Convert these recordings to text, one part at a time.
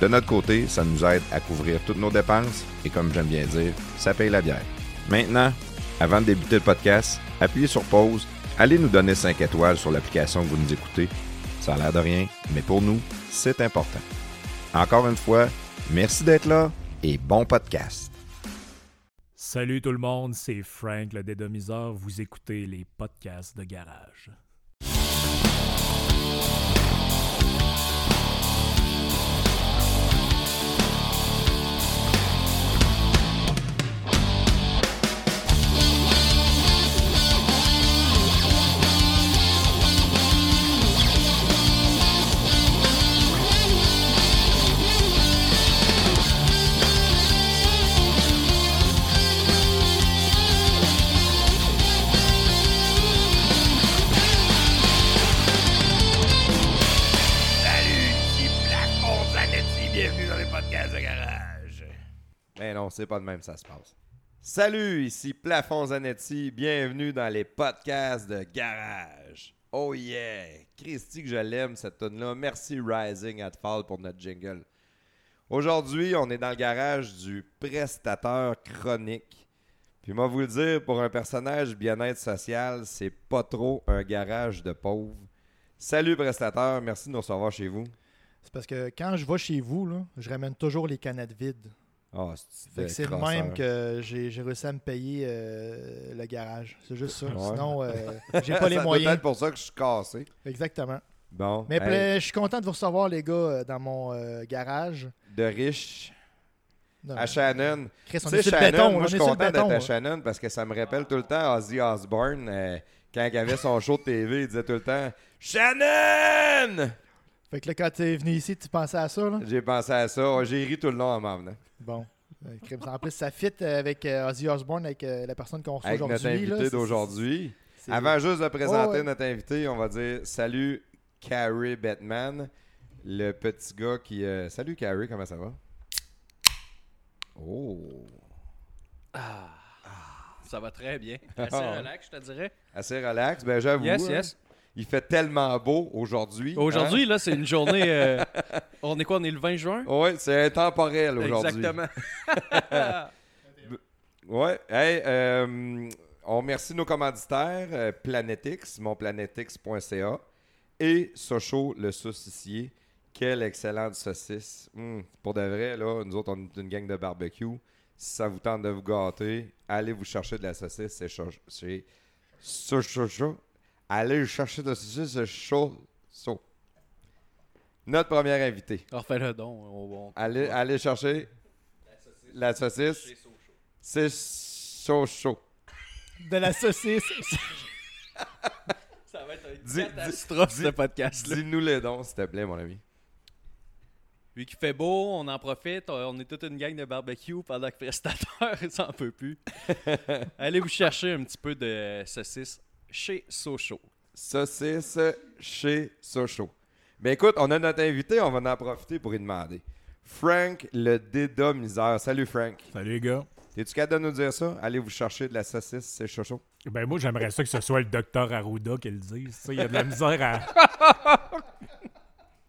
De notre côté, ça nous aide à couvrir toutes nos dépenses et comme j'aime bien dire, ça paye la bière. Maintenant, avant de débuter le podcast, appuyez sur pause, allez nous donner 5 étoiles sur l'application que vous nous écoutez. Ça a l'air de rien, mais pour nous, c'est important. Encore une fois, merci d'être là et bon podcast. Salut tout le monde, c'est Frank le dédomiseur. Vous écoutez les podcasts de garage. C'est pas de même ça se passe. Salut, ici Plafond Zanetti, bienvenue dans les podcasts de Garage. Oh yeah! Christy que je l'aime cette tune là Merci Rising at Fall pour notre jingle. Aujourd'hui, on est dans le garage du prestateur chronique. Puis moi vous le dire, pour un personnage bien-être social, c'est pas trop un garage de pauvres. Salut prestateur, merci de nous recevoir chez vous. C'est parce que quand je vais chez vous, je ramène toujours les canettes vides. Ah, c'est que c'est le même que j'ai réussi à me payer euh, le garage. C'est juste ça. Ouais. Sinon, euh, j'ai pas les C'est moyens. peut-être pour ça que je suis cassé. Exactement. Bon. Mais hey, je suis content de vous recevoir, les gars, euh, dans mon euh, garage. de riche Non, à Shannon. Chris, Tu sais, Shannon, béton. moi, je suis content d'être à là. Shannon parce que ça me rappelle tout le temps Ozzy Osbourne. quand il avait son show de TV, il disait tout le temps Shannon! Fait que là, quand tu es venu ici, tu pensais à ça, là? J'ai pensé à ça. J'ai ri tout le long en m'en venant. Bon. Euh. En plus, ça fit euh, avec euh, Ozzy Osbourne, avec la personne qu'on reçoit Avec aujourd'hui. notre invité d'aujourd'hui. Avant juste de présenter ouais. notre invité, on va dire salut Carrie Batman, le petit gars qui. euh, Salut Carrie, comment ça va? Oh! Ça va très bien. Assez Ah. relax, je te dirais. Assez relax. Ben j'avoue. Yes, hein, yes. Il fait tellement beau aujourd'hui. Aujourd'hui, là, c'est une journée. euh, on est quoi On est le 20 juin? Oui, c'est intemporel aujourd'hui. Exactement. Hey, euh, on remercie nos commanditaires, euh, Planetix, monplanetix.ca et Socho, le saucissier. Quelle excellente saucisse. Hum, pour de vrai, là, nous autres, on est une gang de barbecue. Si ça vous tente de vous gâter, allez vous chercher de la saucisse, c'est chaud, chaud. Allez chercher de la saucisse, c'est chaud, chaud. Notre premier invité. Donc. On, on- Allez, allez chercher la saucisse. C'est chaud, chaud. De la saucisse. Ça va être Dis- une catastrophe, dis- ce podcast-là. Dis-nous les dons, s'il te plaît, mon ami. Vu qu'il fait beau, on en profite. On est toute une gang de barbecue pendant que prestataire, ça en peut plus. Allez vous chercher un petit peu de saucisse chez Socho. Saucisse chez Socho. Ben écoute, on a notre invité, on va en profiter pour y demander. Frank le dédomiseur. Salut Frank. Salut les gars. Es-tu capable de nous dire ça? Allez vous chercher de la saucisse, c'est Chocho. Ben moi j'aimerais ça que ce soit le docteur Arruda qui le dise. Il y a de la misère à.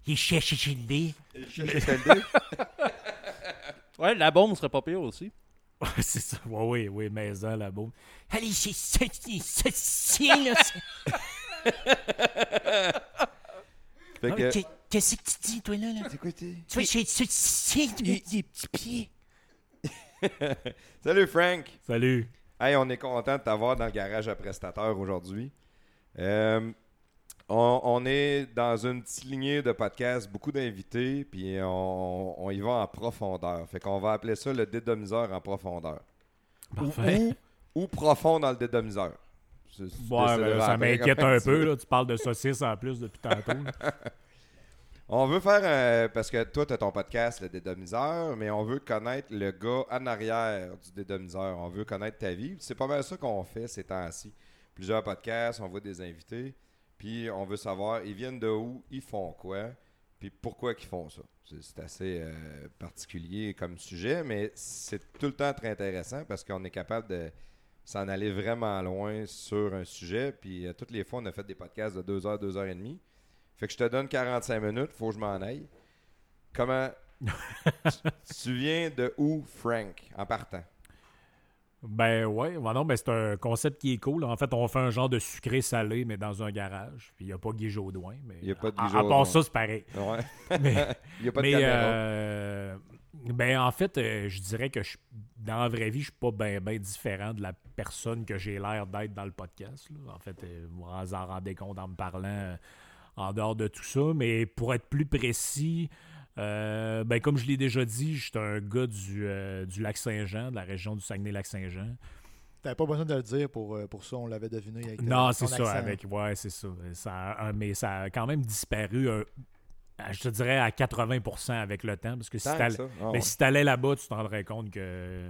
Il cherche chez lui. Ouais, la bombe serait pas pire aussi. Ouais, c'est ça. Ouais, oui, oui, maison là-bas. Allez, c'est c'est là. Fait que, Qu'est- Qu'est-ce que tu dis, toi, là? là? C'est quoi, Tu vois, c'est ça, c'est des petits pieds. Salut Frank. Salut. Hey, on est content de t'avoir dans le garage à prestataire aujourd'hui. Euh, on, on est dans une petite lignée de podcasts, beaucoup d'invités, puis on, on y va en profondeur. Fait qu'on va appeler ça le dédomiseur en profondeur. Parfait. Ou, ou profond dans le dédomiseur. Ouais, ben, ça m'inquiète un peu, là. Tu parles de saucisses en plus depuis tantôt. On veut faire un. Parce que toi, tu as ton podcast, le dédomiseur, mais on veut connaître le gars en arrière du dédomiseur. On veut connaître ta vie. C'est pas mal ça qu'on fait ces temps-ci. Plusieurs podcasts, on voit des invités, puis on veut savoir, ils viennent de où, ils font quoi, puis pourquoi ils font ça. C'est c'est assez euh, particulier comme sujet, mais c'est tout le temps très intéressant parce qu'on est capable de s'en aller vraiment loin sur un sujet. Puis euh, toutes les fois, on a fait des podcasts de 2 heures, 2 heures et demie. Fait que je te donne 45 minutes, faut que je m'en aille. Comment. tu- tu viens de où, Frank, en partant? Ben ouais, non, ben c'est un concept qui est cool. En fait, on fait un genre de sucré-salé, mais dans un garage. Puis il n'y a pas Guy Jodoin. Mais Il y a pas de Guy à, part ça, c'est pareil. Ouais. Mais, Il n'y a pas de mais, euh, ben en fait, euh, je dirais que je- dans la vraie vie, je suis pas bien ben différent de la personne que j'ai l'air d'être dans le podcast. là. En fait, euh, vous vous en rendez compte en me parlant euh, en dehors de tout ça. Mais pour être plus précis, euh, ben comme je l'ai déjà dit, je suis un gars du, euh, du lac Saint-Jean, de la région du Saguenay-Lac-Saint-Jean. T'avais pas besoin de le dire pour, euh, pour ça, on l'avait deviné avec Non, c'est ça, accent. avec. Ouais, c'est ça. ça mais ça a quand même disparu, un- à- je te dirais, à 80% avec le temps. Parce que si t'allais. Ah ouais. si t'allais là-bas, tu te rendrais compte que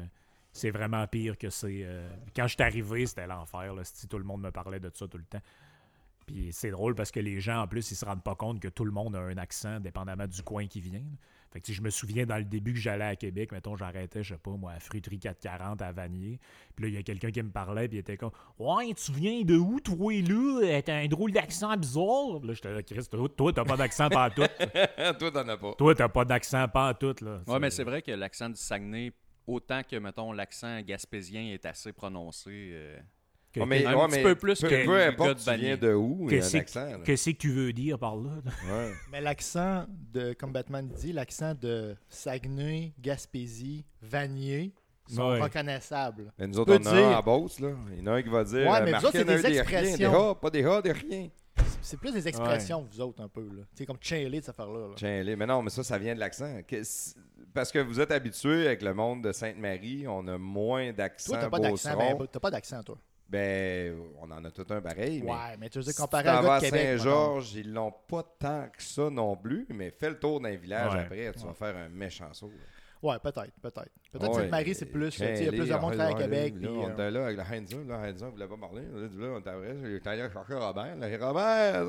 c'est vraiment pire que c'est. euh, Quand je suis arrivé, c'était l'enfer. Si tout le monde me parlait de ça tout le temps. Puis c'est drôle parce que les gens, en plus, ils se rendent pas compte que tout le monde a un accent, dépendamment du coin qui vient. Fait que, sais, je me souviens dans le début que j'allais à Québec, mettons, j'arrêtais, je sais pas, moi, à Fruiterie 440 à Vanier. Puis là, il y a quelqu'un qui me parlait, puis il était comme Ouais, tu viens de où, toi, là? T'as un drôle d'accent bizarre. Là, j'étais là, Chris, toi, t'as pas d'accent pas tout. Toi, t'en as pas. toi, t'as pas d'accent pas tout, là. Ouais, mais c'est vrai que l'accent du Saguenay, autant que, mettons, l'accent gaspésien est assez prononcé. euh, que- Ouais, mais, un ouais, petit peu plus peu, que peu importe tu viens de où, que c'est que tu veux dire par là? Ouais. Mais l'accent de, comme Batman dit, l'accent de Saguenay, Gaspésie, Vanier sont Ouais. reconnaissables. Mais nous autres, on en a dire- un en Beauce, là. Il y en a un qui va dire Ouais, euh, mais vous autres, c'est des des expressions. Des A, pas des A, des rien. C'est plus des expressions, vous autres, un peu. là. Sais, comme Chainley, de cette affaire-là. là. Mais non, mais ça, ça vient de l'accent. Que- Parce que vous êtes habitués avec le monde de Sainte-Marie, on a moins d'accent Toi, t'as pas d'accent, ben, t'as pas d'accent, toi. Ben, on en a tout un pareil, mais Ouais, mais tu veux dire, si comparé tu à à. Saint-Georges, ils l'ont pas tant que ça non plus, mais fais le tour d'un village Ouais. après, tu vas faire un méchant saut. Ouais, peut-être, peut-être. Peut-être Ouais, Sainte-Marie, c'est plus. Il y a plus de monde à Québec. Là, puis, on euh, était là avec la reine Zone, la reine Zone, vous l'avez pas parlé. Là, là, on était après, il était allé chercher Robert. Là, Robert,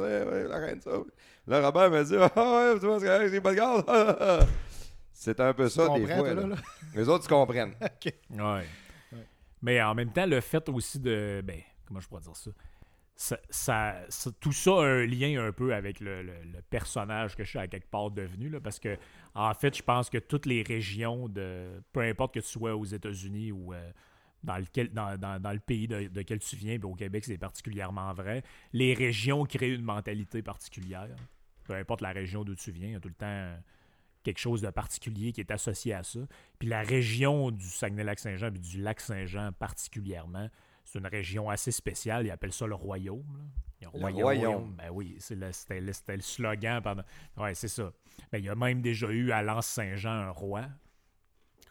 la reine Zone. Là, Robert m'a dit, ah ouais, tu vois, c'est pas de garde. C'est un peu ça, tu des fois. toi, là. là, là? Les autres, tu comprennent. Ouais. Mais en même temps, le fait aussi de. Ben, comment je pourrais dire ça? Ça, tout ça a un lien un peu avec le, personnage que je suis à quelque part devenu. Là, parce que, en fait, je pense que toutes les régions, de peu importe que tu sois aux États-Unis ou euh, dans, lequel, dans, dans- dans le pays de, de quel tu viens, puis au Québec, c'est particulièrement vrai, les régions créent une mentalité particulière. Peu importe la région d'où tu viens, il y a tout le temps quelque chose de particulier qui est associé à ça. Puis la région du Saguenay-Lac-Saint-Jean, puis du Lac-Saint-Jean particulièrement, c'est une région assez spéciale. Ils appellent ça le royaume. là. Le royaume. Ben oui, c'est le- c'était le, le slogan pendant. Ouais, c'est ça. Ben, il y a même déjà eu à Lens-Saint-Jean un roi.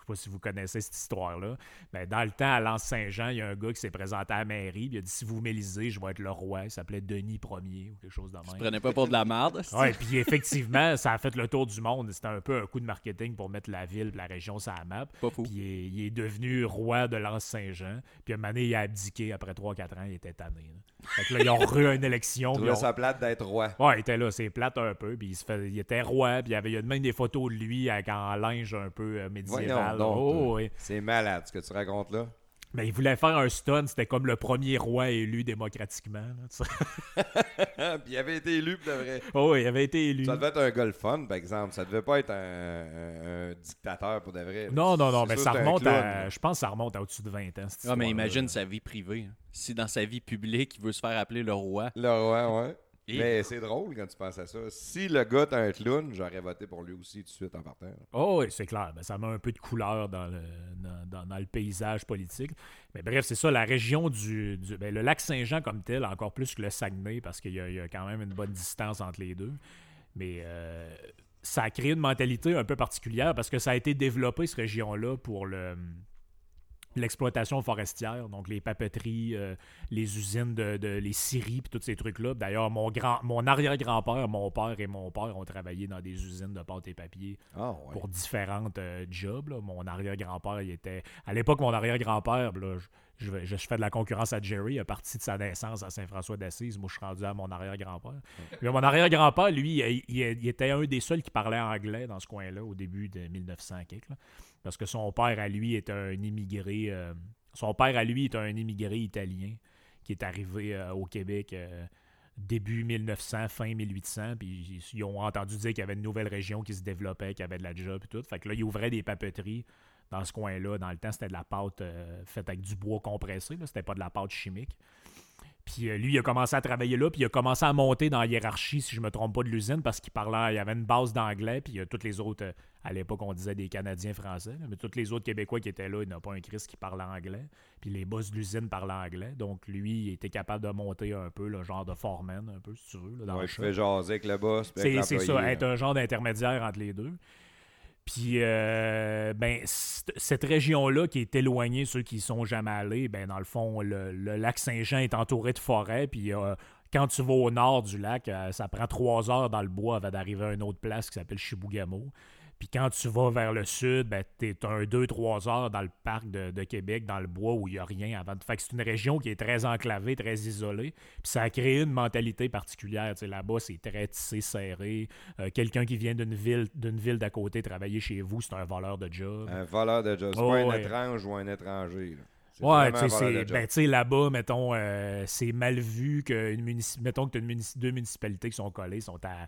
Je sais pas si vous connaissez cette histoire-là. Ben, dans le temps, à Lens-Saint-Jean, il y a un gars qui s'est présenté à la mairie. puis il a dit Si vous m'élisez, je vais être le roi. Il s'appelait Denis Ier ou quelque chose de même. Prenez pas pour de la merde. Ouais, puis effectivement, ça a fait le tour du monde. C'était un peu un coup de marketing pour mettre la ville et la région sur la map. Pas fou. Puis il est, il est devenu roi de l'Anse-Saint-Jean. Puis un moment donné, il a abdiqué après 3-4 ans, il était tanné. là. Fait que là, ils ont re une élection. Ils ont- ça plate d'être roi. Ouais, il était là, c'est plate un peu. Puis il, se fait, il était roi, puis il y avait il y a même des photos de lui avec en linge un peu euh, médiéval. Oh, ouais. C'est malade ce que tu racontes là. Mais il voulait faire un stun, c'était comme le premier roi élu démocratiquement. là. Puis il avait été élu pour de vrai. oh, il avait été élu. Ça devait être un fun, par exemple. Ça devait pas être un, un- un dictateur pour de vrai. Non, non, non, mais ça remonte clown, à. Je pense que ça remonte à au-dessus de 20 ans. cette Ouais, mais imagine sa vie privée. hein. Si dans sa vie publique, il veut se faire appeler le roi. Le roi, ouais. Et- Mais c'est drôle quand tu penses à ça. Si le gars est un clown, j'aurais voté pour lui aussi tout de suite en partant. Oh, oui, c'est clair. Ben, ça met un peu de couleur dans le, dans, dans- dans le paysage politique. Mais bref, c'est ça, la région du. du- ben, le lac Saint-Jean comme tel, encore plus que le Saguenay, parce qu'il y, y a quand même une bonne distance entre les deux. Mais euh, ça a créé une mentalité un peu particulière parce que ça a été développé, cette région-là, pour le. L'exploitation forestière, donc les papeteries, euh, les usines de, de- les scieries, puis tous ces trucs-là. D'ailleurs, mon grand, mon arrière-grand-père, mon père et mon père ont travaillé dans des usines de pâte et papier Ah, ouais. pour différentes euh, jobs. là. Mon arrière-grand-père, il était. À l'époque, mon arrière-grand-père, je, je, je fais de la concurrence à Jerry, il a parti de sa naissance à Saint-François d'Assise. Moi, je suis rendu à mon arrière-grand-père. Mais mon arrière-grand-père, lui, il, il- il était un des seuls qui parlait anglais dans ce coin-là au début de 1900 quelque, là. Parce que son père, à lui, était un immigré. euh, son père, à lui, est un immigré italien qui est arrivé euh, au Québec. euh, début 1900, fin 1800, puis ils, ont entendu dire qu'il y avait une nouvelle région qui se développait, qu'il y avait de la job et tout. Fait que là, ils ouvraient des papeteries dans ce coin-là. Dans le temps, c'était de la pâte faite avec du bois compressé, c'était pas de la pâte chimique. Puis euh, lui, il a commencé à travailler là, puis il a commencé à monter dans la hiérarchie, si je me trompe pas, de l'usine, parce qu'il parlait, il avait une base d'anglais, puis il y a toutes les autres, euh, à l'époque, on disait des Canadiens français, là, mais tous les autres Québécois qui étaient là, il n'y a pas un Christ qui parlait anglais. Puis les boss de l'usine parlaient anglais, donc lui, il était capable de monter un peu, le genre de foreman, un peu, si tu veux, là, dans Ouais, le je fais jaser avec le boss. C'est c'est ça, l'employé, être un genre d'intermédiaire entre les deux. Puis, euh, ben, cette région-là qui est éloignée, ceux qui y sont jamais allés, ben, dans le fond, le, le lac Saint-Jean est entouré de forêts. Puis, euh, quand tu vas au nord du lac, euh, ça prend trois heures dans le bois avant d'arriver à une autre place qui s'appelle Chibougamau. Puis quand tu vas vers le sud, ben, t'es un 2-3 heures dans le parc de, de Québec, dans le bois où il n'y a rien avant. Fait que c'est une région qui est très enclavée, très isolée. Puis ça a créé une mentalité particulière. Tu sais, Là-bas, c'est très tissé, serré. Euh, Quelqu'un qui vient d'une ville d'une ville d'à côté travailler chez vous, c'est un voleur de job. Un voleur de job. C'est Oh, pas un étrange ou un étranger. là. Ouais, tu sais, ben, tu sais, là-bas, mettons, euh, c'est mal vu que une mettons que tu as une munici- deux municipalités qui sont collées, sont à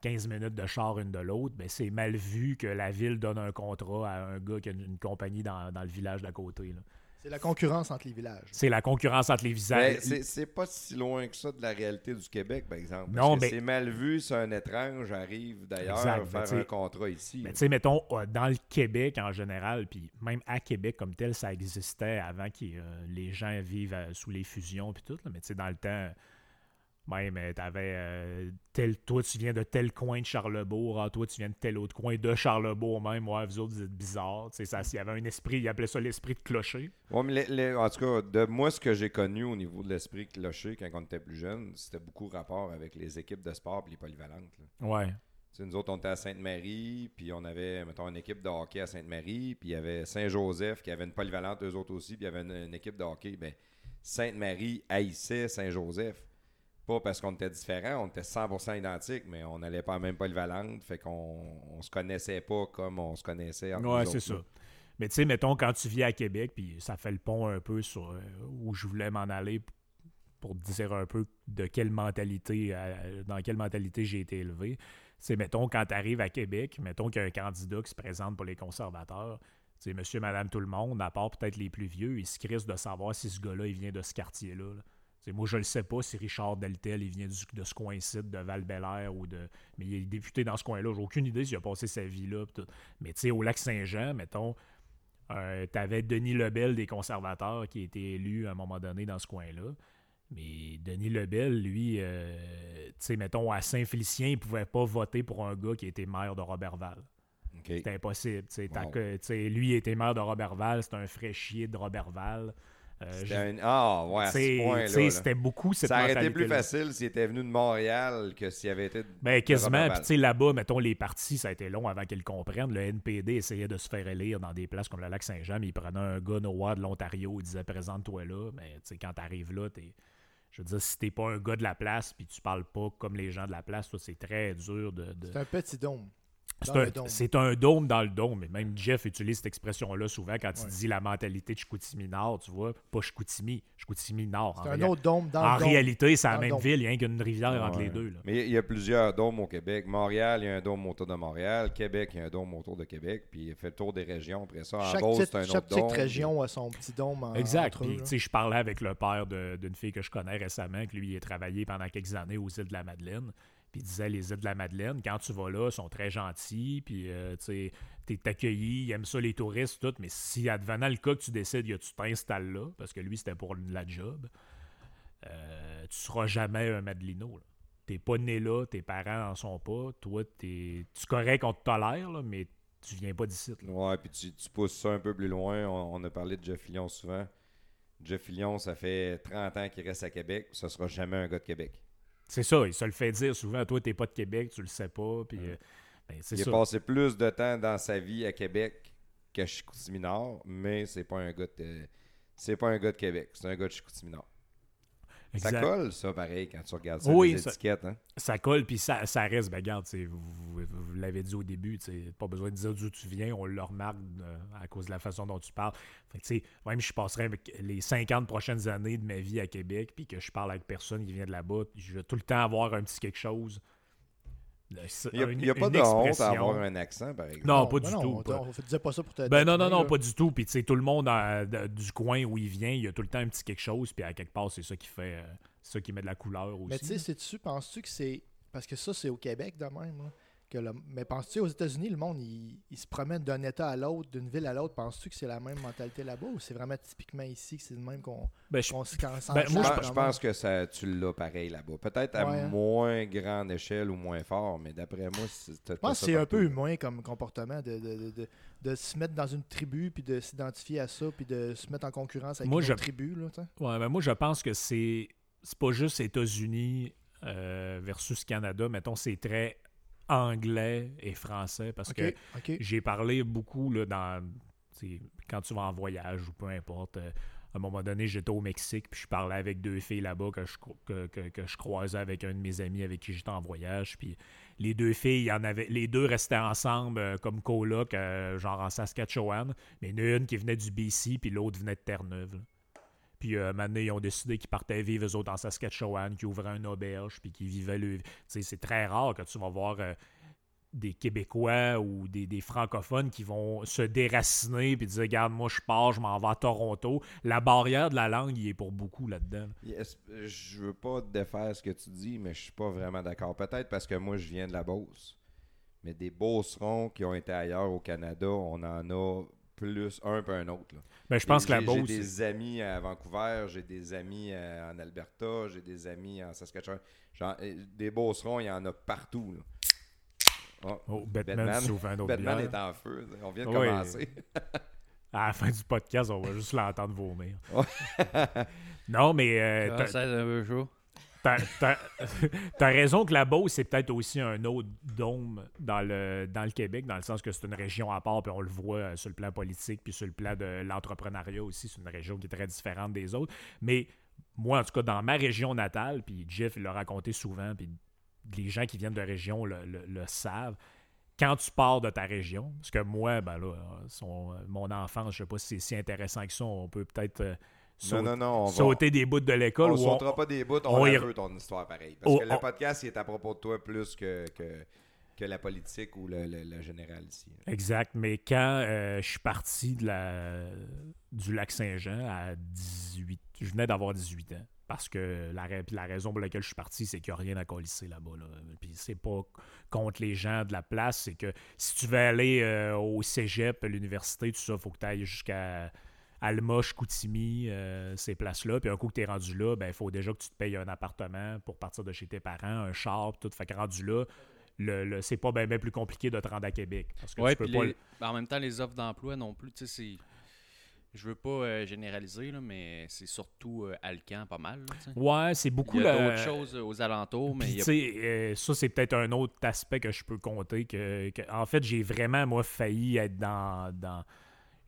15 minutes de char une de l'autre, ben, c'est mal vu que la ville donne un contrat à un gars qui a une, une compagnie dans, dans le village d'à côté. là. C'est la concurrence entre les villages. C'est la concurrence entre les visages. c'est c'est pas si loin que ça de la réalité du Québec, par exemple. Non, Parce que mais- c'est mal vu si un étrange arrive d'ailleurs Exact, faire un contrat ici. Mais tu sais, mettons, euh, dans le Québec en général, puis même à Québec comme tel, ça existait avant que euh, les gens vivent euh, sous les fusions puis tout. là. Mais tu sais, dans le temps, même, t'avais euh, tel, toi, tu viens de tel coin de Charlebourg, ah, toi, tu viens de tel autre coin de Charlebourg même, ouais, vous autres, vous êtes bizarres. Tu sais, ça, il y avait un esprit, ils appelaient ça l'esprit de clocher. Ouais, mais les- les- en tout cas, de moi, ce que j'ai connu au niveau de l'esprit clocher quand on était plus jeune, c'était beaucoup rapport avec les équipes de sport et les polyvalentes. là. Ouais. Tu sais, nous autres, on était à Sainte-Marie, puis on avait, mettons, une équipe de hockey à Sainte-Marie, puis il y avait Saint-Joseph qui avait une polyvalente, eux autres aussi, puis il y avait une, une équipe de hockey. Ben, Sainte-Marie haïssait Saint-Joseph. Pas parce qu'on était différents, on était 100% identiques, mais on n'allait pas à la même polyvalente, fait qu'on on se connaissait pas comme on se connaissait entre Ouais, c'est ça. Mais tu sais, mettons, quand tu vis à Québec, puis ça fait le pont un peu sur euh, où je voulais m'en aller pour te dire un peu de quelle mentalité, dans quelle mentalité j'ai été élevé. C'est, mettons, quand tu arrives à Québec, mettons qu'il y a un candidat qui se présente pour les conservateurs, c'est monsieur, madame, tout le monde, à part peut-être les plus vieux, ils se crissent de savoir si ce gars-là, il vient de ce quartier-là. là. Moi, je le sais pas si Richard Deltel, il vient du- de ce coin-ci, de val ou de. Mais il est député dans ce coin-là. J'ai aucune idée s'il a passé sa vie là. tout. Mais tu sais, au lac Saint-Jean, mettons, euh, t'avais Denis Lebel des conservateurs qui a été élu à un moment donné dans ce coin-là. Mais Denis Lebel, lui, euh, tu sais, mettons, à Saint-Félicien, il pouvait pas voter pour un gars qui était maire de Robertval. OK. C'était impossible. Wow. que, lui, il était maire de Robertval, c'était un fraîchier de Robertval. Euh, Ah, ouais, à ce point-là. C'était beaucoup cette Ça aurait été plus facile s'il était venu de Montréal que s'il avait été. de- Ben, quasiment. Puis, tu sais, là-bas, mettons, les partis, ça a été long avant qu'ils le comprennent. Le NPD essayait de se faire élire dans des places comme le lac Saint-Jean, mais il prenait un gars Noah de l'Ontario, il disait présente-toi là. Mais, tu sais, quand t'arrives là, t'es. Je veux dire, si t'es pas un gars de la place, puis tu parles pas comme les gens de la place, c'est très dur de. de- C'est un petit dôme. C'est un, dôme. c'est un dôme dans le dôme. Et même Jeff utilise cette expression-là souvent quand il Ouais. dit la mentalité de Chicoutimi Nord, tu vois. Pas Chicoutimi, Chicoutimi Nord. En, C'est un autre dôme dans en le dôme. réalité, c'est la même dôme. ville, il y a qu'une rivière entre les deux. là. Mais il y a plusieurs dômes au Québec. Montréal, il y a un dôme autour de Montréal. Québec, il y a un dôme autour de Québec. Puis il fait le tour des régions après ça. En Chaque Beauce, petite, c'est un chaque autre petite dôme. région a son petit dôme en, Exact. Puis, tu sais, je parlais avec le père d'une fille que je connais récemment, que lui, il a travaillé pendant quelques années aux îles de la Madeleine. Puis disait, les îles de la Madeleine, quand tu vas là, ils sont très gentils. Puis, euh, tu t'es accueilli, ils aiment ça, les touristes, tout. Mais si, advenant le cas que tu décides que tu t'installes là, parce que lui, c'était pour la job, euh, tu seras jamais un Madelino. là. T'es pas né là, tes parents en sont pas. Toi, t'es, tu es correct, on te tolère, là, mais tu viens pas d'ici. Ouais, puis tu, tu pousses ça un peu plus loin. On, a parlé de Jeff Fillion souvent. Jeff Fillion, ça fait 30 ans qu'il reste à Québec. Ça sera jamais un gars de Québec. C'est ça, il se le fait dire souvent. Toi, t'es pas de Québec, tu le sais pas. Puis, euh, ben, c'est Il a passé plus de temps dans sa vie à Québec qu'à Chicoutimi-Nord, mais c'est pas un gars de... C'est pas un gars de Québec, c'est un gars de Chicoutimi-Nord. Ça colle, ça, pareil, quand tu regardes ça, Oui, les ça- étiquettes. Hein? ça colle, puis ça, ça reste. Ben, regarde, vous, vous- vous l'avez dit au début, pas besoin de dire d'où tu viens, on le remarque euh, à cause de la façon dont tu parles. Fait que, même si je passerais avec les 50 prochaines années de ma vie à Québec, puis que je parle avec personne qui vient de là-bas, je vais tout le temps avoir un petit quelque chose. Il n'y a, une- il y a pas de honte à avoir un accent, par exemple. Non, pas ben du non, tout. On, on disait pas ça pour te. Ben non, non, non, là. pas du tout. Puis tu sais, tout le monde euh, de- du coin où il vient, il y a tout le temps un petit quelque chose. Puis à quelque part, c'est ça qui fait, euh, c'est ça qui met de la couleur aussi. Mais tu sais, c'est-tu, penses-tu que c'est. Parce que ça, c'est au Québec de même. Que le- Mais penses-tu aux États-Unis, le monde, il, il se promène d'un État à l'autre, d'une ville à l'autre. Penses-tu que c'est la même mentalité là-bas ou c'est vraiment typiquement ici que c'est le même qu'on Ben, je- qu'on se Ben, moi, Je, je pense que ça, tu l'as pareil là-bas. Peut-être à Ouais, hein. moins grande échelle ou moins fort, mais d'après moi, c'est Je pense que c'est un peu humain comme comportement de, de, de, de, de se mettre dans une tribu puis de s'identifier à ça puis de se mettre en concurrence avec Moi, une je- autre tribu. Là. Ouais, ben moi, je pense que c'est c'est pas juste États-Unis euh, versus Canada. Mettons, c'est très anglais et français parce que j'ai parlé beaucoup là, dans quand tu vas en voyage ou peu importe. euh, à un moment donné, j'étais au Mexique, puis je parlais avec deux filles là-bas que je, que, que- que je croisais avec un de mes amis avec qui j'étais en voyage. Puis les deux filles, il y en avait, les deux restaient ensemble euh, comme coloc, euh, genre en Saskatchewan. Mais a une qui venait du BC, puis l'autre venait de Terre-Neuve. Puis euh, maintenant, ils ont décidé qu'ils partaient vivre eux autres en Saskatchewan, qu'ils ouvraient une auberge, puis qu'ils vivaient le. Tu sais, c'est très rare que tu vas voir euh, des Québécois ou des, des francophones qui vont se déraciner puis dire Regarde, moi, je pars, je m'en vais à Toronto. La barrière de la langue, il est pour beaucoup là-dedans. Yes, je veux pas défaire ce que tu dis, mais je suis pas vraiment d'accord. Peut-être parce que moi, je viens de la Beauce. Mais des Beaucerons qui ont été ailleurs au Canada, on en a plus un peu un autre. là. Ben, je pense que la J'ai- des amis à Vancouver, j'ai des amis euh, en Alberta, j'ai des amis en Saskatchewan. Genre, euh, des Beaucerons, il y en a partout. là. Oh, Oh, Batman, Batman- autre Batman est en feu. On vient de Oui. commencer. À la fin du podcast, on va juste l'entendre vomir. Non, mais euh, Ah, ça, c'est un peu chaud? T'as raison que la Beauce, c'est peut-être aussi un autre dôme dans le, dans le Québec, dans le sens que c'est une région à part, puis on le voit euh, sur le plan politique, puis sur le plan de l'entrepreneuriat aussi. C'est une région qui est très différente des autres. Mais moi, en tout cas, dans ma région natale, puis Jeff l'a raconté souvent, puis les gens qui viennent de région le, le- savent. Quand tu pars de ta région, parce que moi, ben là, euh, mon enfance, je sais pas si c'est si intéressant que ça, on peut peut-être Non, sauter, non, non. On va, sauter des bouts de l'école. on ou sautera pas des bouts, on, on la y- veut ton histoire pareil. Parce Oh, que le on- podcast il est à propos de toi plus que, que, que la politique ou le, le- le général ici. Exact, mais quand euh, je suis parti de la, du lac Saint-Jean à 18, je venais d'avoir 18 ans. Parce que la, la raison pour laquelle je suis parti, c'est qu'il n'y a rien à colisser là-bas. Là. Puis c'est pas contre les gens de la place, c'est que si tu veux aller euh, au cégep, à l'université, tout ça, il faut que tu ailles jusqu'à Alma, Chicoutimi, euh, ces places-là. Puis un coup que tu es rendu là, ben il faut déjà que tu te payes un appartement pour partir de chez tes parents, un char, tout. Fait que rendu là, le, le- c'est pas bien plus compliqué de te rendre à Québec. Parce que Ouais, tu peux pas les- ben, en même temps, les offres d'emploi non plus, tu sais, c'est. Je veux pas euh, généraliser, là, mais c'est surtout euh, Alcan pas mal. là. Ouais, c'est beaucoup Il y a la- d'autres choses euh, aux alentours, mais Puis, il y a tu sais, euh, ça, c'est peut-être un autre aspect que je peux compter. Que, que- en fait, j'ai vraiment, moi, failli être dans. dans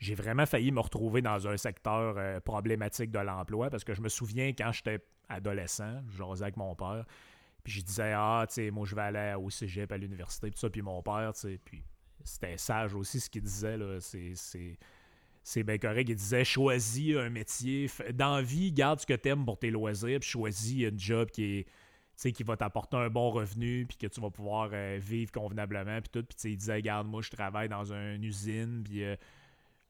j'ai vraiment failli me retrouver dans un secteur euh, problématique de l'emploi parce que je me souviens quand j'étais adolescent, je avec mon père, puis je disais, ah, tu sais, moi, je vais aller au cégep, à l'université, puis ça, puis mon père, tu sais, puis c'était sage aussi ce qu'il disait, là, c'est- c'est bien correct. Il disait choisis un métier. Dans vie, garde ce que t'aimes pour tes loisirs, puis choisis un job qui est. qui va t'apporter un bon revenu, puis que tu vas pouvoir euh, vivre convenablement, puis tout. Puis il disait, regarde, moi, je travaille dans une usine, puis euh,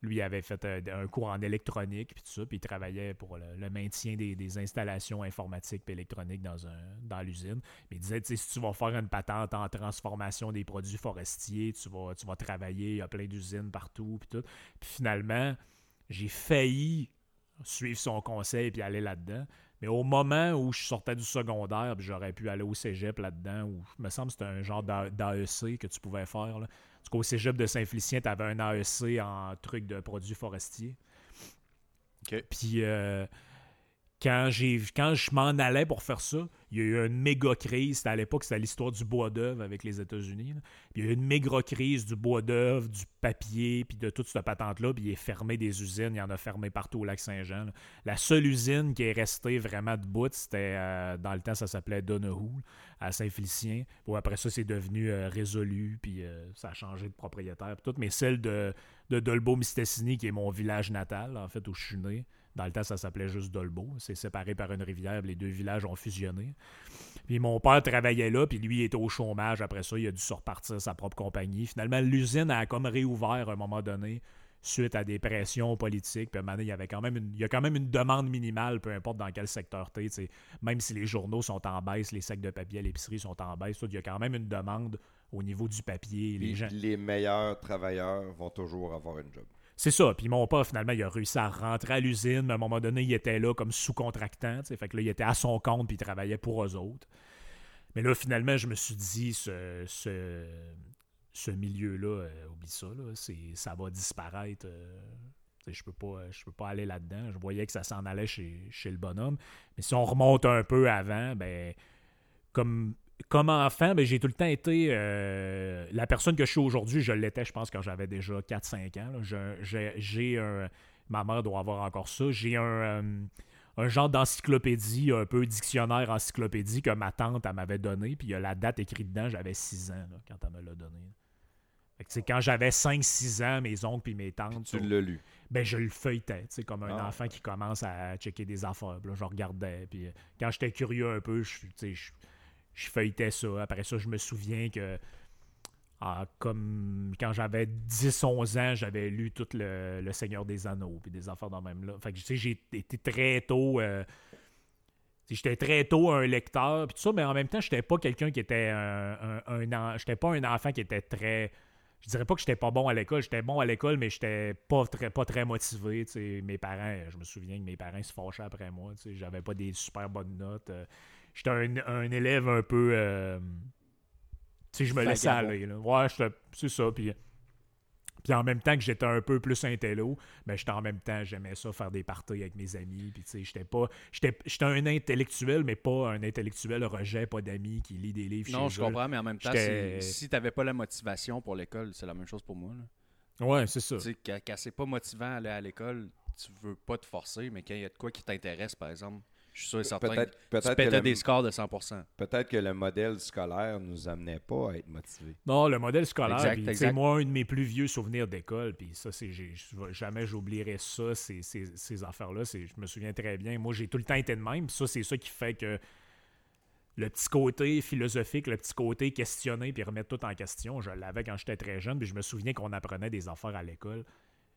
lui, avait fait euh, un cours en électronique, puis ça, puis il travaillait pour le, maintien des, installations informatiques et électroniques dans, dans l'usine. Mais il disait, si tu vas faire une patente en transformation des produits forestiers, tu vas, travailler, il y a plein d'usines partout, puis tout. Puis finalement, j'ai failli suivre son conseil puis aller là-dedans. Mais au moment où je sortais du secondaire, j'aurais pu aller au cégep là-dedans, où me semble que c'était un genre d'A- d'AEC que tu pouvais faire. Parce qu'au cégep de Saint-Félicien, tu avais un AEC en truc de produits forestiers. Puis euh, quand, j'ai, quand je m'en allais pour faire ça, il y a eu une méga crise. C'était à l'époque, c'était l'histoire du bois d'œuvre avec les États-Unis. il y a eu une méga crise du bois d'œuvre, du papier, puis de toute cette patente-là. Puis il est fermé des usines. Il y en a fermé partout au lac Saint-Jean. La seule usine qui est restée vraiment debout, c'était euh, dans le temps, ça s'appelait Donahue, à Saint-Félicien. Bon, après ça, c'est devenu euh, résolu, puis euh, ça a changé de propriétaire. puis tout. Mais celle de, de Dolbeau-Mistassini, qui est mon village natal, en fait, où je suis né. Dans le temps, ça s'appelait juste Dolbeau. C'est séparé par une rivière, les deux villages ont fusionné. Puis mon père travaillait là, puis lui il était au chômage. Après ça, il a dû se repartir sa propre compagnie. Finalement, l'usine a comme réouvert à un moment donné suite à des pressions politiques. Puis à un moment donné, il y avait quand même une, il y a quand même une demande minimale, peu importe dans quel secteur tu es. Même si les journaux sont en baisse, les sacs de papier à l'épicerie sont en baisse, tout, il y a quand même une demande au niveau du papier. Les gens... les meilleurs travailleurs vont toujours avoir une job. C'est ça. Puis mon père, finalement, il a réussi à rentrer à l'usine. Mais à un moment donné, il était là comme sous-contractant. Fait que là, il était à son compte puis il travaillait pour eux autres. Mais là, finalement, je me suis dit, ce, ce, milieu-là, euh, oublie ça, là, ça va disparaître. euh, je peux pas, peux pas aller là-dedans. Je voyais que ça s'en allait chez, chez le bonhomme. Mais si on remonte un peu avant, ben comme, comme enfant, ben, j'ai tout le temps été. euh, la personne que je suis aujourd'hui, je l'étais, je pense, quand j'avais déjà 4-5 ans. J'ai un. Ma mère doit avoir encore ça. J'ai un. euh, un genre d'encyclopédie, un peu dictionnaire encyclopédie que ma tante m'avait donné, puis il y a la date écrite dedans, j'avais 6 ans là, quand elle me l'a donné. Fait que, quand j'avais 5-6 ans, mes oncles puis mes tantes, Tu l'as lu. ben je le feuilletais, comme un Ah. enfant qui commence à checker des affaires. Là, je regardais, puis euh, quand j'étais curieux un peu, je, tu sais, je, feuilletais ça. Après ça, je me souviens que ah, comme quand j'avais 10-11 ans, j'avais lu tout le, le Seigneur des Anneaux, puis des affaires dans même là. Fait que tu sais, j'ai été très tôt. euh, J'étais très tôt un lecteur, puis tout ça, mais en même temps, j'étais pas quelqu'un qui était un, un, j'étais pas un enfant qui était très. Je dirais pas que j'étais pas bon à l'école, j'étais bon à l'école, mais j'étais pas très, pas très motivé. Mes parents, je me souviens que mes parents se fâchaient après moi. J'avais pas des super bonnes notes. euh. J'étais un, un élève un peu. euh, tu sais, je me laissais aller. Là. Ouais, c'est ça. Puis, puis en même temps que j'étais un peu plus intello, mais j'étais en même temps, j'aimais ça, faire des parties avec mes amis. Puis tu sais, j'étais pas. J'étais j'étais un intellectuel, mais pas un intellectuel rejet, pas d'amis qui lit des livres Non, chez je eux. comprends, mais en même temps, si t'avais pas la motivation pour l'école, c'est la même chose pour moi. là. Ouais, c'est ça. Tu sais, quand, quand c'est pas motivant aller à l'école, tu veux pas te forcer, mais quand il y a de quoi qui t'intéresse, par exemple, je suis sûr et certain Peut-être que tu peut-être que, pétais le- des scores de 100%. peut-être que le modèle scolaire nous amenait pas à être motivés. Non, le modèle scolaire, exact. moi, un de mes plus vieux souvenirs d'école, puis ça, c'est jamais j'oublierai ça, ces, ces, ces affaires-là. c'est- Je me souviens très bien. Moi, j'ai tout le temps été de même, puis ça, c'est ça qui fait que le petit côté philosophique, le petit côté questionner puis remettre tout en question, je l'avais quand j'étais très jeune, puis je me souviens qu'on apprenait des affaires à l'école.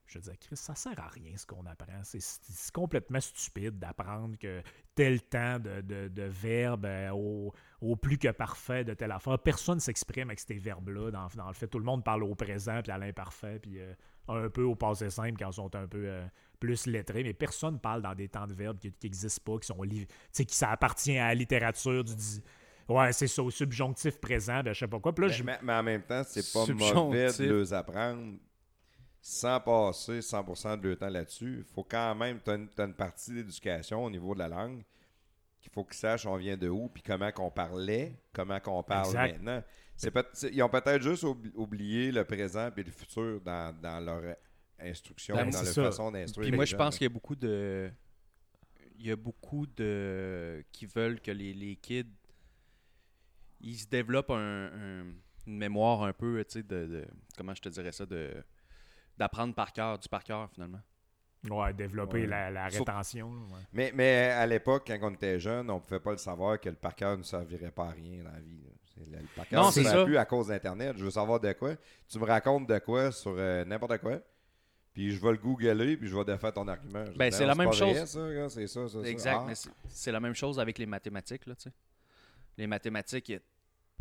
Je disais, Chris, ça sert à rien ce qu'on apprend. C'est complètement stupide d'apprendre que tel temps de, de, de verbe euh, au, au plus que parfait de telle affaire. Personne ne s'exprime avec ces verbes-là. Dans, dans le fait, tout le monde parle au présent puis à l'imparfait, puis euh, un peu au passé simple quand ils sont un peu euh, plus lettrés, mais personne parle dans des temps de verbes qui n'existent pas, qui sont li- tu sais, qui ça appartient à la littérature du Ouais, c'est ça, au subjonctif présent, ben, je sais pas quoi. Puis là, Mais, je- mais- mais en même temps, c'est pas Subjonctif. mauvais de les apprendre sans passer 100% de leur temps là-dessus. Il faut quand même, tu as, une partie d'éducation au niveau de la langue qu'il faut qu'ils sachent on vient de où, puis comment qu'on parlait, comment qu'on parle Exact. maintenant. Peut- ils ont peut-être juste oubli- oublié le présent et le futur dans, dans leur instruction, Ben, dans leur ça. façon d'instruire. Puis moi, je pense qu'il y a beaucoup de. Il y a beaucoup de. qui veulent que les, les kids. Ils se développent un, un- une mémoire un peu, tu sais, de, de- Comment je te dirais ça de D'apprendre par cœur, du par cœur, finalement. ouais, développer Ouais. la, la rétention. ouais. Mais, mais à l'époque, quand on était jeune, on pouvait pas le savoir que le par cœur ne servirait pas à rien dans la vie. Le, le par cœur Non, ne c'est sert ça. plus à cause d'Internet. Je veux savoir de quoi. Tu me racontes de quoi sur euh, n'importe quoi. Puis je vais le googler, puis je vais défaire ton argument. Ben, c'est la même chose. c'est ça, ça, ça. Exact, Ah. mais c'est- c'est la même chose avec les mathématiques, là, tu sais. Les mathématiques,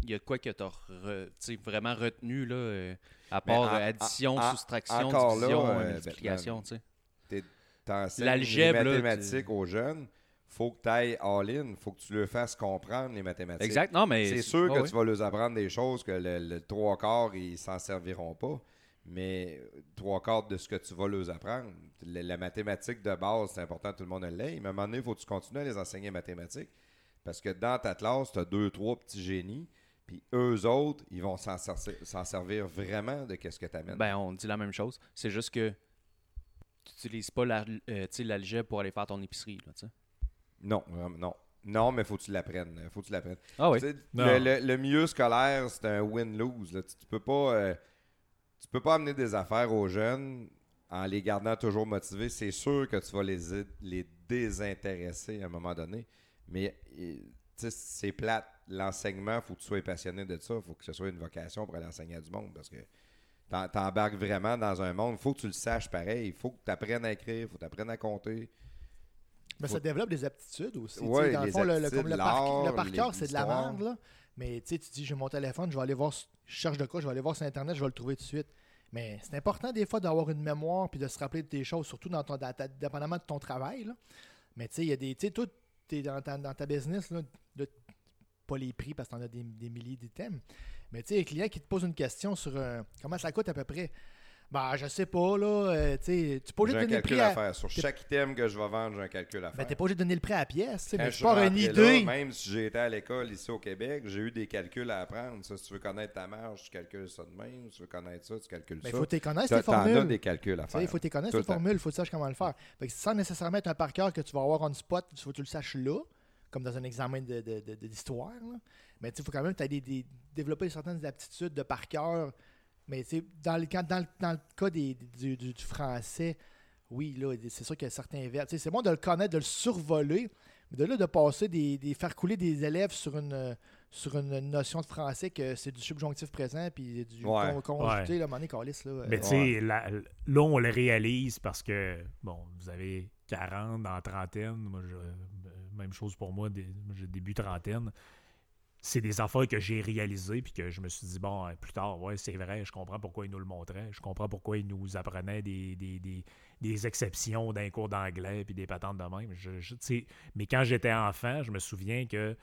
il y a, quoi que tu as vraiment retenu, là, euh, à part en- addition, en- soustraction, là, division, ben, multiplication, tu sais. L'algèbre, les là, mathématiques aux jeunes, faut que tu ailles all-in, faut que tu le fasses comprendre les mathématiques. Exact. Non, mais. C'est sûr Ah que oui. tu vas leur apprendre des choses que le, le trois quarts, ils s'en serviront pas. Mais trois quarts de ce que tu vas leur apprendre. La, la mathématique de base, c'est important tout le monde l'ait. Mais à un moment donné, il faut que tu continues à les enseigner mathématiques. Parce que dans ta classe, tu as deux, trois petits génies. Puis eux autres, ils vont s'en ser- s'en servir vraiment de ce que tu amènes. Ben, on dit la même chose. C'est juste que tu n'utilises pas la- euh, l'algèbre pour aller faire ton épicerie. Là, non, non. Non, mais faut que tu l'apprennes. Faut que tu l'apprennes. ah oui? Le, le- le milieu scolaire, c'est un win-lose. là. Tu, tu peux pas euh, tu peux pas amener des affaires aux jeunes en les gardant toujours motivés. C'est sûr que tu vas les, les désintéresser à un moment donné. Mais euh, tu sais, c'est plate. L'enseignement, faut que tu sois passionné de ça. faut que ce soit une vocation pour aller enseigner à du monde. Parce que t'embarques vraiment dans un monde. faut que tu le saches pareil. Il faut que tu apprennes à écrire. faut que tu apprennes à compter. Mais ça Faut- développe des aptitudes aussi. Ouais, dans le les fond, le, comme le, par, le l'art, par cœur, les- c'est de la merde, là. Mais tu dis, j'ai mon téléphone, je vais aller voir, je cherche de quoi, je vais aller voir sur Internet, je vais le trouver tout de suite. Mais c'est important des fois d'avoir une mémoire puis de se rappeler de tes choses, surtout dans ton, dans ta- dépendamment de ton travail. là. Mais tu sais, il y a des. Tu sais, toi, tu es dans ta, dans ta business, là, de- pas les prix parce que tu en as des, des milliers d'items. Mais tu sais, un client qui te pose une question sur euh, comment ça coûte à peu près? Ben, je sais pas, là. euh, tu peux pas juste un donner le prix à à. faire. Sur chaque item que je vais vendre, j'ai un calcul à faire. Ben, t'es pas obligé de donner le prix à la pièce, Quand mais je pars une rentré là, idée. même si j'ai été à l'école ici au Québec, j'ai eu des calculs à apprendre. Ça, si tu veux connaître ta marge, tu calcules ça de même. Si tu veux connaître ça, tu calcules Mais il ça. faut que tu connaisses tes T'en as formules. des calculs à faire. Il faut que tu connaisses tes formules, il faut que tu saches comment le faire. Fait que sans nécessairement être un par cœur que tu vas avoir on spot, il faut que tu le saches là, comme dans un examen de- de- de- de- d'histoire. là. Mais il faut quand même que tu développer certaines aptitudes de par cœur. Mais tu sais, dans le, dans, le, dans le cas des, du, du- du français, oui, là, c'est sûr qu'il y a certains verbes. Tu sais, C'est bon de le connaître, de le survoler, mais de là de passer des, des faire couler des élèves sur une sur une notion de français que c'est du subjonctif présent puis du Ouais. con- conjugué, Ouais. là, donné, là, euh, Mais tu sais, là, là, on le réalise parce que, bon, vous avez 40 dans la trentaine. Moi, je- euh, même chose pour moi, j'ai début trentaine. C'est des affaires que j'ai réalisées puis que je me suis dit, bon, euh, plus tard, ouais, c'est vrai, je comprends pourquoi ils nous le montraient. Je comprends pourquoi ils nous apprenaient des, des, des, des exceptions d'un cours d'anglais puis des patentes de même. Mais quand j'étais enfant, je me souviens que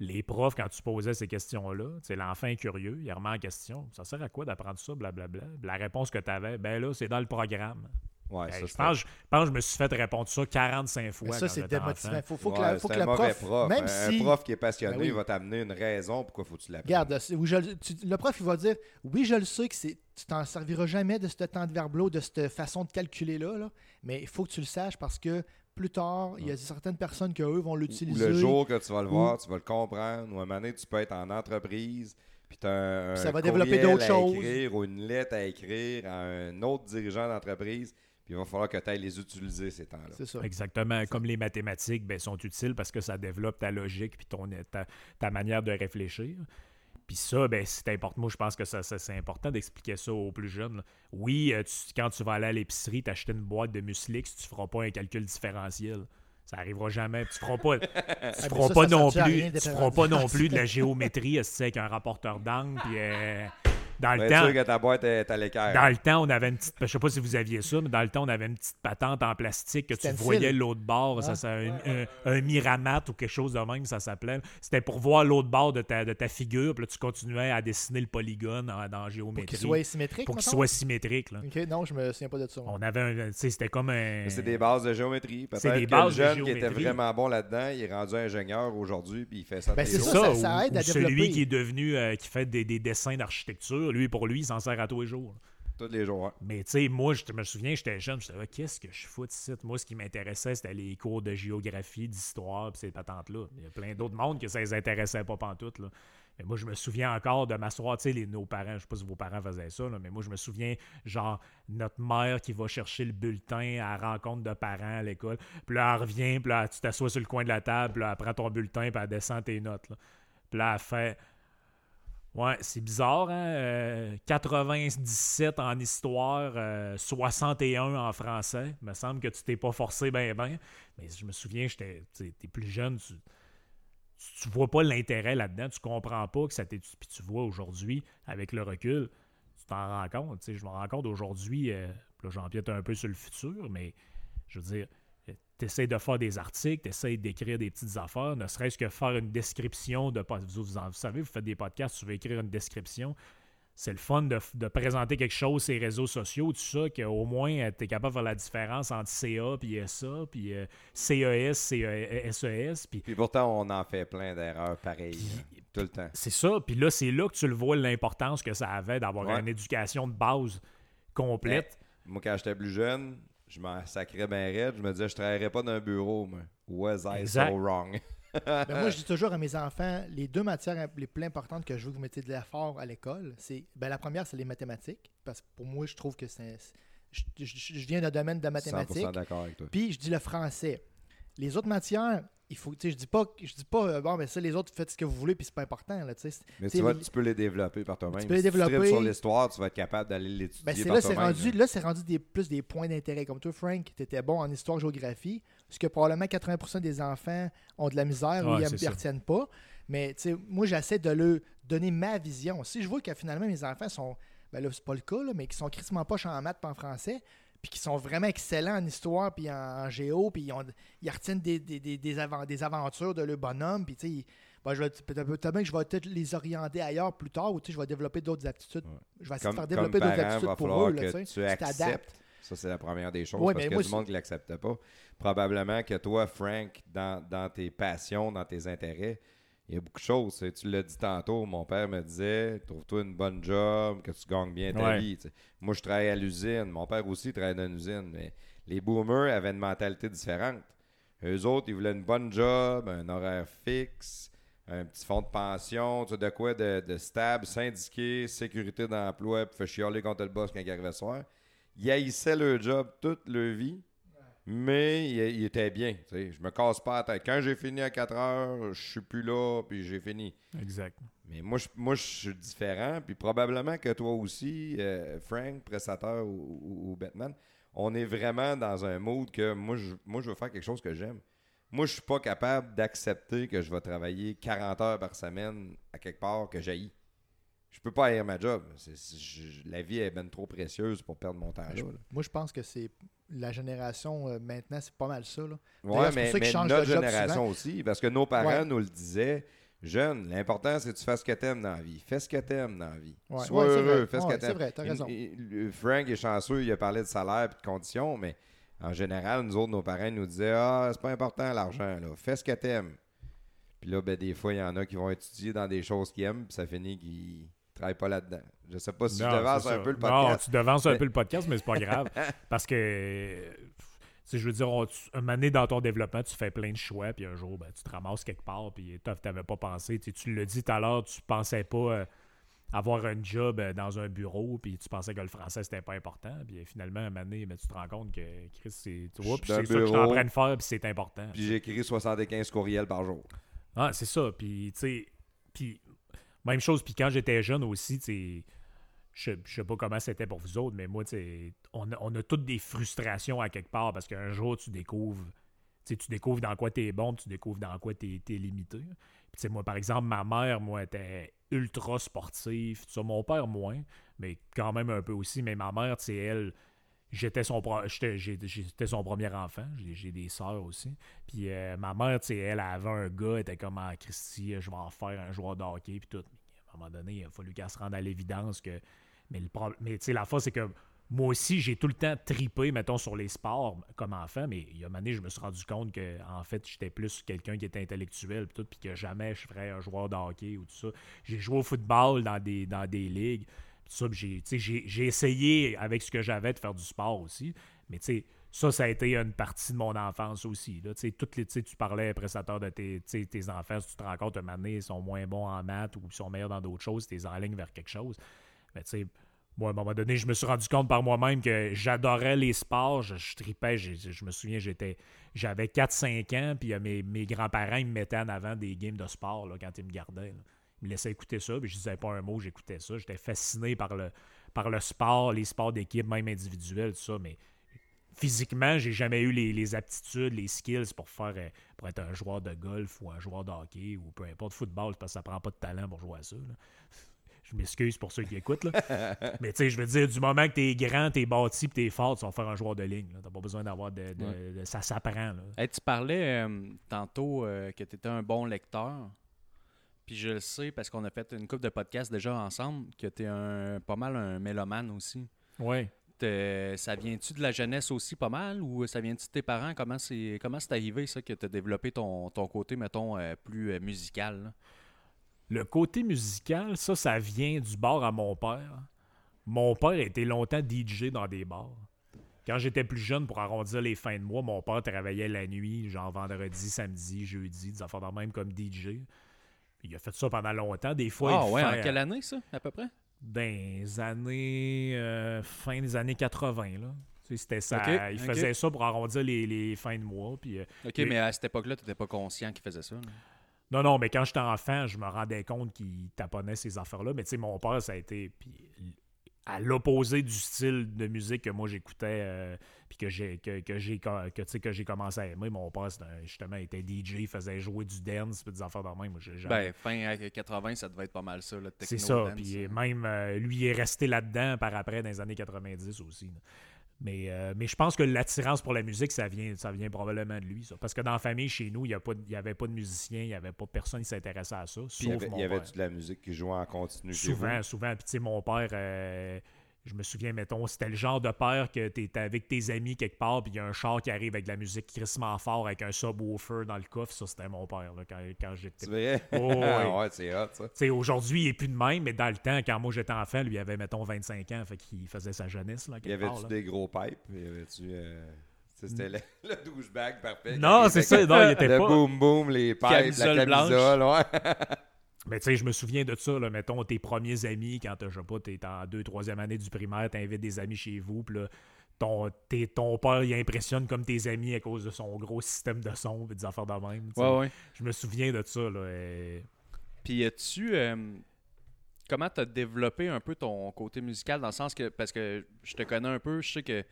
les profs, quand tu posais ces questions-là, sais, l'enfant curieux, il remet en question. Ça sert à quoi d'apprendre ça, blablabla? La réponse que tu avais, ben là, c'est dans le programme. Ouais, Ben, ça, je, pense, je pense que je me suis fait répondre ça 45 fois. Mais ça, c'est démotivant. enfant. Faut, faut que Ouais, la, faut que un prof, même un, si. prof qui est passionné Ben oui. va t'amener une raison pourquoi faut que tu l'apprennes. Regarde, je le- tu- le prof, il va dire Oui, je le sais que c'est, tu t'en serviras jamais de ce temps de verbe-là, de cette façon de calculer-là, là, mais il faut que tu le saches parce que plus tard, il y a certaines personnes qui, eux, vont Ou l'utiliser. le jour que tu vas le Ou- voir, tu vas le comprendre. Ou à un moment donné, tu peux être en entreprise, puis tu as un, Ça va un développer d'autres choses. écrire ou une lettre à écrire à un autre dirigeant d'entreprise, puis il va falloir que tu ailles les utiliser ces temps-là. C'est ça. Exactement. Comme les mathématiques ben, sont utiles parce que ça développe ta logique puis ton, ta, ta manière de réfléchir. Puis ça, ben, c'est important. Moi, je pense que ça, ça- c'est important d'expliquer ça aux plus jeunes. là. Oui, euh, tu- quand tu vas aller à l'épicerie, t'acheter une boîte de Muslix, tu feras pas un calcul différentiel. Ça arrivera jamais. Tu feras pas, tu mais feras ça, pas ça non plus, tu feras pas non plus de la géométrie c'est avec un rapporteur d'angle. Puis euh, dans le temps, sûr que ta boîte est à l'équerre. dans le temps, on avait une petite. Je sais pas si vous aviez ça, mais dans le temps, on avait une petite patente en plastique que tu voyais l'autre bord. Ça, Ah, ça, un, un- un miramat ou quelque chose de même, ça s'appelait. C'était pour voir l'autre bord de ta, de ta figure. Puis là, tu continuais à dessiner le polygone en- dans la Pour géométrie. qu'il soit symétrique. Pour qu'il soit symétrique. Là. Ok, non, je me souviens pas de ça. On avait c'était comme un. Mais C'est des bases de géométrie. C'est Peut-être des que bases de le jeune qui était géométrie. vraiment bon là-dedans, il est rendu ingénieur aujourd'hui, puis il fait ça Ben, c'est ça, ça- aide à ou celui développer. qui est devenu. euh, qui fait des, des dessins d'architecture. Lui, pour lui, il s'en sert à tous les jours. Tous les jours. hein. Mais tu sais, moi, je me souviens, j'étais jeune, je disais, qu'est-ce que je fous de site? Moi, ce qui m'intéressait, c'était les cours de géographie, d'histoire, puis ces patentes-là. Il y a plein d'autres mondes que ça les intéressait pas pantoute, là. Mais moi, je me souviens encore de m'asseoir, tu sais, les- nos parents, je sais pas si vos parents faisaient ça, là, mais moi, je me souviens, genre, notre mère qui va chercher le bulletin à la rencontre de parents à l'école, puis là, elle revient, puis là, tu t'assois sur le coin de la table, puis là, elle prend ton bulletin, puis elle descend tes notes, là. Puis là, elle fait... Ouais, c'est bizarre, hein? euh, 97 en histoire, euh, 61 en français. Il me semble que tu t'es pas forcé ben ben. Mais je me souviens, j'étais. Plus jeune, tu, tu, vois pas l'intérêt là-dedans, tu comprends pas que ça t'est. Puis tu vois aujourd'hui, avec le recul, tu t'en rends compte. Je me rends compte aujourd'hui, euh, là j'empiète un peu sur le futur, mais je veux dire, tu essaies de faire des articles, tu essaies d'écrire des petites affaires, ne serait-ce que faire une description de vous, vous, savez, vous faites des podcasts, tu veux écrire une description. C'est le fun de, de présenter quelque chose sur les réseaux sociaux, tout ça, qu'au moins tu es capable de faire la différence entre CA puis SA, puis euh, CES, CES, puis Puis pourtant, on en fait plein d'erreurs pareilles. hein, tout le temps. c'est ça. Puis là, c'est là que tu le vois l'importance que ça avait d'avoir Ouais. une éducation de base complète. Moi, quand j'étais plus jeune, je m'en sacrais bien raide. Je me disais, je travaillerais pas dans un bureau, moi. Was I Exact. so wrong? Ben, moi, je dis toujours à mes enfants, les deux matières les plus importantes que je veux que vous mettiez de l'effort à l'école, c'est ben, la première, c'est les mathématiques. Parce que pour moi, je trouve que c'est. Je, je- je viens d'un domaine de 100% mathématiques. d'accord avec toi. Puis je dis le français. Les autres matières, il faut. Tu sais, je dis pas, je dis pas, euh, bon, ben ça, les autres, faites ce que vous voulez, puis c'est pas important. Là, tu sais. Mais t'sais, tu, vois, les- tu peux les développer par toi-même. Tu peux les Si développer. tripes sur l'histoire, tu vas être capable d'aller l'étudier Ben, par là, c'est toi-même, rendu, là. là, c'est rendu des, plus des points d'intérêt. Comme toi, Frank, tu étais bon en histoire-géographie, ce que probablement 80% des enfants ont de la misère ou Ouais, ils ne retiennent pas. Mais tu sais, moi, j'essaie de leur donner ma vision. Si je vois que finalement mes enfants sont, ben là, c'est pas le cas, là, mais qui sont crissement poches en maths pas en français, puis qui sont vraiment excellents en histoire puis en, en géo, puis ils, ont- ils retiennent des, des, des, des aventures de leur bonhomme, puis tu sais, ben, je vais- peut-être que je vais peut-être les orienter ailleurs plus tard, ou tu sais, je vais développer d'autres aptitudes. Je vais essayer de faire développer d'autres aptitudes pour eux. Là, tu sais. t'adaptes. Ça, c'est la première des choses. Ouais, parce qu'il y a du monde qui ne l'accepte pas. Probablement que toi, Frank, dans, dans tes passions, dans tes intérêts, il y a beaucoup de choses. Tu l'as dit tantôt, mon père me disait trouve-toi une bonne job, que tu gagnes bien ta Ouais. vie. Moi, je travaille à l'usine. Mon père aussi travaille dans une usine. Mais les boomers avaient une mentalité différente. Eux autres, ils voulaient une bonne job, un horaire fixe, un petit fonds de pension, tu sais, de quoi de, de stable, syndiqué, sécurité d'emploi, puis fait chialer contre le boss quand il arrivait le soir. Ils haïssaient leur job toute leur vie, mais ils étaient bien. tu sais. Je me casse pas la tête. Quand j'ai fini à 4 heures, je suis plus là, puis j'ai fini. Exact. Mais moi, je, moi, je suis différent, puis probablement que toi aussi, euh, Frank, prestateur ou, ou- ou Batman, on est vraiment dans un mood que moi, je, moi, je veux faire quelque chose que j'aime. Moi, je suis pas capable d'accepter que je vais travailler 40 heures par semaine à quelque part que j'haïs. Je peux pas haïr ma job. Je- la vie est ben trop précieuse pour perdre mon temps là. Là. moi, je pense que c'est la génération euh, maintenant, c'est pas mal ça. Là. Ouais, mais, notre génération aussi, parce que nos parents Ouais. nous le disaient, jeune, l'important c'est que tu fasses ce que t'aimes dans la vie. Fais ce que t'aimes dans la vie. Ouais. Sois heureux, fais ce que c'est t'aimes. vrai, t'as Il- raison. il- Frank est chanceux, il a parlé de salaire et de conditions, mais en général, nous autres, nos parents nous disaient Ah, c'est pas important l'argent, là. fais ce que t'aimes. Puis là, ben, des fois, il y en a qui vont étudier dans des choses qu'ils aiment, puis ça finit qu'ils travaillent pas là-dedans. Je sais pas si Non, je devance un peu le Non, podcast. tu devances un peu le podcast, mais c'est pas grave. parce que, sais, je veux dire, on- tu- un moment donné dans ton développement, tu fais plein de choix, puis un jour, ben, tu te ramasses quelque part, puis tu n'avais pas pensé. Tu tu l'as dit tout à l'heure, tu pensais pas euh, avoir un job euh, dans un bureau, puis tu pensais que le français, c'était pas important. Puis finalement, un moment donné, ben, tu te rends compte que, Chris, c'est puis c'est ça que je suis en train de faire, puis c'est important. Puis j'écris 75 courriels par jour. Ah, c'est ça. Puis, tu sais, puis même chose, puis quand j'étais jeune aussi, tu je je sais pas comment c'était pour vous autres, mais moi, tu on a, on a toutes des frustrations à quelque part parce qu'un jour, tu découvres, tu tu découvres dans quoi t'es bon, puis tu découvres dans quoi t'es es limité. Puis, tu sais, moi, par exemple, ma mère, moi, était ultra sportive. Mon père, moins, mais quand même un peu aussi. Mais ma mère, tu elle, j'étais son, j'étais, son premier enfant. J'ai, des sœurs aussi. Puis euh, ma mère, tu sais, elle avait un gars, elle était comme ah, Christy, je vais en faire un joueur de hockey, puis tout. À un moment donné, il a fallu qu'elle se rende à l'évidence que. Mais, le problème, mais tu sais, la fois, c'est que moi aussi, j'ai tout le temps tripé, mettons, sur les sports comme enfant, mais il y a un moment donné, je me suis rendu compte que, en fait, j'étais plus quelqu'un qui était intellectuel, puis tout, puis que jamais je ferais un joueur de hockey ou tout ça. J'ai joué au football dans des, dans des ligues, ça, j'ai, essayé avec ce que j'avais de faire du sport aussi, mais tu sais, ça, ça a été une partie de mon enfance aussi. Là. Toutes les, tu parlais prestataire de tes, tes enfants, si tu te rends compte, un moment donné, ils sont moins bons en maths ou ils sont meilleurs dans d'autres choses, tu les enlignes vers quelque chose. Mais tu sais, moi, à un moment donné, je me suis rendu compte par moi-même que j'adorais les sports, je, tripais, je, je me souviens, j'étais j'avais 4-5 ans, puis euh, mes, mes grands-parents ils me mettaient en avant des games de sport là, quand ils me gardaient. Me laissaient écouter ça, puis je disais pas un mot, j'écoutais ça. J'étais fasciné par le, par le sport, les sports d'équipe, même individuels, tout ça, mais physiquement, j'ai jamais eu les, les aptitudes, les skills pour faire euh, pour être un joueur de golf ou un joueur de hockey ou peu importe football, parce que ça prend pas de talent pour jouer à ça. là. Je m'excuse pour ceux qui écoutent. Là. Mais tu sais, je veux dire, du moment que t'es grand, t'es bâti puis t'es fort, tu vas faire un joueur de ligne. T'as pas besoin d'avoir de, de- Ouais. de- Ça s'apprend. Hey, tu parlais euh, tantôt euh, que tu étais un bon lecteur. Puis je le sais parce qu'on a fait une couple de podcasts déjà ensemble, que tu es un, pas mal un mélomane aussi. T'es- Ça vient-tu de la jeunesse aussi pas mal ou ça vient-tu de tes parents? Comment c'est comment c'est arrivé ça que tu as développé ton, ton côté, mettons, euh, plus euh, musical? là? Le côté musical, ça, ça vient du bar à mon père. Mon père était longtemps DJ dans des bars. Quand j'étais plus jeune, pour arrondir les fins de mois, mon père travaillait la nuit, genre vendredi, samedi, jeudi, des affaires de même comme DJ. Il a fait ça pendant longtemps. Des fois, Ah il ouais, en quelle année ça, à peu près? les années euh, fin des années 80 là. Tu sais, C'était ça. Ok, il ok. faisait ça pour arrondir les, les fins de mois. Puis, euh, Ok, mais à cette époque-là, tu n'étais pas conscient qu'il faisait ça. là. non, non, mais quand j'étais enfant, je me rendais compte qu'il taponnait ces affaires-là. Mais tu sais, mon père, ça a été puis, à l'opposé du style de musique que moi j'écoutais, euh, puis que j'ai que, que j'ai que, tu sais, que j'ai commencé à aimer. Mon père, c'était un- justement, était DJ, il faisait jouer du dance, puis des affaires de même. Moi, j'ai jamais- Ben, fin à 80, ça devait être pas mal ça, le techno C'est ça. Puis là. même euh, lui il est resté là-dedans par après dans les années 90 aussi. là. Mais, euh, mais je pense que l'attirance pour la musique, ça vient, ça vient probablement de lui. Ça. Parce que dans la famille, chez nous, il n'y avait pas de musicien, il n'y avait pas personne qui s'intéressait à ça. Il y avait, mon il y avait père. de la musique qui jouait en continu? Souvent, souvent. Puis tu sais, mon père, euh, je me souviens, mettons, c'était le genre de père que tu es avec tes amis quelque part, puis il y a un char qui arrive avec de la musique crissement fort, avec un subwoofer dans le coffre. Ça, c'était mon père, là, quand, quand j'étais C'est vrai? Oh, ouais. ouais, c'est hot, ça. Aujourd'hui, il est plus de même, mais dans le temps, quand moi j'étais enfant, lui il avait, mettons, 25 ans, fait qu'il faisait sa jeunesse, là, Y quelque part, avait-tu des gros pipes? Y avait-tu... euh, C'était le, le douchebag parfait. Non, c'est ça, non, il était Le pas. boom boom, les pipes, la camisole, ouais. Mais tu sais, je me souviens de ça, là, mettons, tes premiers amis, quand, t'as, je sais pas, t'es en deux, troisième année du primaire, t'invites des amis chez vous, puis là, ton, t'es- ton père, il impressionne comme tes amis à cause de son gros système de son, puis des affaires de même. tu. Ouais, ouais. Je me souviens de ça, là. et- Puis as-tu. euh, comment tu as développé un peu ton côté musical dans le sens que. Parce que je te connais un peu, je sais que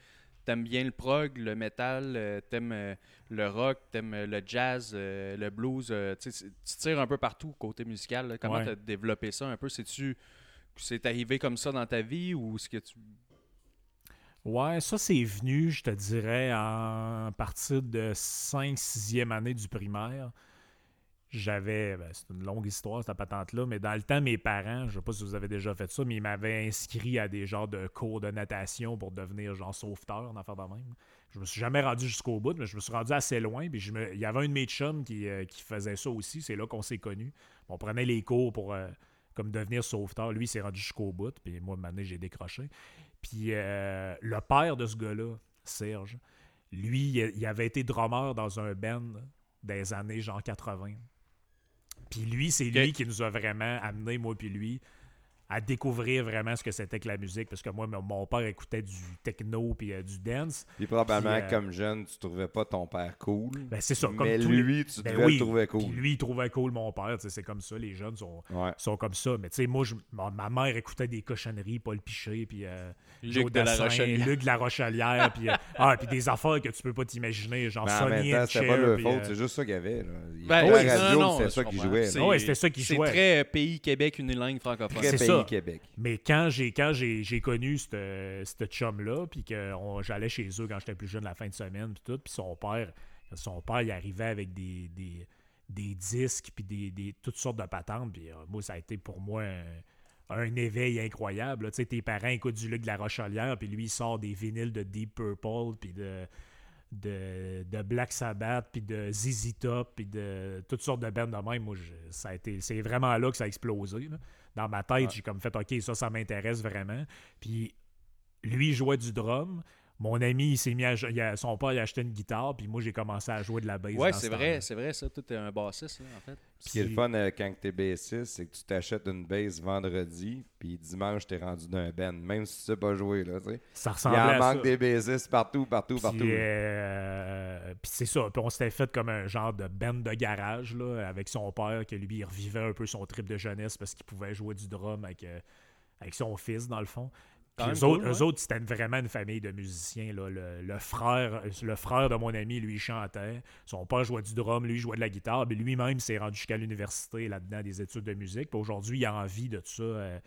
t'aimes bien le prog, le metal, euh, t'aimes euh, le rock, t'aimes euh, le jazz, le blues. tu tires un peu partout côté musical. là. Comment Ouais. tu as développé ça un peu? C'est-tu. C'est arrivé comme ça dans ta vie ou est-ce que tu. Ouais, ça, c'est venu, je te dirais, en partir de 5-6e année du primaire. J'avais, ben, c'est une longue histoire, cette patente-là, mais dans le temps, mes parents, je sais pas si vous avez déjà fait ça, mais ils m'avaient inscrit à des genres de cours de natation pour devenir genre sauveteur, en affaire de même. Je me suis jamais rendu jusqu'au bout, mais je me suis rendu assez loin. Puis je me- il y avait un de mes chums qui, euh, qui faisait ça aussi. C'est là qu'on s'est connus. On prenait les cours pour euh, comme devenir sauveteur. Lui, il s'est rendu jusqu'au bout. Puis moi, maintenant, j'ai décroché. Puis euh, le père de ce gars-là, Serge, lui, il avait été drummer dans un band des années genre 80. Puis lui, c'est lui qui nous a vraiment amené, moi puis lui, à découvrir vraiment ce que c'était que la musique. Parce que moi, mon- père écoutait du techno puis euh, du dance. Puis probablement, euh, comme jeune, tu trouvais pas ton père cool. Ben, c'est ça. Comme mais les- lui, tu Ben devais oui, le trouver cool. lui, il trouvait cool mon père. C'est comme ça, les jeunes sont, Ouais. sont comme ça. Mais tu sais, moi, je- ma, ma mère écoutait des cochonneries, Paul Piché, puis euh, Luc de la Dassin, Rochelière. Luc de la Rochelière, puis, euh, ah, puis des affaires que tu peux pas t'imaginer, genre Mais en même Sonny c'était pas Cher, leur puis, faute, euh, c'est juste ça qu'il y avait. Là. Il Ben, oui, la radio, c'était ça qu'il comprends. jouait. C'est- ouais, c'était ça qui C'est jouait. très euh, pays Québec unilingue francophone. Très c'est pays ça. Québec. Mais quand j'ai quand j'ai, connu ce chum-là, puis que j'allais chez eux quand j'étais plus jeune la fin de semaine, puis tout, puis son père, son père, il arrivait avec des, des, des disques, puis des, des- toutes sortes de patentes, puis euh, moi, ça a été pour moi un, un éveil incroyable. Tu sais, tes parents écoutent du Luc de la Rochelière, puis lui, il sort des vinyles de Deep Purple, puis de, de, de Black Sabbath, puis de ZZ Top, puis de toutes sortes de bandes de même. Moi, je- ça a été, c'est vraiment là que ça a explosé. là. Dans ma tête, Ouais. j'ai comme fait, OK, ça, ça m'intéresse vraiment. Puis lui, il jouait du drum. Mon ami, il s'est mis à, il a- son père, il a acheté une guitare, puis moi, j'ai commencé à jouer de la bass. Ouais, dans c'est ce vrai, c'est vrai, ça. Tout est un bassiste, là, en fait. Ce qui est le Puis- fun euh, quand t'es bassiste, c'est que tu t'achètes une bass vendredi, puis dimanche, t'es rendu d'un band, même si tu sais pas jouer. Là, tu sais. Ça Il ressemblait en à manque ça. des bassistes partout, partout, Puis, partout. euh, puis c'est ça. Puis on s'était fait comme un genre de band de garage là, avec son père, que lui, il revivait un peu son trip de jeunesse parce qu'il pouvait jouer du drum avec, euh, avec son fils, dans le fond. Quand eux, autres, eux c'était vraiment une famille de musiciens. là. Le, le frère, le frère de mon ami, lui, il chantait. Son père jouait du drum, lui, il jouait de la guitare. Lui-même s'est rendu jusqu'à l'université là-dedans, des études de musique. Puis aujourd'hui, il a envie de tout ça. euh,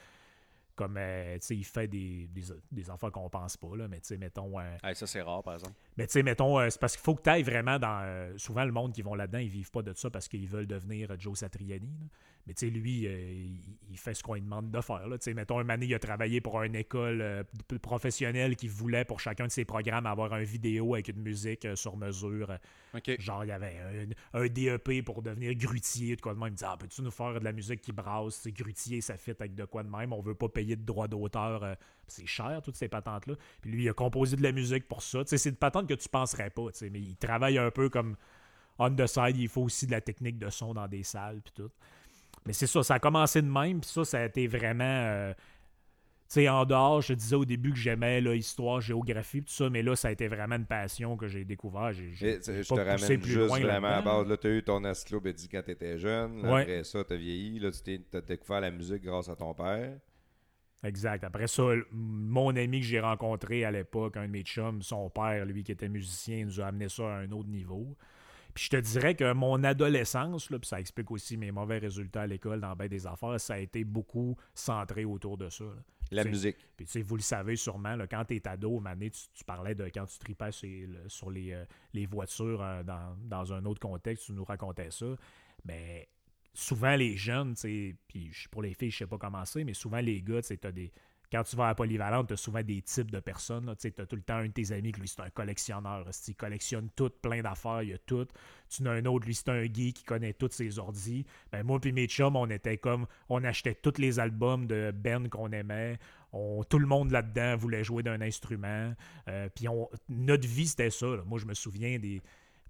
comme, euh, tu sais, il fait des, des, des affaires qu'on pense pas, là, mais tu sais, mettons... euh, Hey, ça, c'est rare, par exemple. mais tu sais, mettons, c'est parce qu'il faut que tu ailles vraiment dans. souvent, le monde qui vont là-dedans, ils vivent pas de ça parce qu'ils veulent devenir Joe Satriani. là. Mais tu sais, lui, euh, il, fait ce qu'on lui demande de faire. là. Tu sais, mettons, un donné, il a travaillé pour une école euh, professionnelle qui voulait pour chacun de ses programmes avoir un vidéo avec une musique euh, sur mesure. Genre, il y avait un, un DEP pour devenir grutier, de quoi de même. Il dit Ah, peux-tu nous faire de la musique qui brasse? C'est grutier, ça fit avec de quoi de même. On veut pas payer de droits d'auteur. c'est cher, toutes ces patentes-là. Puis lui, il a composé de la musique pour ça. Tu sais, c'est une patente que tu penserais pas, tu sais, mais il travaille un peu comme on the side. Il faut aussi de la technique de son dans des salles, puis tout. Mais c'est ça, ça a commencé de même, puis ça, ça a été vraiment. euh, tu sais, en dehors, je te disais au début que j'aimais là, histoire, géographie, tout ça, mais là, ça a été vraiment une passion que j'ai découvert. J'ai, je pas te ramène plus juste loin vraiment à base. Là, tu as eu ton asclopédie quand tu étais jeune. Là, Ouais. Après ça, tu as vieilli. Là, tu as découvert la musique grâce à ton père. Exact. Après ça, mon ami que j'ai rencontré à l'époque, un de mes chums, son père, lui qui était musicien, nous a amené ça à un autre niveau. Puis je te dirais que mon adolescence, là, puis ça explique aussi mes mauvais résultats à l'école dans bien des affaires, ça a été beaucoup centré autour de ça. là. La musique. Puis tu sais, vous le savez sûrement, là, quand tu es ado, Mané, tu, tu parlais de quand tu tripais sur, le- sur les, euh, les voitures euh, dans, dans un autre contexte, tu nous racontais ça. Ben, souvent les jeunes, tu sais, puis pour les filles, je sais pas comment c'est, mais souvent les gars, tu sais, t'as des. Quand tu vas à la polyvalente, tu as souvent des types de personnes. Tu as tout le temps un de tes amis que lui, c'est un collectionneur. Il collectionne tout, plein d'affaires, il y a tout. Tu as un autre, lui, c'est un geek qui connaît tous ses ordis. Ben, moi puis mes chums, on était comme. On achetait tous les albums de Ben qu'on aimait. On, tout le monde là-dedans voulait jouer d'un instrument. Euh, puis notre vie, c'était ça. là. Moi, je me souviens des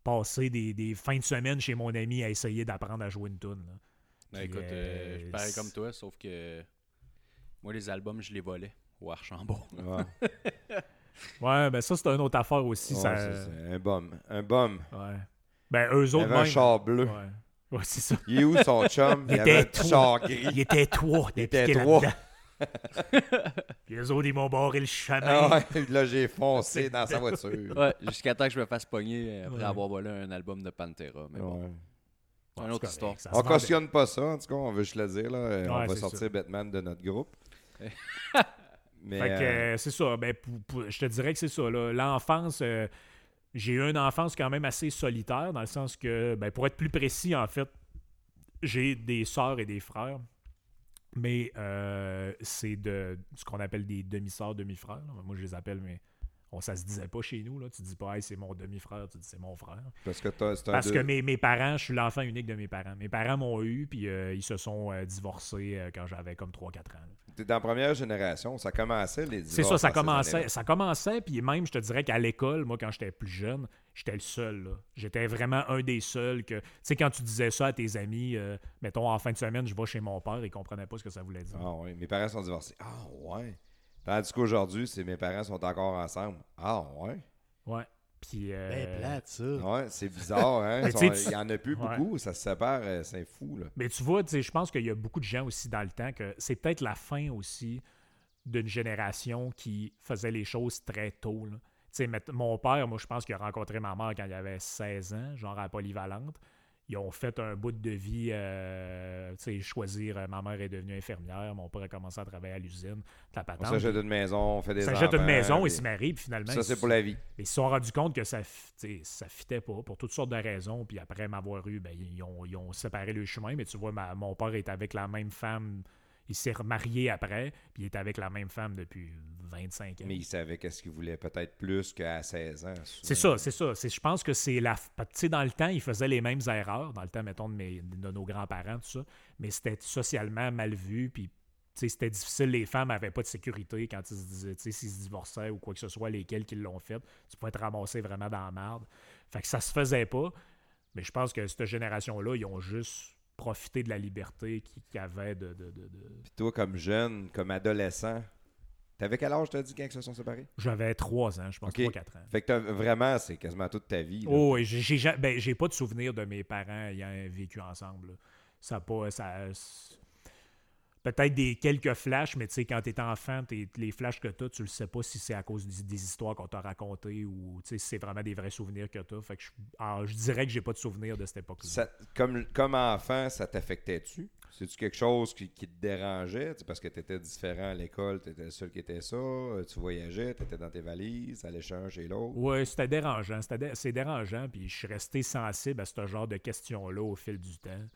passer des, des fins de semaine chez mon ami à essayer d'apprendre à jouer une tune. Ben, écoute, euh, euh, je c'est- comme toi, sauf que moi, les albums, je les volais au Archambault. Ouais. Ouais, ben ça, c'est une autre affaire aussi. Ouais, ça... Un bum. Un bum. Ouais. Ben, eux Il autres, avait un char bleu. Ouais, Ouais, c'est ça. Il est où son chum? Il Il avait était un char gris. Il était trois. Il était trois. Puis les autres, ils m'ont barré le chemin. Ah ouais, là, j'ai foncé dans sa voiture. Ouais, jusqu'à temps que je me fasse pogner euh, après Ouais. avoir volé un album de Pantera. Mais bon, Ouais. c'est une autre histoire. On cautionne pas ça, en tout cas, on veut juste le dire. Là. On va sortir. Batman de notre groupe. Mais Fait que euh, euh, c'est ça. Ben, pour- pour- je te dirais que c'est ça. L'enfance, euh, j'ai eu une enfance quand même assez solitaire, dans le sens que, ben, pour être plus précis, en fait, j'ai des sœurs et des frères. Mais euh, c'est de ce qu'on appelle des demi-sœurs, demi-frères. Moi, je les appelle, mais on, ça se disait pas chez nous. Là. Tu dis pas, hey, c'est mon demi-frère, tu dis c'est mon frère. parce que Parce deux- que mes, mes parents, je suis l'enfant unique de mes parents. Mes parents m'ont eu, puis euh, ils se sont euh, divorcés euh, quand j'avais comme 3-4 ans. t'es dans la première génération, ça commençait les C'est ça, divorces ça commençait, ça commençait, puis même, je te dirais qu'à l'école, moi, quand j'étais plus jeune, j'étais le seul. J'étais vraiment un des seuls que. Tu sais, quand tu disais ça à tes amis, mettons, en fin de semaine, je vais chez mon père, ils comprenaient pas ce que ça voulait dire. Ah ouais, mes parents sont divorcés. Ah ouais. Tandis qu'aujourd'hui, c'est mes parents sont encore ensemble. Ah ouais? Ouais. Puis. euh, Ben, plate, ça. Ouais, c'est bizarre, hein? Tu sais, tu- Il y en a plus Ouais. beaucoup, ça se sépare, euh, c'est fou, là. Mais tu vois, tu sais, je pense qu'il y a beaucoup de gens aussi dans le temps que c'est peut-être la fin aussi d'une génération qui faisait les choses très tôt. là. Tu sais, mon père, moi, je pense qu'il a rencontré ma mère quand il avait 16 ans, genre à la polyvalente. Ils ont fait un bout de vie, euh, tu sais, choisir. euh, ma mère est devenue infirmière, mon père a commencé à travailler à l'usine, la On patente. s'achète une maison, on fait des jette une maison, ils se marient, puis finalement. Ça, c'est pour la vie. mais ils se sont rendus compte que ça, ça fitait pas pour toutes sortes de raisons. Puis après m'avoir eu, ben, ils, ont, ils ont séparé le chemin. Mais tu vois, ma- mon père est avec la même femme. Il s'est remarié après, puis il est avec la même femme depuis 25 ans. Mais il savait qu'est-ce qu'il voulait, peut-être plus qu'à 16 ans. C'est ça, c'est ça. Je pense que c'est la. Tu sais, dans le temps, ils faisaient les mêmes erreurs, dans le temps, mettons, de, mes- de nos grands-parents, tout ça. Mais c'était socialement mal vu, puis. C'était difficile, les femmes n'avaient pas de sécurité quand ils se disaient, tu sais, s'ils se divorçaient ou quoi que ce soit, lesquels qui l'ont fait. Tu pouvais te ramasser vraiment dans la merde. Fait que ça se faisait pas. Mais je pense que cette génération-là, ils ont juste profité de la liberté qu'ils qu'ils avaient de. de- de- de- Puis toi, comme jeune, comme adolescent, t'avais quel âge, t'as dit, quand ils se sont séparés? J'avais 3 ans, je pense, Ok. 3-4 ans. Fait que t'as vraiment, c'est quasiment toute ta vie. là. Oh, et j'ai, j'ai, ja- ben, pas de souvenir de mes parents ayant vécu ensemble. là. Ça pas. Ça, peut-être des quelques flashs, mais tu sais, quand t'es enfant, les flashs que t'as, tu le sais pas si c'est à cause des, des histoires qu'on t'a racontées ou si c'est vraiment des vrais souvenirs que t'as. Fait que je, alors, je dirais que j'ai pas de souvenirs de cette époque-là. Comme, comme enfant, ça t'affectait-tu? C'est-tu quelque chose qui, qui te dérangeait? Parce que tu étais différent à l'école, tu étais le seul qui était ça, euh, tu voyageais, tu étais dans tes valises, à l'échange chez l'autre. Ouais, c'était dérangeant. C'est dérangeant, puis je suis resté sensible à ce genre de questions-là au fil du temps.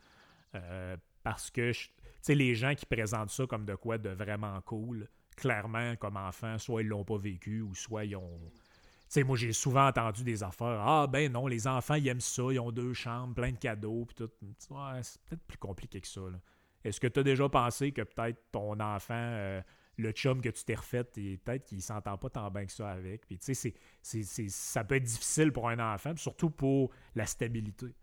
Euh, parce que, je- sais, les gens qui présentent ça comme de quoi de vraiment cool, clairement, comme enfant, soit ils l'ont pas vécu, ou soit ils ont. Tu sais, moi, j'ai souvent entendu des affaires. Ah, ben non, les enfants, ils aiment ça, ils ont deux chambres, plein de cadeaux, puis tout. Ouais, c'est peut-être plus compliqué que ça. Est-ce que tu as déjà pensé que peut-être ton enfant, euh, le chum que tu t'es refait, peut-être qu'il s'entend pas tant bien que ça avec. Puis tu sais, ça peut être difficile pour un enfant, surtout pour la stabilité. Tu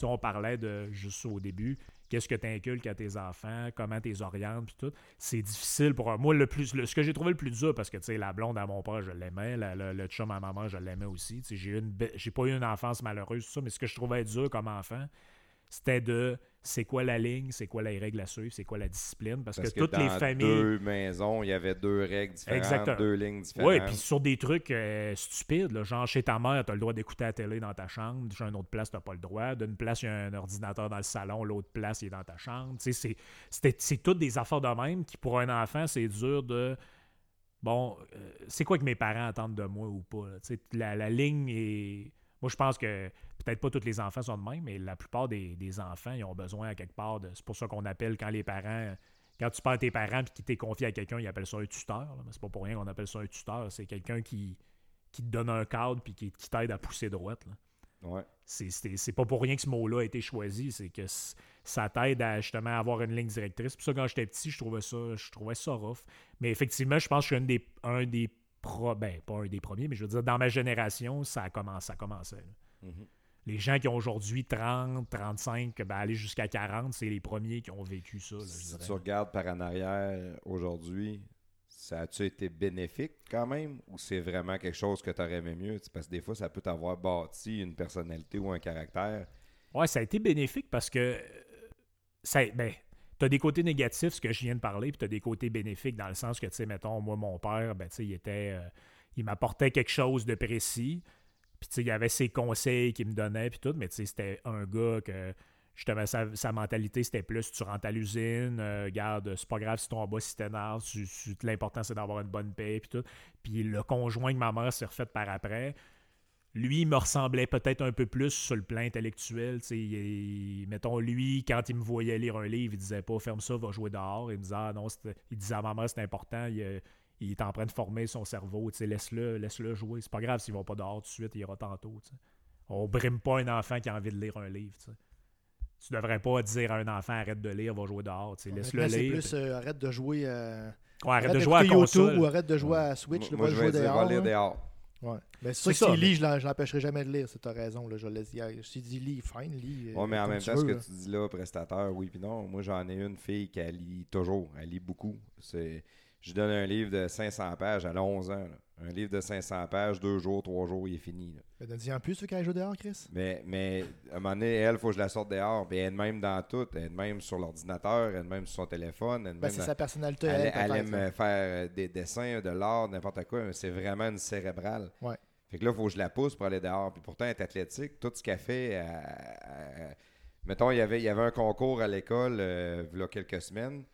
sais, on parlait de, juste au début, qu'est-ce que tu inculques à tes enfants, comment tu les orientes, puis tout. C'est difficile pour. Moi, le plus, le- ce que j'ai trouvé le plus dur, parce que tu sais, la blonde à mon père, je l'aimais, la- la- le chum à ma mère, je l'aimais aussi. J'ai une j'ai pas eu une enfance malheureuse, tout ça, mais ce que je trouvais dur comme enfant, c'était de c'est quoi la ligne, c'est quoi les règles à suivre, c'est quoi la discipline, parce, Parce que, que, toutes dans les familles. deux maisons, il y avait deux règles différentes, Exactement. deux lignes différentes. Oui, puis sur des trucs euh, stupides, là, genre chez ta mère, tu as le droit d'écouter la télé dans ta chambre, chez une autre place, tu pas le droit. D'une place, il y a un ordinateur dans le salon, l'autre place, il est dans ta chambre. Tu sais, c'est- c'est toutes des affaires de même qui, pour un enfant, c'est dur de. Bon, euh, c'est quoi que mes parents attendent de moi ou pas? là? Tu sais, La, la ligne est. Moi, je pense que peut-être pas tous les enfants sont de même, mais la plupart des, des enfants, ils ont besoin à quelque part de. C'est pour ça qu'on appelle quand les parents. Quand tu perds tes parents et qu'ils t'es confié à quelqu'un, ils appellent ça un tuteur. là. Mais c'est pas pour rien qu'on appelle ça un tuteur. C'est quelqu'un qui, qui te donne un cadre puis qui, qui t'aide à pousser droite. là. Ouais. C'est- C'est c'est pas pour rien que ce mot-là a été choisi. C'est que ça t'aide à justement avoir une ligne directrice. Puis ça, quand j'étais petit, je trouvais ça, je trouvais ça rough. Mais effectivement, je pense que je suis un des, un des pro, ben, pas un des premiers, mais je veux dire, dans ma génération, ça a commencé, ça commençait. Mhm. Les gens qui ont aujourd'hui 30, 35, ben, aller jusqu'à 40, c'est les premiers qui ont vécu ça. là, Si tu regardes par en arrière aujourd'hui, ça a-tu été bénéfique quand même ou c'est vraiment quelque chose que tu aurais aimé mieux? Parce que des fois, ça peut t'avoir bâti une personnalité ou un caractère. Ouais, ça a été bénéfique parce que euh, ça, ben, t'as des côtés négatifs, ce que je viens de parler, puis t'as des côtés bénéfiques dans le sens que, tu sais, mettons, moi, mon père, ben, tu sais, il était. euh, il m'apportait quelque chose de précis. Puis, tu sais, il y avait ses conseils qu'il me donnait, puis tout, mais, tu sais, c'était un gars que. Justement, sa, sa mentalité, c'était plus tu rentres à l'usine, euh, garde, c'est pas grave si ton boss si t'énerve, tu- tu- l'important c'est d'avoir une bonne paix, puis tout. Puis le conjoint que ma mère s'est refait par après, lui, il me ressemblait peut-être un peu plus sur le plan intellectuel. il- mettons, lui, quand il me voyait lire un livre, il disait pas ferme ça, va jouer dehors. Il me disait, ah non, il disait à ma mère, c'est important, il, euh, il est en train de former son cerveau, tu sais, laisse-le laisse-le jouer. C'est pas grave s'il va pas dehors tout de suite, il ira tantôt. tu sais. On brime pas un enfant qui a envie de lire un livre. Tu sais. Tu devrais pas dire à un enfant arrête de lire, va jouer dehors. tu sais, Laisse-le lire. plus euh, arrête de jouer. euh, Ouais, arrête de jouer à YouTube console. ou arrête de jouer à Switch. Moi, là, moi, va je jouer dire, va lire dehors. Ouais. C'est C'est sûr que mais- lit, je l'empêcherai jamais de lire. C'est ta raison. Là, je laisse dire. Si dit lis, fine, lis. euh, Ouais, mais en même temps, ce que tu dis là, prestateur, oui puis non, moi j'en ai une fille qui lit toujours, elle lit beaucoup. C'est, je donne un livre de 500 pages, elle a 11 ans. là. Un livre de 500 pages, deux jours, trois jours, il est fini. là. Ben, donne-y en plus, tu veux qu'elle joue dehors, Chris? Mais, mais à un moment donné, elle, il faut que je la sorte dehors. Puis elle est même dans tout. Elle est même sur l'ordinateur, elle est même sur son téléphone. Elle Ben, c'est dans- sa personnalité. elle, Elle, elle aime faire euh, des dessins, de l'art, n'importe quoi. mais C'est vraiment une cérébrale. Ouais. Fait que là, il faut que je la pousse pour aller dehors. Puis pourtant, elle est athlétique. Tout ce qu'elle fait, elle- elle- mettons, il y avait, il y avait un concours à l'école euh, il y a quelques semaines.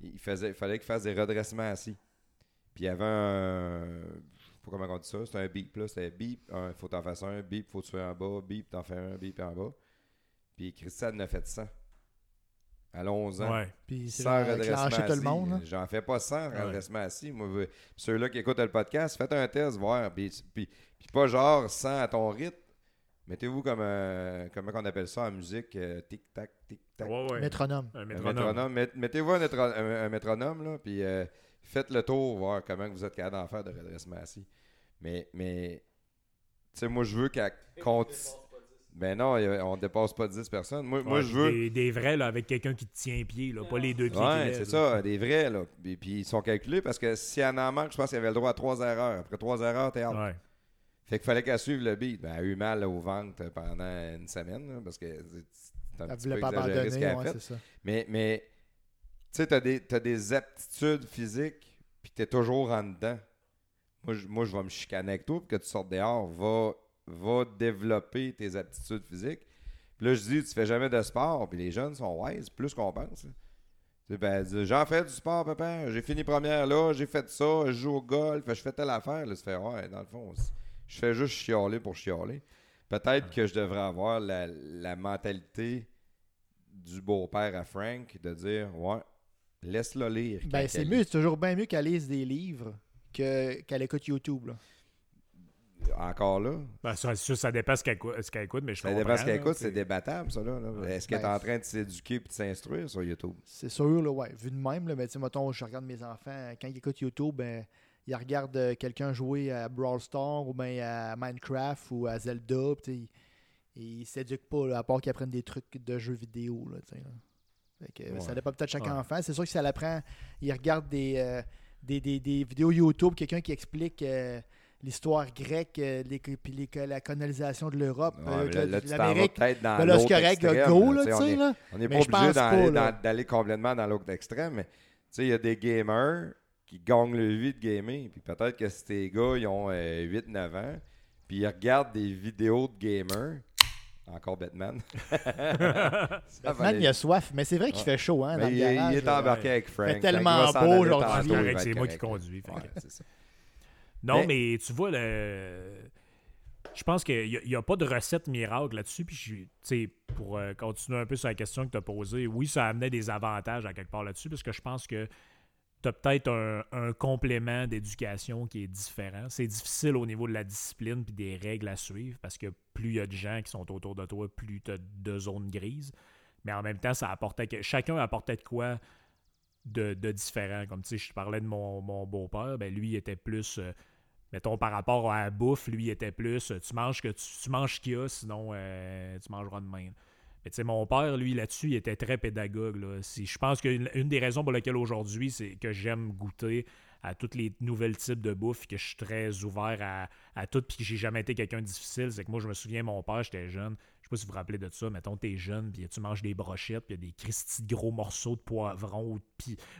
Il, faisait, il fallait qu'il fasse des redressements assis. Puis il y avait un. Je sais pas comment on dit ça? C'était un beep. Là. C'était beep, il faut t'en faire un. Beep, faut que tu fasses en bas. Beep, t'en fais un. Beep en bas. Puis Christiane a fait 100. À 11 ans. Ouais. Puis c'est 100 genre redressements clencher tout le assis. J'en fais pas 100 Ouais. redressements assis. Moi, veux- ceux-là qui écoutent le podcast, faites un test, voir. Puis, puis, puis pas genre 100 à ton rythme. Mettez-vous comme un, comment on appelle ça en musique, euh, tic-tac, tic-tac. Ouais, ouais. Métronome. Un Un métronome. métronome. Met- Mettez-vous un, métro- un- un métronome, là, puis euh, faites le tour, voir comment vous êtes capable d'en faire de redressement assis. Mais, mais tu sais, moi, je veux qu'elle continue. Ben non, on dépasse pas 10 personnes. Moi, moi je veux. Des, des vrais, là, avec quelqu'un qui te tient pied, là, pas les deux pieds Ouais, c'est ça, des vrais, là. Puis, puis ils sont calculés parce que si elle en manque, je pense qu'il y avait le droit à trois erreurs. Après trois erreurs, t'es out. Ouais. Fait qu'il fallait qu'elle suive le beat. Ben, elle a eu mal là, au ventre pendant une semaine, là, parce que c'est un Elle petit voulait peu pas exagéré ce abandonner. qu'elle a Ouais, fait. c'est ça. Mais, mais sais, t'as des, t'as des aptitudes physiques, puis t'es toujours en dedans. Moi, je, moi, je vais me chicaner avec toi, pour que tu sortes dehors, va, va développer tes aptitudes physiques. Puis là, je dis, tu fais jamais de sport, puis les jeunes sont wise, plus qu'on pense. Tu sais, ben, j'en fais du sport, papa, j'ai fini première là, j'ai fait ça, je joue au golf, je fais telle affaire. Là, tu fais, ouais, dans le fond, je fais juste chialer pour chialer. Peut-être que je devrais avoir la, la mentalité du beau-père à Frank de dire, ouais, laisse-le lire. Ben, c'est mieux, c'est toujours bien mieux qu'elle lise des livres que- qu'elle écoute YouTube. Là. Encore là, Ben, ça, ça, ça dépend ce qu'elle écoute, ce qu'elle écoute, mais je ça dépend ce qu'elle écoute, c'est- débattable, ça. Là, là. Est-ce qu'elle est Ben, en train de s'éduquer et de s'instruire sur YouTube? C'est sûr, là, ouais. Vu de même, là, mais tu sais, mettons, je regarde mes enfants, quand ils écoutent YouTube, ben, ils regardent euh, quelqu'un jouer à Brawl Stars ou bien à Minecraft ou à Zelda, sais, ils, s'éduquent pas, là, à part qu'ils apprennent des trucs de jeux vidéo, là. Que, euh, Ça Ouais. dépend peut-être de chaque Ouais. enfant. C'est sûr que ça l'apprend, ils regardent des, euh, des, des- des vidéos YouTube, quelqu'un qui explique euh, l'histoire grecque, euh, les- puis les- la colonisation de l'Europe, Ouais, l'Amérique. peut-être dans Ben là, c'est l'autre correct, go, là, tu sais, on là. N'est pas obligé d'aller complètement dans l'autre extrême, mais tu sais, il y a des gamers qui gagnent le vie de gamer, puis peut-être que ces gars, ils ont 8-9 ans, puis ils regardent des vidéos de gamers. Encore Batman. Batman, il a soif, mais c'est vrai qu'il Ouais. fait chaud, hein, dans le il, garage. il est embarqué avec Frank. fait il tellement va s'en beau aujourd'hui. C'est il moi qui conduis. fait Ouais, ça. Non, Mais- mais, tu vois, le... je pense qu'il n'y a, pas de recette miracle là-dessus. Puis, je- tu sais, pour euh, continuer un peu sur la question que tu as posée, oui, ça amenait des avantages à quelque part là-dessus, parce que je pense que tu as peut-être un, complément d'éducation qui est différent. C'est difficile au niveau de la discipline puis des règles à suivre, parce que plus il y a de gens qui sont autour de toi, plus tu as de zones grises. Mais en même temps, ça apportait chacun apportait de quoi de, différent. Comme tu sais, je parlais de mon, mon beau-père, ben lui il était plus, euh, mettons par rapport à la bouffe, lui il était plus, euh, tu manges tu manges ce qu'il y a, sinon euh, tu mangeras demain. Mais tu sais, mon père, lui, là-dessus, il était très pédagogue. Là. Si- Je pense qu'une une des raisons pour lesquelles aujourd'hui, c'est que j'aime goûter à tous les nouvelles types de bouffe, que je suis très ouvert à, à tout, puis que j'ai jamais été quelqu'un de difficile. C'est que moi, je me souviens, mon père, j'étais jeune. Je sais pas si vous vous rappelez de ça. Mettons, t'es jeune, puis tu manges des brochettes, puis il y a des cristis de gros morceaux de poivron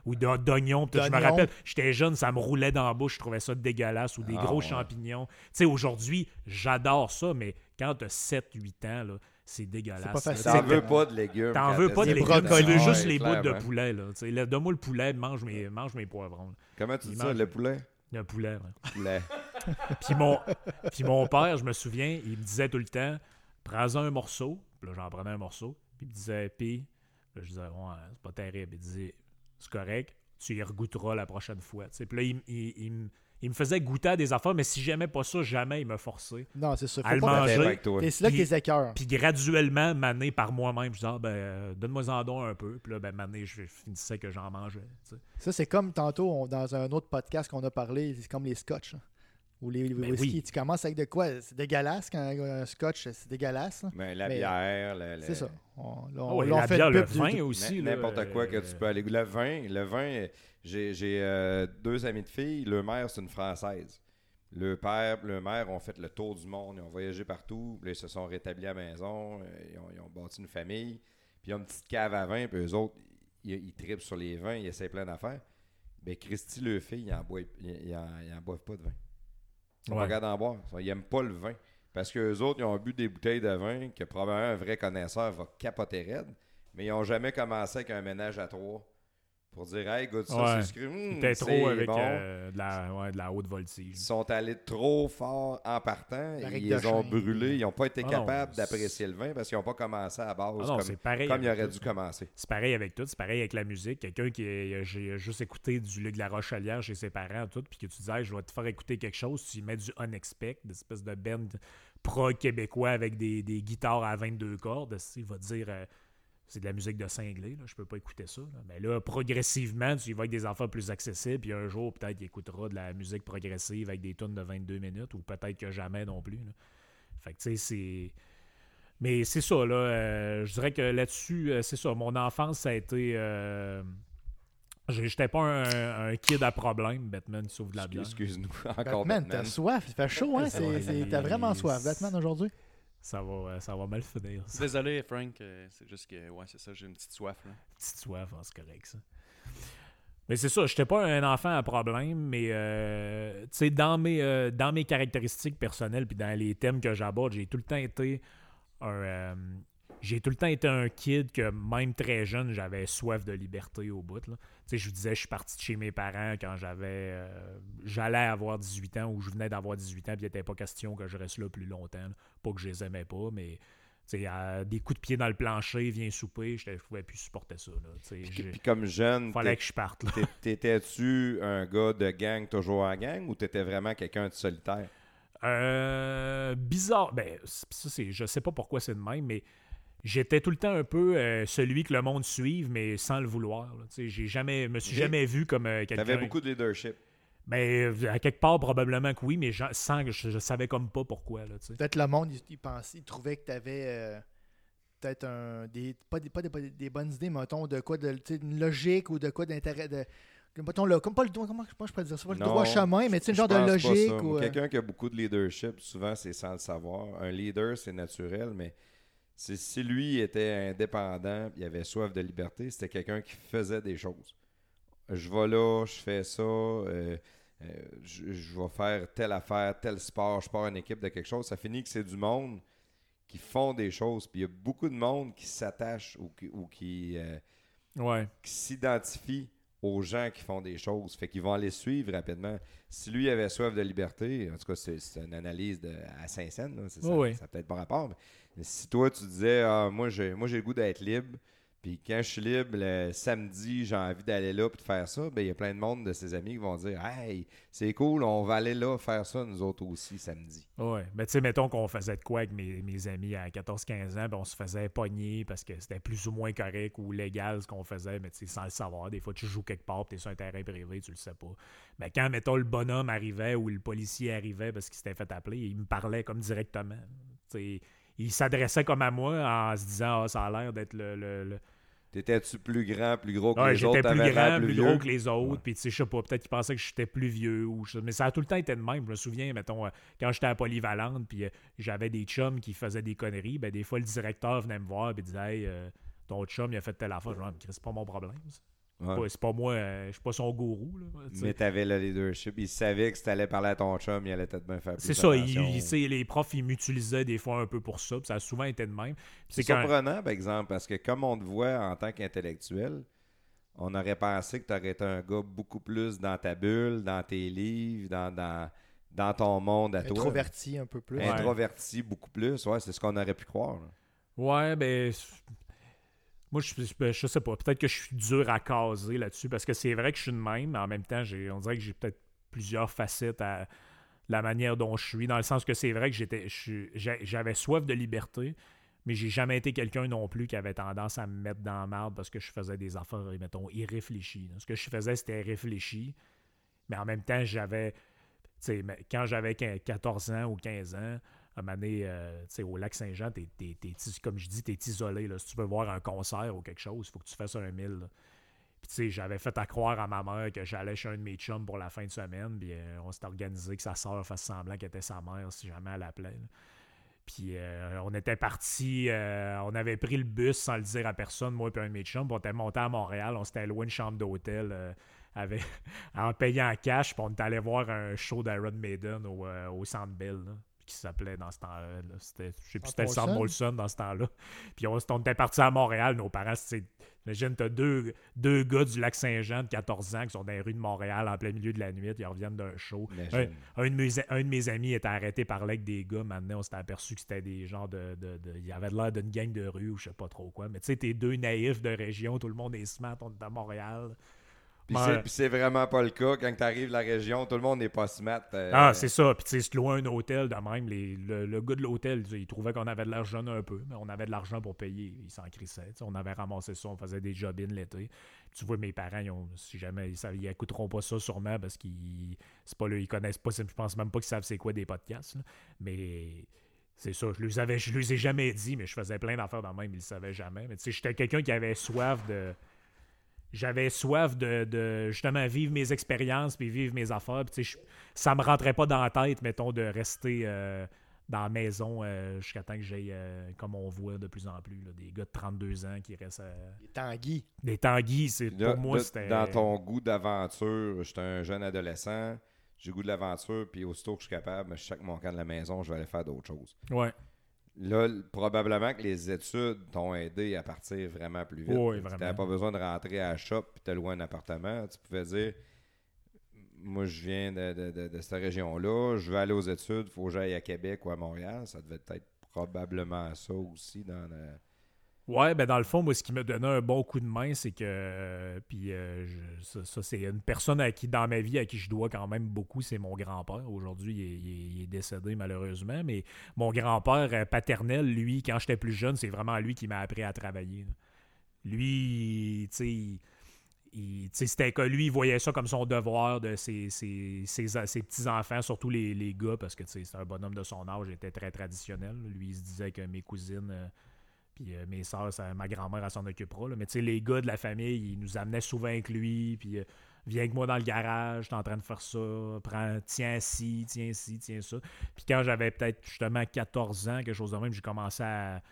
ou, d'oignons. Je me rappelle, j'étais jeune, ça me roulait dans la bouche, je trouvais ça dégueulasse, ou des Ah, gros ouais. champignons. Tu sais, aujourd'hui, j'adore ça, mais quand t'as 7-8 ans, là, c'est dégueulasse. C'est pas facile. T'en veux pas de légumes. T'en veux pas de légumes, tu veux juste Ouais, les bouts de poulet. Là. Donne-moi le poulet, mange mes, mange mes poivrons. Comment tu Il dis ça, mange. le poulet? Le poulet, ouais. Poulet. Puis mon, puis mon père, je me souviens, il me disait tout le temps prends-en un morceau. Puis là, j'en prenais un morceau. Puis il me disait puis là, je disais ouais, c'est pas terrible. Il disait c'est correct, tu y regoutteras la prochaine fois. Tu sais, Puis là, il, il- il me- il me faisait goûter à des affaires, mais si j'aimais pas ça, jamais il me forçait. Non, c'est ça. À le Faut pas manger. Peut-être avec toi. Et c'est là que Puis- les écœurs. Puis graduellement, mané par moi-même, je disais, ah, ben, euh, donne-moi en don un peu. Puis là, ben, mané, je finissais que j'en mangeais. Ça, c'est comme tantôt, on- dans un autre podcast qu'on a parlé, c'est comme les scotch. là. Ou les, les Ben whisky. oui. Tu commences avec de quoi? C'est dégueulasse quand un scotch, c'est dégueulasse. là. Ben, la Mais- bière, le- le- C'est ça. On, là, on- ouais, là, on la fait bière, le vin du- aussi. N'importe quoi que euh, tu peux aller. Le vin, le vin, euh, j'ai euh, deux amis de filles. Le mère, c'est une Française. Le père le mère ont fait le tour du monde. Ils ont voyagé partout. Ils se sont rétablis à la maison. euh, Ils ont, ils ont bâti une famille. Puis ils ont une petite cave à vin. Puis eux autres, ils, ils tripent sur les vins. Ils essaient plein d'affaires. Mais Christy, le fille, il en, boit, il, il en, il en boivent pas de vin. Ils Ouais. capables d'en boire. Ils n'aiment pas le vin. Parce qu'eux autres, ils ont bu des bouteilles de vin que probablement un vrai connaisseur va capoter raide. Mais ils n'ont jamais commencé avec un ménage à trois pour dire Hey, goûte ça, Ouais. c'est sucré. T'es c'est trop avec bon. euh, de, la, ouais, de la haute voltige. Ils sont allés trop fort en partant. Ils les ont brûlés. Ils n'ont pas été Ah capables d'apprécier le vin parce qu'ils n'ont pas commencé à la base Ah non, comme, c'est pareil. comme ils auraient dû commencer. C'est pareil avec tout, c'est pareil avec la musique. Quelqu'un qui j'ai juste écouté du Luc de la Rochelière chez ses parents, tout, puis que tu disais, Hey, je vais te faire écouter quelque chose, tu y mets du Unexpect, des espèces de band pro québécois avec des, des guitares à 22 cordes, il va te dire euh, c'est de la musique de cinglé, là, je peux pas écouter ça. là. Mais là, progressivement, tu y vas avec des enfants plus accessibles, puis un jour, peut-être, il écoutera de la musique progressive avec des tunes de 22 minutes, ou peut-être que jamais non plus. là. Fait que, tu sais, c'est. Mais c'est ça, là. euh, je dirais que là-dessus, euh, c'est ça. Mon enfance, ça a été. euh, J'étais pas un, un kid à problème, Batman qui sauve de la bière. Excuse-nous. Encore Batman, Batman. t'as soif. Il fait chaud, hein? T'as vraiment soif, Batman, aujourd'hui? Ça va, euh, ça va mal finir. ça. Désolé, Frank. euh, c'est juste que, ouais, c'est ça, j'ai une petite soif. Là. Petite soif, hein, c'est correct, ça. Mais c'est ça, j'étais pas un enfant à problème, mais euh, tu sais, dans mes, euh, dans mes caractéristiques personnelles puis dans les thèmes que j'aborde, j'ai tout le temps été un. euh, j'ai tout le temps été un kid que même très jeune, j'avais soif de liberté au bout. là. Sais, je vous disais, je suis parti de chez mes parents quand j'avais. euh, J'allais avoir 18 ans ou je venais d'avoir 18 ans, puis il n'était pas question que je reste là plus longtemps. là. Pas que je les aimais pas, mais. euh, des coups de pied dans le plancher, viens souper, je ne pouvais plus supporter ça. Là, Puis, comme jeune, fallait que je parte. t'étais-tu un gars de gang toujours en gang ou t'étais vraiment quelqu'un de solitaire? Euh, bizarre. Ben, ça, c'est, je sais pas pourquoi c'est de même, mais j'étais tout le temps un peu euh, celui que le monde suive, mais sans le vouloir. là. Tu sais, J'ai jamais, me suis jamais vu comme euh, quelqu'un. T'avais beaucoup de leadership. Ben, à quelque part, probablement que oui, mais j'en- sans que je, je savais comme pas pourquoi. Là, tu sais. Peut-être le monde, il, il pensait, il trouvait que tu avais peut-être un, des, pas, des, pas des, des bonnes idées, mettons, de quoi, de, tu sais, une logique ou de quoi d'intérêt. De, mettons, le, comme pas le droit, comment, comment je pourrais dire ça? Pas le Non, droit chemin, mais tu sais, une Je genre de logique. Ou, euh, Quelqu'un qui a beaucoup de leadership, souvent, c'est sans le savoir. Un leader, c'est naturel, mais si lui était indépendant, il avait soif de liberté, c'était quelqu'un qui faisait des choses. Je vais là, je fais ça, euh, euh, je, je vais faire telle affaire, tel sport, je pars une équipe de quelque chose. Ça finit que c'est du monde qui font des choses. Puis il y a beaucoup de monde qui s'attache ou qui, ou qui, euh, Ouais. qui s'identifient aux gens qui font des choses. Fait qu'ils vont aller suivre rapidement. Si lui avait soif de liberté, en tout cas, c'est une analyse de, à Saint-Saëns, ça, Oui, ça peut-être pas rapport. Mais, si toi, tu disais, ah, moi, j'ai moi j'ai le goût d'être libre, puis quand je suis libre, le samedi, j'ai envie d'aller là puis de faire ça, ben il y a plein de monde de ses amis qui vont dire, hey, c'est cool, on va aller là faire ça, nous autres aussi, samedi. Ouais. Mais tu sais, mettons qu'on faisait de quoi avec mes, mes amis à 14-15 ans, ben on se faisait pogner parce que c'était plus ou moins correct ou légal ce qu'on faisait, mais tu sais, sans le savoir. Des fois, tu joues quelque part, tu es sur un terrain privé, tu le sais pas. Mais quand, mettons, le bonhomme arrivait ou le policier arrivait parce qu'il s'était fait appeler, il me parlait comme directement. Tu sais, il s'adressait comme à moi en se disant Ah, ça a l'air d'être le- le- le, T'étais-tu plus grand, plus gros que Ouais, les autres? j'étais plus grand, plus, gros que les autres. Ouais. Puis, tu sais, je sais pas, peut-être qu'ils pensaient que j'étais plus vieux. ou Mais ça a tout le temps été de même. Je me souviens, mettons, euh, quand j'étais à Polyvalente, puis euh, j'avais des chums qui faisaient des conneries. Ben, des fois, le directeur venait me voir et disait Hey, euh, ton chum, il a fait telle affaire. Je dis, Ah, c'est pas mon problème. ça. Ouais. C'est pas moi, euh, je suis pas son gourou. là. Mais t'avais le leadership. Il savait que si t'allais parler à ton chum, il allait peut-être bien faire plus C'est ça, il- il- les profs, ils m'utilisaient des fois un peu pour ça, puis ça a souvent été de même. C'est quand- surprenant, par exemple, parce que comme on te voit en tant qu'intellectuel, on aurait pensé que tu aurais été un gars beaucoup plus dans ta bulle, dans tes livres, dans, dans, dans ton monde à toi. Introverti un peu plus. Ouais. Introverti beaucoup plus. Ouais, c'est ce qu'on aurait pu croire. là. Ouais, ben. Moi, je, je, sais pas. Peut-être que je suis dur à caser là-dessus parce que c'est vrai que je suis de même, mais en même temps, on dirait que j'ai peut-être plusieurs facettes à la manière dont je suis. Dans le sens que c'est vrai que j'étais, j'avais soif de liberté, mais j'ai jamais été quelqu'un non plus qui avait tendance à me mettre dans la merde parce que je faisais des affaires, mettons, irréfléchies. Ce que je faisais, c'était réfléchi, mais en même temps, j'avais. quand j'avais quin- 14 ans ou 15 ans, un moment euh, au lac Saint-Jean, comme je dis, t'es isolé. Là. Si tu veux voir un concert ou quelque chose, il faut que tu fasses un mille. Puis tu sais, j'avais fait à croire à ma mère que j'allais chez un de mes chums pour la fin de semaine. Puis euh, on s'était organisé que sa soeur fasse semblant qu'elle était sa mère si jamais elle appelait. là. Puis euh, on était parti, on avait pris le bus sans le dire à personne, moi et un de mes chums. On était monté à Montréal, on s'était loué une chambre d'hôtel en payant en cash. Puis on était allé voir un show d'Iron Maiden au, au Centre Bell, qui s'appelait dans ce temps-là. là. C'était, je sais plus c'était Centre Molson? Dans ce temps-là. Puis on, on était parti à Montréal, nos parents, c'est Imagine, t'as deux, deux gars du lac Saint-Jean de 14 ans qui sont dans les rues de Montréal en plein milieu de la nuit, ils reviennent d'un show. Un de mes, un de mes amis était arrêté par là avec des gars. Maintenant, on s'était aperçu que c'était des gens de. de, de- il avait l'air d'une gang de rue ou je sais pas trop quoi. Mais tu sais, t'es deux naïfs de région, tout le monde est smart, on est à Montréal. Puis c'est- c'est vraiment pas le cas. Quand tu arrives la région, tout le monde n'est pas smart. euh, Ah, c'est ça. Puis, tu sais, se louer un hôtel de même, les- le, le gars de l'hôtel, il trouvait qu'on avait de l'argent un peu, mais on avait de l'argent pour payer. Il s'en crissait. On avait ramassé ça, on faisait des job-in l'été. Tu vois, mes parents, ils ont- si jamais, ils, savent- ils écouteront pas ça sûrement parce qu'ils c'est pas là, ils connaissent pas, je pense même pas qu'ils savent c'est quoi des podcasts. là. Mais. C'est ça, je les avais, je les ai jamais dit, mais je faisais plein d'affaires dans le même, ils le savaient jamais. Mais tu sais, j'étais quelqu'un qui avait soif de, j'avais soif de, de, justement vivre mes expériences puis vivre mes affaires. Puis, je- ça me rentrait pas dans la tête, mettons, de rester euh, dans la maison euh, jusqu'à temps que j'aille, euh, comme on voit de plus en plus, là, des gars de 32 ans qui restent. euh, Les Tanguy. des tanguis, c'est, Là, pour moi, là, c'était. Dans ton goût d'aventure, j'étais un jeune adolescent, j'ai le goût de l'aventure, puis aussitôt que je suis capable, je sac mon camp de la maison, je vais aller faire d'autres choses. Ouais, Là, probablement que les études t'ont aidé à partir vraiment plus vite. Oui, Tu vraiment. n'avais pas besoin de rentrer à la shop et te louer un appartement. Tu pouvais dire Moi, je viens de, de- de- de cette région-là, je veux aller aux études, il faut que j'aille à Québec ou à Montréal. Ça devait être probablement ça aussi dans le. Ouais, ben dans le fond, moi, ce qui me donnait un bon coup de main, c'est que. euh, puis euh, ça, c'est une personne à qui, dans ma vie, à qui je dois quand même beaucoup, c'est mon grand-père. Aujourd'hui, il est, décédé malheureusement, mais mon grand-père euh, paternel, lui, quand j'étais plus jeune, c'est vraiment lui qui m'a appris à travailler. Lui, tu sais, c'était que lui, il voyait ça comme son devoir de ses, ses- petits-enfants, surtout les, les gars, parce que c'est un bonhomme de son âge, il était très traditionnel. Lui, il se disait que mes cousines. Puis euh, mes soeurs, ma grand-mère, elle s'en occupera. Mais tu sais, les gars de la famille, ils nous amenaient souvent avec lui. Puis euh, viens avec moi dans le garage, t'es en train de faire ça. Prends, tiens ci, tiens ci, tiens ça. Puis quand j'avais peut-être justement 14 ans, quelque chose de même, j'ai commencé à.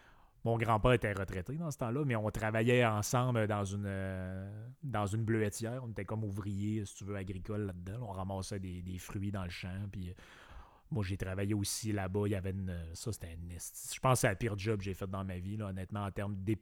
Mon grand-père était retraité dans ce temps-là, mais on travaillait ensemble dans une, euh, dans une bleuetière. On était comme ouvriers, si tu veux, agricoles là-dedans. On ramassait des, des fruits dans le champ. Puis moi, j'ai travaillé aussi là-bas. Il y avait une. Ça, c'était un esti- Je pense que c'est la pire job que j'ai fait dans ma vie, là, honnêtement, en termes de,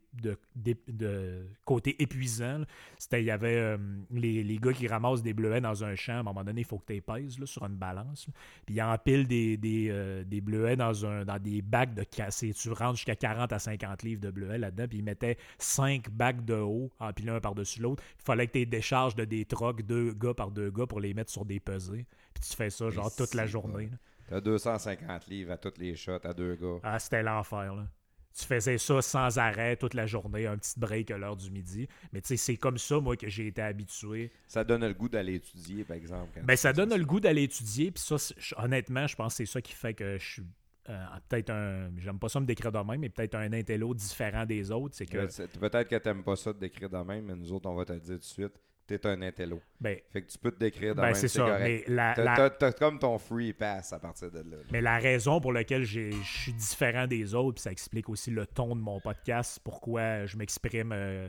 côté épuisant. C'était, il y avait euh, les, les gars qui ramassent des bleuets dans un champ. À un moment donné, il faut que tu pèses là, sur une balance. là. Puis ils empilent des, des, euh, des bleuets dans, un, dans des bacs de. Tu rentres jusqu'à 40 à 50 livres de bleuets là-dedans. Puis ils mettaient 5 bacs de haut, empilés un par-dessus l'autre. Il fallait que tu décharges de des trocs, deux gars par deux gars, pour les mettre sur des pesées. Puis tu fais ça, genre, toute la journée. là. T'as 250 livres à toutes les shots, à deux gars. Ah, c'était l'enfer, là. Tu faisais ça sans arrêt toute la journée, un petit break à l'heure du midi. Mais tu sais, c'est comme ça, moi, que j'ai été habitué. Ça donne le goût d'aller étudier, par exemple. Ben, ça donne le goût d'aller étudier. Puis ça, honnêtement, je pense que c'est ça qui fait que je suis euh, peut-être un. J'aime pas ça me décrire de même, mais peut-être un intello différent des autres. C'est que. Peut-être que t'aimes pas ça de décrire de même, mais nous autres, on va te le dire tout de suite. T'es un intello. Ben, Fait que tu peux te décrire de ben c'est c'est ça. correct. Mais la, T'as la- t'as- t'as comme ton free pass à partir de là. Mais la raison pour laquelle je suis différent des autres, puis ça explique aussi le ton de mon podcast, pourquoi je m'exprime euh,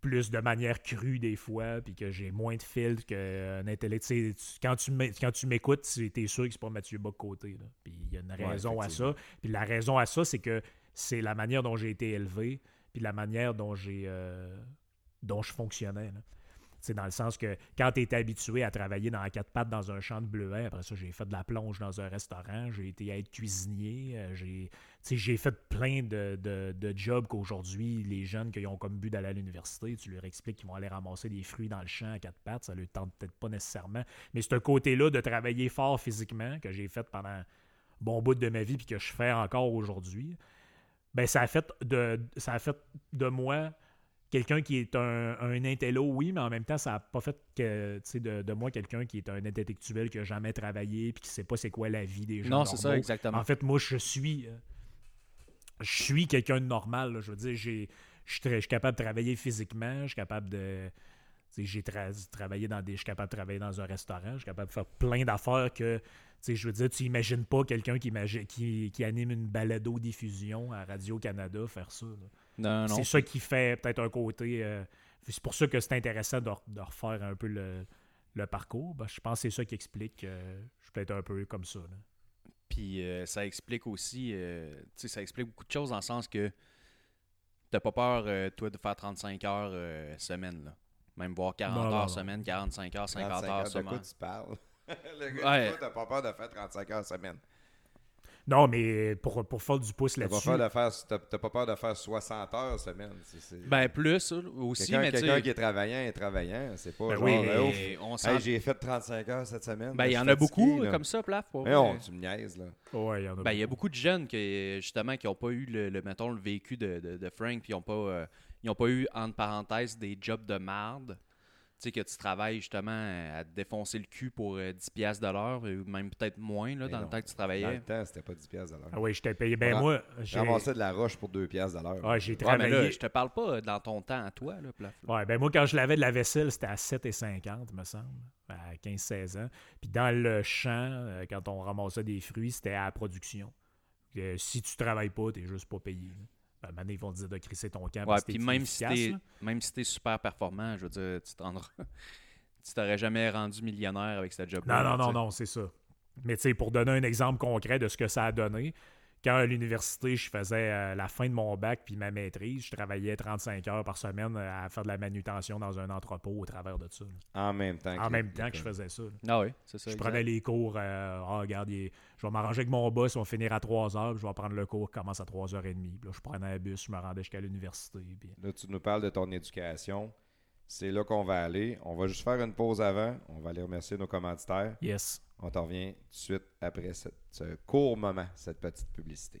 plus de manière crue des fois, puis que j'ai moins de filtres qu'un. Tu sais, tu- Quand tu quand tu m'écoutes, tu es sûr que c'est pas Mathieu Bock côté. là. Puis il y a une Ouais, raison à ça. Puis la raison à ça, c'est que c'est la manière dont j'ai été élevé, puis la manière dont j'ai euh, dont je fonctionnais. C'est dans le sens que quand tu es habitué à travailler dans quatre pattes dans un champ de bleuets, après ça, j'ai fait de la plonge dans un restaurant, j'ai été être cuisinier, euh, j'ai j'ai fait plein de, de- de jobs qu'aujourd'hui, les jeunes qui ont comme but d'aller à l'université, tu leur expliques qu'ils vont aller ramasser des fruits dans le champ à quatre pattes, ça ne leur tente peut-être pas nécessairement. Mais un côté-là de travailler fort physiquement que j'ai fait pendant bon bout de ma vie puis que je fais encore aujourd'hui. Ben, ça a fait de ça a fait de moi quelqu'un qui est un, un intello, oui, mais en même temps, ça n'a pas fait que, tu sais, de, de moi quelqu'un qui est un intellectuel qui n'a jamais travaillé puis qui ne sait pas c'est quoi la vie des gens. Non, c'est ça, exactement. En fait, moi, je suis. euh, je suis quelqu'un de normal. là. Je veux dire, j'ai, je suis capable de travailler physiquement. Je suis capable de. J'ai tra- travaillé dans des. Je suis capable de travailler dans un restaurant. Je suis capable de faire plein d'affaires que. tu sais, Je veux dire, tu imagines pas quelqu'un qui, qui, qui anime une balado-diffusion à Radio-Canada faire ça. là. Non, non. C'est ça qui fait peut-être un côté. euh, c'est pour ça que c'est intéressant de, de refaire un peu le, le parcours. Ben, je pense que c'est ça qui explique que je suis peut-être un peu comme ça. là. Puis euh, ça explique aussi, euh, tu sais, ça explique beaucoup de choses dans le sens que t'as pas peur, euh, toi, de faire 35 heures euh, semaine, là. Même voir 40 Non, non, heures non. semaine, 45 heures, 50 35 heures de quoi semaine. tu parles? Le gars, Ouais. t'as pas peur de faire 35 heures semaine. Non, mais pour, pour faire du pouce T'as pas, là-dessus. peur de faire, t'as- t'as pas peur de faire 60 heures semaine. C'est- c'est- Ben, plus aussi, quelqu'un mais tu quelqu'un sais, qui est travaillant est travaillant. C'est pas Ben genre, oui, euh, mais on hey, j'ai fait 35 heures cette semaine. Ben, il y en a beaucoup là. comme ça, plaf. pour Mais non, tu me niaises, là. Ouais, il y en a Ben, il y a beaucoup. beaucoup de jeunes qui, justement, qui n'ont pas eu le, le, mettons, le vécu de, de, de Frank, puis ils n'ont pas, euh, ils ont pas eu, entre parenthèses, des jobs de marde. Tu sais, que tu travailles justement à te défoncer le cul pour euh, 10$ piastres de l'heure, ou même peut-être moins là, Mais dans le temps que tu Dans travaillais. le temps, c'était pas 10 piastres de l'heure. Ah oui, je t'ai payé. Ben moi, j'ai Ramassais de la roche pour 2 piastres de l'heure. ouais, j'ai Ouais, mais travaillé. là, je te parle pas dans ton temps à toi. Là, plaf- Ouais, ben moi, quand je lavais de la vaisselle, c'était à 7,50, me semble, à 15-16 ans. Puis dans le champ, euh, quand on ramassait des fruits, c'était à la production. Euh, si tu travailles pas, t'es juste pas payé. là. Ben, maintenant, ils vont te dire de crisser ton camp Ouais, puis même si efficace, même si t'es super performant, je veux dire, tu te rendras- tu t'aurais jamais rendu millionnaire avec ce job Non, non, non, non, c'est ça. Mais tu sais, pour donner un exemple concret de ce que ça a donné, quand à l'université, je faisais euh, la fin de mon bac puis ma maîtrise, je travaillais 35 heures par semaine euh, à faire de la manutention dans un entrepôt au travers de ça. là. En même temps. En que même temps que je faisais ça. là. Ah oui, c'est ça. Je exact. prenais les cours, euh, ah, regarde, il est- je vais m'arranger avec mon boss, on va finir à 3 heures, puis je vais prendre le cours qui commence à 3h30. Puis là, je prenais un bus, je me rendais jusqu'à l'université. Puis... Là, tu nous parles de ton éducation. C'est là qu'on va aller. On va juste faire une pause avant. On va aller remercier nos commanditaires. Yes. On t'en revient tout de suite après cette- ce court moment, cette petite publicité.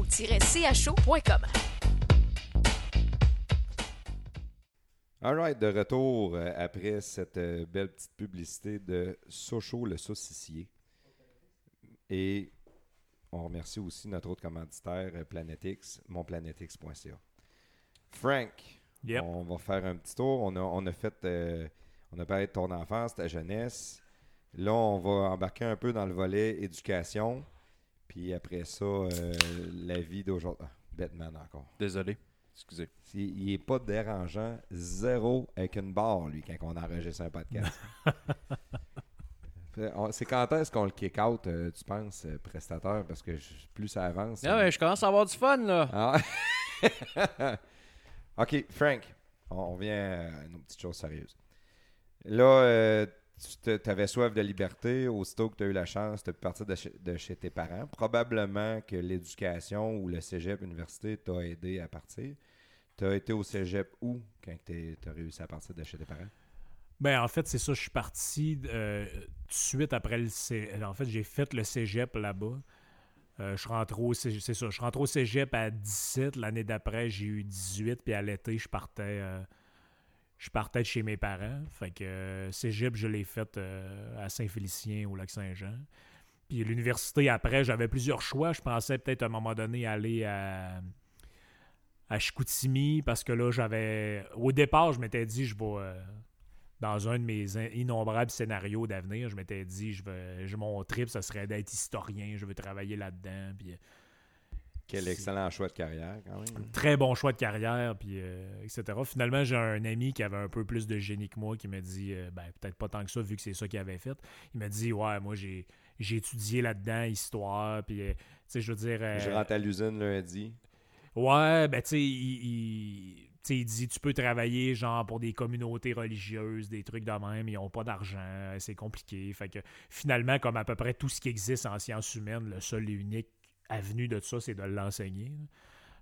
so-cho.com. Alright, de retour euh, après cette euh, belle petite publicité de Sochaux le saucissier. Et on remercie aussi notre autre commanditaire, euh, Planetix, monplanetix.ca. Frank, Yep. on va faire un petit tour. On a, on a fait, euh, on a parlé de ton enfance, ta jeunesse. Là, on va embarquer un peu dans le volet éducation. Puis après ça, euh, la vie d'aujourd'hui. Ah, Batman encore. Désolé. Excusez. Il est pas dérangeant, zéro avec une barre, lui, quand on enregistre un podcast. C'est quand est-ce qu'on le kick out, euh, tu penses, euh, prestataire? Parce que je- plus ça avance. Ah ouais, je commence à avoir du fun, là. Ah. ok, Frank, on, on revient à nos petites choses sérieuses. Là, euh, tu avais soif de liberté. Aussitôt que tu as eu la chance de partir de chez, de chez tes parents, probablement que l'éducation ou le cégep, l'université t'a aidé à partir. Tu as été au cégep où quand tu as réussi à partir de chez tes parents? Ben, en fait, c'est ça. Je suis parti euh, tout de suite après le cégep. En fait, j'ai fait le cégep là-bas. Euh, je suis rentré au cégep, c'est ça. Je au cégep à 17. L'année d'après, j'ai eu 18. Puis à l'été, je partais, euh, je partais chez mes parents. Fait que euh, cégep, je l'ai fait euh, à Saint-Félicien, au Lac-Saint-Jean. Puis l'université, après, j'avais plusieurs choix. Je pensais peut-être à un moment donné aller à, à Chicoutimi parce que là, j'avais. Au départ, je m'étais dit, je vais. euh, dans un de mes in- innombrables scénarios d'avenir, je m'étais dit, je veux, je- mon trip, ce serait d'être historien, je veux travailler là-dedans. Puis, Quel excellent choix de carrière, quand même. très bon choix de carrière, puis euh, etc. Finalement, j'ai un ami qui avait un peu plus de génie que moi qui m'a dit, euh, ben, peut-être pas tant que ça, vu que c'est ça qu'il avait fait. Il m'a dit, ouais, moi, j'ai, j'ai étudié là-dedans, histoire, puis, euh, tu sais, je veux dire. Je rentre à l'usine lundi. Ouais, ben tu sais, il, il- il dit tu peux travailler genre pour des communautés religieuses, des trucs de même, ils ont pas d'argent, c'est compliqué. Fait que finalement, comme à peu près tout ce qui existe en sciences humaines, le seul et unique avenue de ça, c'est de l'enseigner.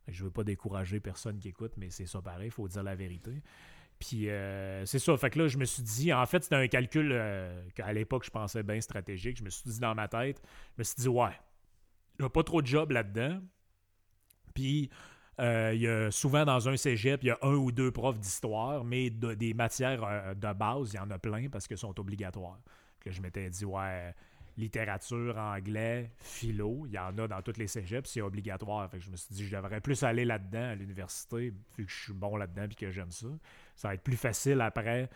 Je veux pas décourager personne qui écoute, mais c'est ça pareil, faut dire la vérité. Puis euh, c'est ça, fait que là, je me suis dit, en fait, c'était un calcul euh, qu'à l'époque, je pensais bien stratégique. Je me suis dit dans ma tête, je me suis dit, ouais, il n'y a pas trop de job là-dedans. Puis, euh, il y a souvent dans un cégep, il y a un ou deux profs d'histoire, mais de- des matières de base, il y en a plein parce qu'elles sont obligatoires. Que je m'étais dit, ouais, littérature, anglais, philo, il y en a dans toutes les cégeps, c'est obligatoire. Fait je me suis dit, je devrais plus aller là-dedans à l'université, vu que je suis bon là-dedans et que j'aime ça. Ça va être plus facile après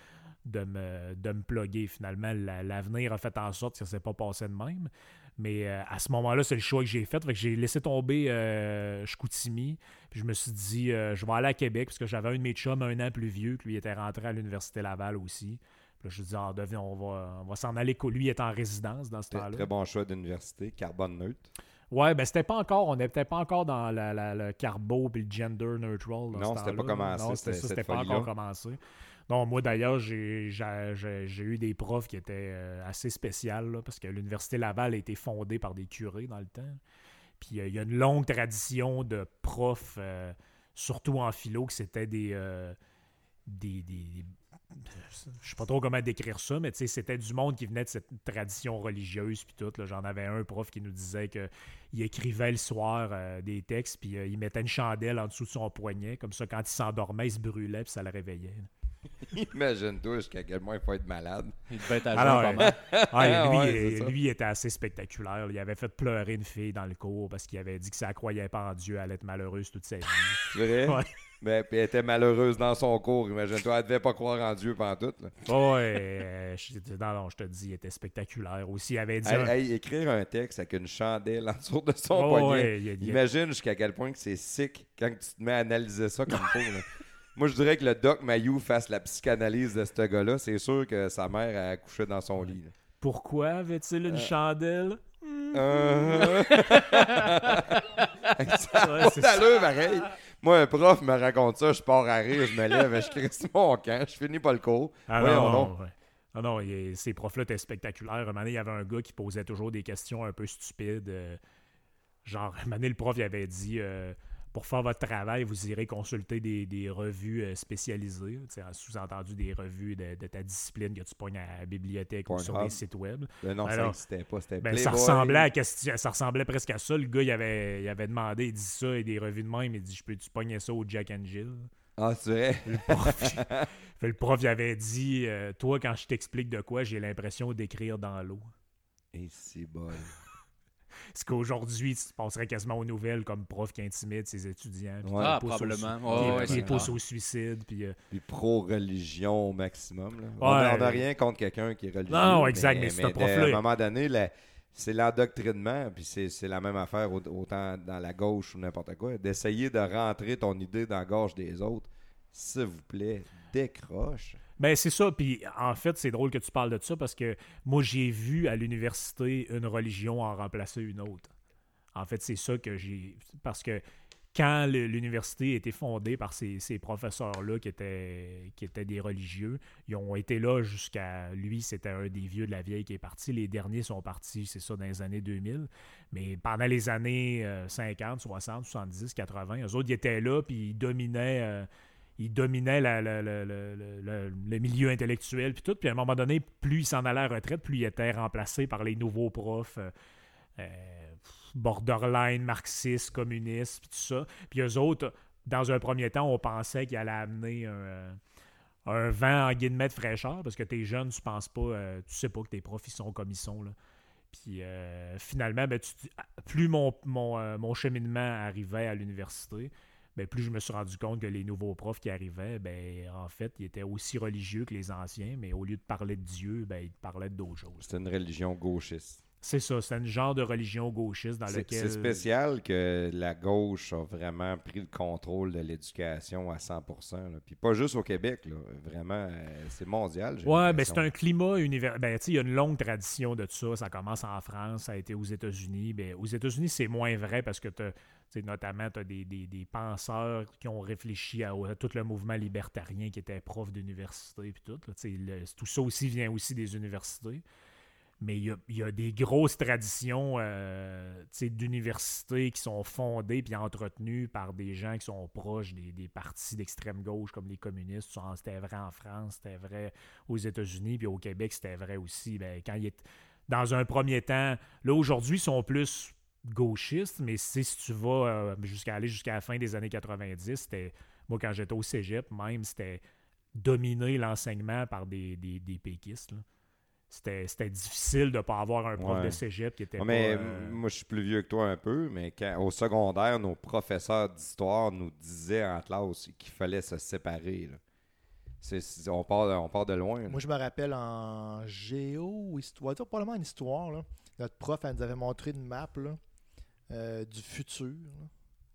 de me, de me plugger. Finalement, la- l'avenir a fait en sorte que ça s'est pas passé de même. Mais euh, à ce moment-là, c'est le choix que j'ai fait. Fait j'ai laissé tomber euh, je me suis dit, euh, je vais aller à Québec, parce que j'avais un de mes chums un an plus vieux, que lui était rentré à l'Université Laval aussi. Là, je dit, ah, devine, on va, on va s'en aller. Lui est en résidence dans ce temps-là. très bon choix d'université, carbone neutre. Ouais, ben c'était pas encore, on n'était pas encore dans la, la- le carbo et le gender neutral. dans Non, ce c'était pas temps-là. commencé, Non, c'était ça, pas encore commencé. Non, moi d'ailleurs, j'ai eu des profs qui étaient euh, assez spéciales là, parce que l'Université Laval a été fondée par des curés dans le temps. Puis euh, il y a une longue tradition de profs, euh, surtout en philo, que c'était des, euh, des, des- Je sais pas trop comment décrire ça, mais tu sais, c'était du monde qui venait de cette tradition religieuse. Puis tout. là. J'en avais un prof qui nous disait que il écrivait le soir euh, des textes, puis euh, il mettait une chandelle en dessous de son poignet. Comme ça, quand il s'endormait, il se brûlait, puis ça le réveillait. Imagine-toi jusqu'à quel point il faut être malade. Il devait être à Alors, mal. Ah, lui, Ouais, ça. lui, il était assez spectaculaire. Il avait fait pleurer une fille dans le cours parce qu'il avait dit que ça croyait pas en Dieu, elle allait être malheureuse toute sa vie. C'est vrai? Ouais. Ben, puis elle était malheureuse dans son cours, imagine-toi. Elle devait pas croire en Dieu pendant tout. Oh, ouais, euh, non, non, je te dis, il était spectaculaire. Aussi, il avait dit. Un- écrire un texte avec une chandelle en dessous de son Oh, poignet. ouais, il y a- y a- Imagine jusqu'à quel point que c'est sick quand tu te mets à analyser ça comme là. Moi, je dirais que le doc Mayou fasse la psychanalyse de ce gars-là. C'est sûr que sa mère a accouché dans son lit. là. Pourquoi avait-il une chandelle? Euh... ça Ouais, c'est pareil. Moi, un prof me raconte ça, je pars à rire, je me lève, je crisse mon camp, je finis pas le cours. Ah Voyons non, donc. non, ouais. Ah non, il- ces profs-là étaient spectaculaires. Un moment donné, il y avait un gars qui posait toujours des questions un peu stupides. euh, genre, un moment donné, le prof il avait dit euh, pour faire votre travail, vous irez consulter des, des revues euh, spécialisées. Sous-entendu des revues de, de ta discipline que tu pognes à la bibliothèque ou sur des sites web. Ben non, ça n'existait pas, Ben, ça ressemblait à ça ressemblait presque à ça. Le gars, il avait, il avait demandé, il dit ça, et des revues de même, il dit Je peux-tu pogner ça au Jack and Jill? Ah, c'est vrai? le prof, le prof il avait dit euh, Toi, quand je t'explique de quoi, j'ai l'impression d'écrire dans l'eau. Et c'est bon. Ce qu'aujourd'hui, tu passerais quasiment aux nouvelles comme prof qui intimide ses étudiants. puis Ouais. Ah, au probablement. su- Ouais, qui- ouais, qui c'est pousse au suicide. Puis, euh, Puis pro-religion au maximum. Là. On Ouais. n'a rien contre quelqu'un qui est religieux. Non, non, exact, mais de- prof-là- À un moment donné, la- c'est l'endoctrinement, puis c'est c'est la même affaire au- autant dans la gauche ou n'importe quoi. D'essayer de rentrer ton idée dans la gorge des autres. S'il vous plaît, décroche. Ben, c'est ça. Puis, en fait, c'est drôle que tu parles de ça parce que moi, j'ai vu à l'université une religion en remplacer une autre. En fait, c'est ça que j'ai. Parce que quand l'université a été fondée par ces, ces professeurs-là qui étaient, qui étaient des religieux, ils ont été là jusqu'à. Lui, c'était un des vieux de la vieille qui est parti. Les derniers sont partis, c'est ça, dans les années 2000. Mais pendant les années euh, 50, 60, 70, 80, eux autres, ils étaient là, puis ils dominaient. euh, la- la- le milieu intellectuel puis tout. Puis à un moment donné, plus ils s'en allaient à la retraite, plus ils étaient remplacés par les nouveaux profs euh, euh, borderline, marxistes, communistes, puis tout ça. Puis eux autres, dans un premier temps, on pensait qu'ils allaient amener un, euh, un vent en guillemets de fraîcheur, parce que t'es jeune, tu penses pas, euh, tu sais pas que tes profs ils sont comme ils sont. Puis finalement, ben, plus mon cheminement arrivait à l'université, ben, plus je me suis rendu compte que les nouveaux profs qui arrivaient, ben, en fait, ils étaient aussi religieux que les anciens, mais au lieu de parler de Dieu, ben, ils parlaient d'autres choses. C'est une religion gauchiste. C'est ça, c'est un genre de religion gauchiste dans lequel... c'est spécial que la gauche a vraiment pris le contrôle de l'éducation à 100%. là. Puis pas juste au Québec, là. vraiment, euh, c'est mondial. Ouais, ben l'impression. c'est un climat univers. Ben, tu sais, il y a une longue tradition de ça. Ça commence en France, ça a été aux États-Unis. Ben, aux États-Unis, c'est moins vrai parce que t'as- tu sais, notamment, tu as des, des- penseurs qui ont réfléchi à, tout le mouvement libertarien qui était prof d'université tout. tout ça aussi vient aussi des universités. Mais il y a, des grosses traditions euh, d'universités qui sont fondées puis entretenues par des gens qui sont proches des, partis d'extrême gauche comme les communistes. C'était vrai en France, c'était vrai aux États-Unis, puis au Québec, c'était vrai aussi. Ben, quand il est, dans un premier temps, là aujourd'hui, ils sont plus gauchistes, mais si, tu vas euh, jusqu'à aller jusqu'à la fin des années 90, c'était moi quand j'étais au Cégep, même, c'était dominer l'enseignement par des, des, des péquistes. là. C'était c'était difficile de ne pas avoir un prof Ouais. de cégep qui était Ouais, pas, mais euh, moi, je suis plus vieux que toi un peu, mais quand, au secondaire, nos professeurs d'histoire nous disaient en classe qu'il fallait se séparer. là. C'est- c'est- on, part, de- on part de loin. là. Moi, je me rappelle en géo histoire, dire probablement en histoire, là, notre prof elle nous avait montré une map là, euh, du futur, là,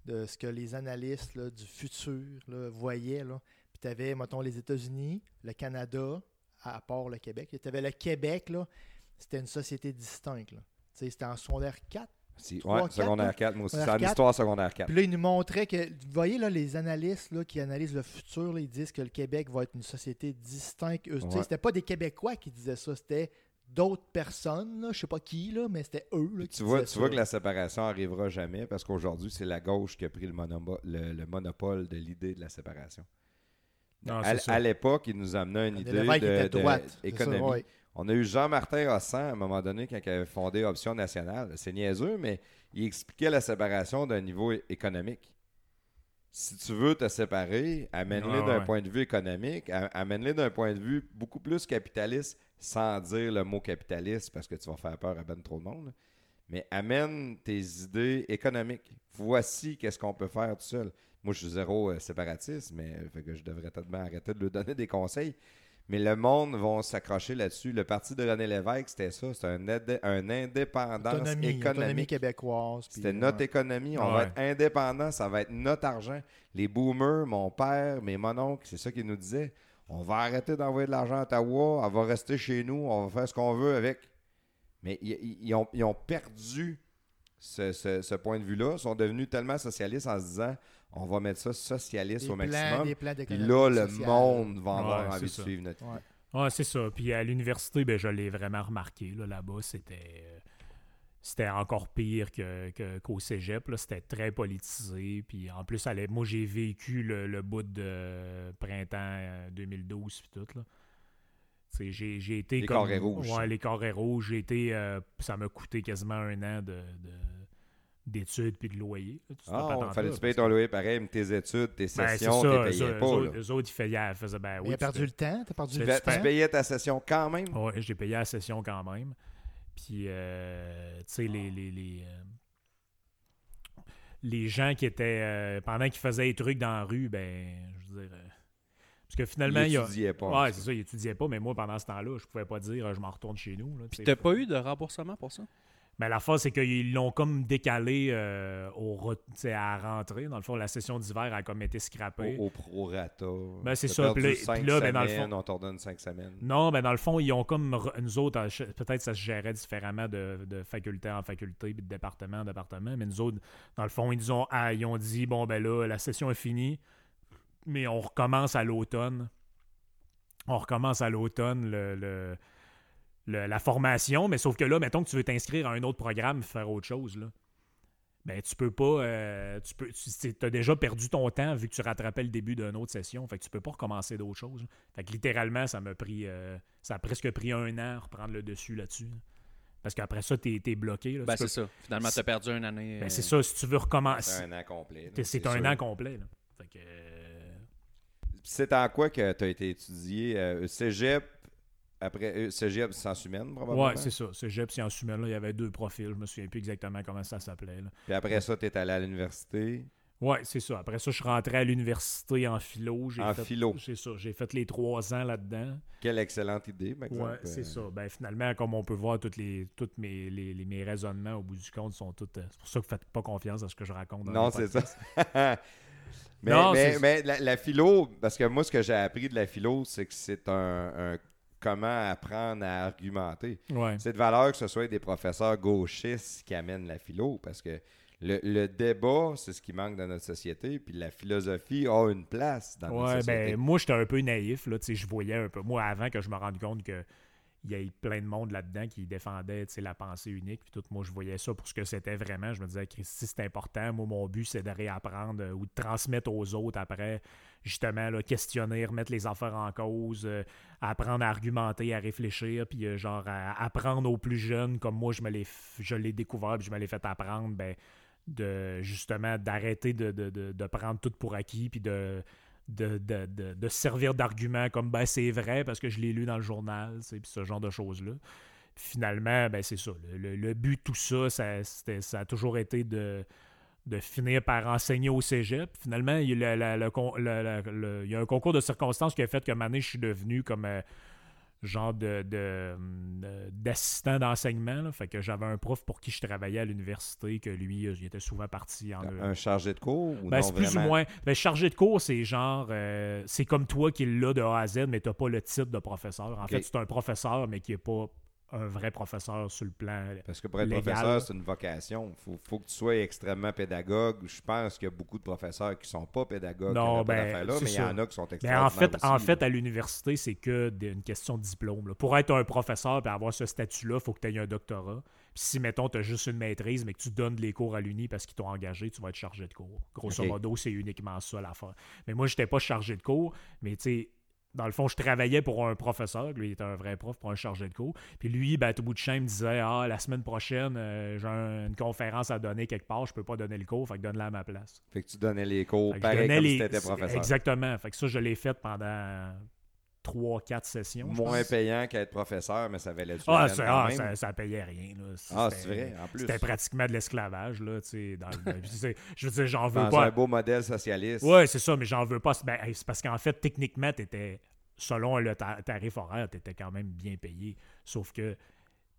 de ce que les analystes là, du futur là, voyaient. Puis tu avais, mettons, les États-Unis, le Canada, à part le Québec. Tu avais le Québec, là, c'était une société distincte. là. Tu sais, C'était en secondaire 4. Si- ouais, secondaire là. 4, moi aussi. C'est en histoire secondaire 4. Puis là, ils nous montraient que. Vous voyez, là, les analystes là, qui analysent le futur, là, ils disent que le Québec va être une société distincte. Eux, tu sais, Ouais. C'était pas des Québécois qui disaient ça, c'était d'autres personnes, là, je sais pas qui, là, mais c'était eux. Là, qui Tu vois, tu vois que la séparation arrivera jamais parce qu'aujourd'hui, c'est la gauche qui a pris le, monomo- le, le monopole de l'idée de la séparation. Non, à l'époque, il nous amenait une idée de, droite. ça, économie. ouais. On a eu Jean-Martin Hossan à un moment donné quand il avait fondé Option nationale. C'est niaiseux, mais il expliquait la séparation d'un niveau é- économique. Si tu veux te séparer, amène-les Ouais, d'un ouais. point de vue économique, amène-les d'un point de vue beaucoup plus capitaliste, sans dire le mot capitaliste parce que tu vas faire peur à ben trop de monde. Mais amène tes idées économiques. Voici qu'est-ce qu'on peut faire tout seul. Moi, je suis zéro euh, séparatiste, mais euh, fait que je devrais peut-être arrêter de lui donner des conseils. Mais le monde va s'accrocher là-dessus. Le parti de René Lévesque, c'était ça. C'était un, un indépendance Autonomie, autonomie économique. québécoise. C'était notre ouais. économie. On va être indépendant. Ça va être notre argent. Les boomers, mon père, mes mononcles, c'est ça qu'ils nous disaient. On va arrêter d'envoyer de l'argent à Ottawa. On va rester chez nous. On va faire ce qu'on veut avec. Mais ils, ont, ils ont perdu ce, ce- ce point de vue-là. Ils sont devenus tellement socialistes en se disant on va mettre ça socialiste Des au plans- maximum. des plans Puis là, le sociale. monde va avoir envie de ça. suivre notre Ouais. Ouais, c'est ça. Puis à l'université, ben, je l'ai vraiment remarqué. Là, là-bas, c'était. Euh, C'était encore pire que, que- qu'au cégep. là. C'était très politisé. Puis en plus, moi, j'ai vécu le, le bout de euh, printemps euh, 2012 puis tout. Là. Tu sais, J'ai, j'ai été Les comme- carrés rouges, Ouais, ça. les carrés rouges. J'ai été, euh, ça m'a coûté quasiment un an de, de- d'études puis de loyer. là, Ah, il fallait que tu payes ton loyer pareil, mais tes études, tes Ben, sessions, ça. tu payais pas. eux autres, ils faisaient, faisaient ben oui. il a tu perdu le temps, t'as perdu Tu, le temps. tu payais ta session quand même? Ouais, j'ai payé la session quand même. Puis, euh, tu sais, les, les, les, euh, les gens qui étaient. euh, pendant qu'ils faisaient des trucs dans la rue, ben, je veux dire. euh, parce que finalement, il y a. pas. Ouais, c'est ça, ils étudiaient pas, mais moi, pendant ce temps-là, je pouvais pas dire je m'en retourne chez nous. Là, tu Puis t'as pas eu de remboursement pour ça? Mais la fois, c'est qu'ils l'ont comme décalé euh, au, à la rentrée. Dans le fond, la session d'hiver a comme été scrappée. Au, au prorata. Ben, c'est ça, puis là- cinq puis là, ben, dans le fond- On t'en donne 5 semaines. Non, ben dans le fond, ils ont comme nous autres, peut-être ça se gérait différemment de, de faculté en faculté, puis de département en département, mais nous autres, dans le fond, ils nous ont, ah, ils ont dit bon ben là, la session est finie, mais on recommence à l'automne. On recommence à l'automne le, le- le- la formation, mais sauf que là, mettons que tu veux t'inscrire à un autre programme, faire autre chose, là. Ben, tu peux pas. euh, tu peux, tu as déjà perdu ton temps vu que tu rattrapais le début d'une autre session. Fait que tu peux pas recommencer d'autres choses. Fait que littéralement, ça m'a pris. euh, ça a presque pris un an à reprendre le dessus là-dessus. là. Parce qu'après ça, t'es es bloqué. là. Ben, c'est peux- ça. Finalement, t'as perdu une année. Ben, euh, c'est ça, si tu veux recommencer. C'est un an complet. C'est un sûr. an complet. Là. Fait que. euh, C'est en quoi que tu as été étudié euh, Cégep, après euh, Cégep Sciences humaines, probablement? Ouais, c'est ça. Cégep Sciences humaines, là, il y avait deux profils. Je me souviens plus exactement comment ça s'appelait. là. Puis après ça, tu es allé à l'université? Ouais, c'est ça. Après ça, je suis rentré à l'université en philo. J'ai En fait- philo. C'est ça. J'ai fait les trois ans là-dedans. Quelle excellente idée, par exemple. Ouais, c'est Euh, ça. Ben, finalement, comme on peut voir, toutes les, toutes mes, les, les- mes raisonnements au bout du compte sont tous. euh, C'est pour ça que vous faites pas confiance à ce que je raconte. Dans Non, c'est ça. mais Non, mais, mais la, la philo, parce que moi, ce que j'ai appris de la philo, c'est que c'est un, un comment apprendre à argumenter. Ouais. C'est de valeur que ce soit des professeurs gauchistes qui amènent la philo, parce que le, le débat, c'est ce qui manque dans notre société, puis la philosophie a une place dans notre société. ben, moi, j'étais un peu naïf. Là, tu sais, je voyais un peu. Moi, avant que je me rende compte que il y a plein de monde là-dedans qui défendait la pensée unique. Puis tout, moi, je voyais ça pour ce que c'était vraiment. Je me disais, Christy, c'est important. Moi, mon but, c'est de réapprendre euh, ou de transmettre aux autres après, justement, là, questionner, remettre les affaires en cause, euh, apprendre à argumenter, à réfléchir, puis euh, genre à apprendre aux plus jeunes, comme moi, je l'ai découvert, puis je me l'ai fait apprendre, ben, de justement d'arrêter de, de, de, de prendre tout pour acquis, puis de de, de, de, de se servir d'arguments comme ben c'est vrai parce que je l'ai lu dans le journal, puis ce genre de choses-là. Finalement, ben c'est ça. Le, le- but tout ça, ça, ça a toujours été de, finir par enseigner au cégep. Finalement, il y, a un concours de circonstances qui a fait que maintenant, je suis devenu comme euh, genre de, de, hum, d'assistant d'enseignement. Fait que j'avais un prof pour qui je travaillais à l'université, que lui, euh, il était souvent parti en Un chargé de cours ou ben, non c'est plus vraiment? ou moins. Ben, chargé de cours, c'est genre. euh, c'est comme toi qui là de A à Z, mais tu pas le titre de professeur. En Ok. fait, c'est un professeur, mais qui est pas un vrai professeur sur le plan. Parce que pour être Légal. professeur, c'est une vocation. Il faut, faut que tu sois extrêmement pédagogue. Je pense qu'il y a beaucoup de professeurs qui sont pas pédagogues. Non, ben, là, mais il y en a qui sont Mais extraordinaires. en fait, en fait là. à l'université, c'est que des- une question de diplôme. là. Pour être un professeur et avoir ce statut-là, il faut que tu aies un doctorat. Puis si, mettons, tu as juste une maîtrise, mais que tu donnes les cours à l'Uni parce qu'ils t'ont engagé, tu vas être chargé de cours. Grosso modo, c'est uniquement ça l'affaire. Mais moi, je n'étais pas chargé de cours, mais tu sais, dans le fond, je travaillais pour un professeur. Lui, il était un vrai prof pour un chargé de cours. Puis lui, ben, à tout bout de champ, il me disait Ah, la semaine prochaine, euh, j'ai un- une conférence à donner quelque part, je peux pas donner le cours, fait que donne-la à ma place. Fait que tu donnais les cours Fait pareil comme les- si tu étais professeur. Exactement. Fait que ça, je l'ai fait pendant 3-4 sessions. Moins payant qu'être professeur, mais ça valait du Ah, ah, même? ça, ça payait rien. Là. Ah, C'était- c'est vrai, en plus. C'était pratiquement de l'esclavage. là, dans je veux dire, j'en veux Dans pas. un beau modèle socialiste. Ouais, c'est ça, mais j'en veux pas. Ben, c'est parce qu'en fait, techniquement, t'étais, selon le ta- tarif horaire, tu étais quand même bien payé. Sauf que,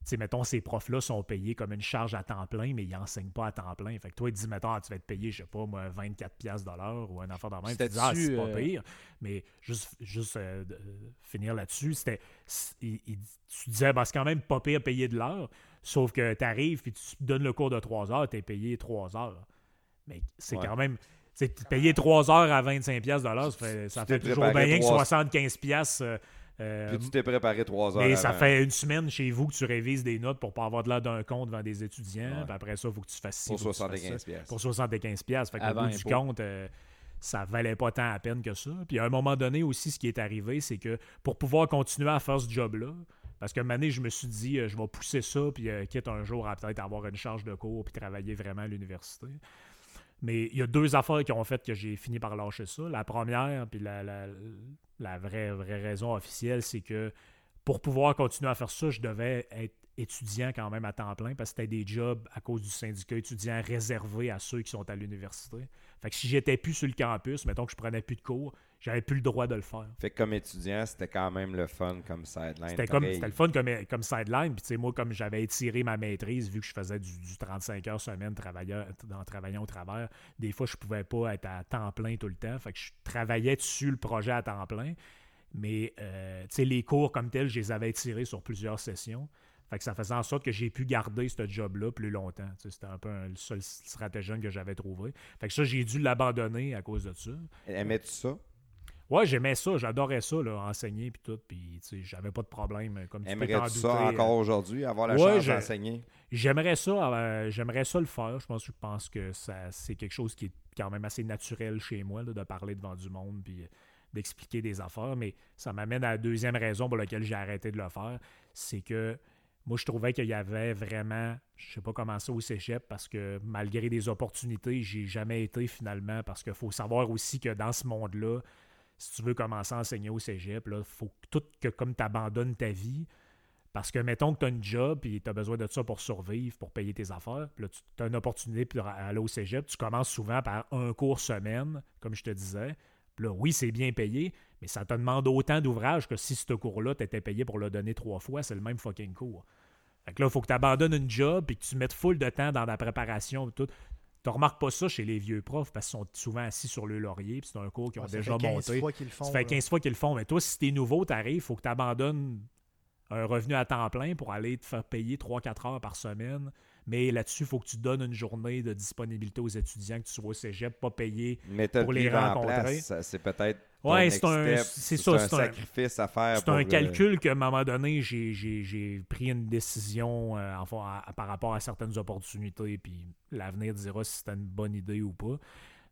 sais, mettons, ces profs-là sont payés comme une charge à temps plein, mais ils n'enseignent pas à temps plein. Fait que toi, disent, mettons, ah, tu vas être payé, je sais pas, moi, 24$ piastres de l'heure ou un affaire de même. Tu dis, ah, c'est pas euh, pire. Mais juste, juste euh, de- finir là-dessus, c'était. tu disais, ben, c'est quand même pas pire payé de l'heure. Sauf que tu arrives puis tu donnes le cours de 3 heures, tu es payé 3 heures. Mais c'est Ouais. quand même. Tu sais, payer 3 heures à 25$ piastres de l'heure, ça fait, ça t'es fait toujours bien que trois- 75$. piastres, euh, Puis tu t'es préparé trois heures mais ça fait une semaine chez vous que tu révises des notes pour pas avoir de l'air d'un compte devant des étudiants. Ouais. Puis après ça, il faut que tu fasses ci, pour faut que tu fasses 75 ça. pièces. Pour 75$. piastres. Fait qu'au Avant bout du compte, euh, ça valait pas tant à peine que ça. Puis à un moment donné aussi, ce qui est arrivé, c'est que pour pouvoir continuer à faire ce job-là, parce que année, je me suis dit, euh, je vais pousser ça, puis euh, quitte un jour à peut-être avoir une charge de cours, puis travailler vraiment à l'université. Mais il y a deux affaires qui ont fait que j'ai fini par lâcher ça. La première, puis la, la, la vraie, vraie raison officielle, c'est que pour pouvoir continuer à faire ça, je devais être étudiant quand même à temps plein parce que c'était des jobs à cause du syndicat étudiant réservés à ceux qui sont à l'université. Fait que si j'étais plus sur le campus, mettons que je prenais plus de cours, j'avais plus le droit de le faire. Fait que comme étudiant, c'était quand même le fun comme sideline. C'était comme c'était le fun comme, comme sideline. Puis tu sais, moi, comme j'avais étiré ma maîtrise, vu que je faisais du, du 35 heures semaine travaillant, en travaillant au travers, des fois, je pouvais pas être à temps plein tout le temps. Fait que je travaillais dessus le projet à temps plein. Mais euh, tu sais, les cours comme tels, je les avais étirés sur plusieurs sessions. Fait que ça faisait en sorte que j'ai pu garder ce job-là plus longtemps. Tu sais, C'était un peu un- le seul stratagème que j'avais trouvé. Fait que ça, j'ai dû l'abandonner à cause de ça. Aimais-tu ça? Ouais, j'aimais ça, j'adorais ça, là, enseigner puis tout, puis tu sais, j'avais pas de problème. Comme tu peux Aimerais-tu ça encore euh, aujourd'hui, avoir la ouais, chance d'enseigner? J'aimerais ça, euh, j'aimerais ça le faire. Je pense, je pense que ça, c'est quelque chose qui est quand même assez naturel chez moi, là, de parler devant du monde puis euh, d'expliquer des affaires. Mais ça m'amène à la deuxième raison pour laquelle j'ai arrêté de le faire, c'est que moi, je trouvais qu'il y avait vraiment, je sais pas comment ça au cégep, parce que malgré des opportunités, j'ai jamais été finalement, parce qu'il faut savoir aussi que dans ce monde-là, si tu veux commencer à enseigner au cégep, il faut que tout que comme tu abandonnes ta vie, parce que mettons que tu as une job et tu as besoin de ça pour survivre, pour payer tes affaires, là, tu as une opportunité pour aller au cégep, tu commences souvent par un cours semaine, comme je te disais. Là, oui, c'est bien payé, mais ça te demande autant d'ouvrage que si ce cours-là, tu étais payé pour le donner trois fois, c'est le même fucking cours. Fait que là, il faut que tu abandonnes une job et que tu mettes full de temps dans la préparation tout. Tu remarques pas ça chez les vieux profs parce qu'ils sont souvent assis sur le laurier, puis c'est un cours qu'ils ont Ouais, ça déjà fait 15 monté. fois qu'ils le font. Ça fait là. 15 fois qu'ils le font. Mais toi, si t'es nouveau, t'arrives, il faut que tu abandonnes un revenu à temps plein pour aller te faire payer 3-4 heures par semaine. Mais là-dessus, il faut que tu donnes une journée de disponibilité aux étudiants, que tu sois au cégep, pas payé. Mais Pour le les rencontrer. c'est peut-être Ouais, c'est un- c'est ça, c'est un- sacrifice à faire. C'est un euh, calcul qu'à un moment donné, j'ai- pris une décision euh, enfin, à- par rapport à certaines opportunités, puis l'avenir dira si c'était une bonne idée ou pas.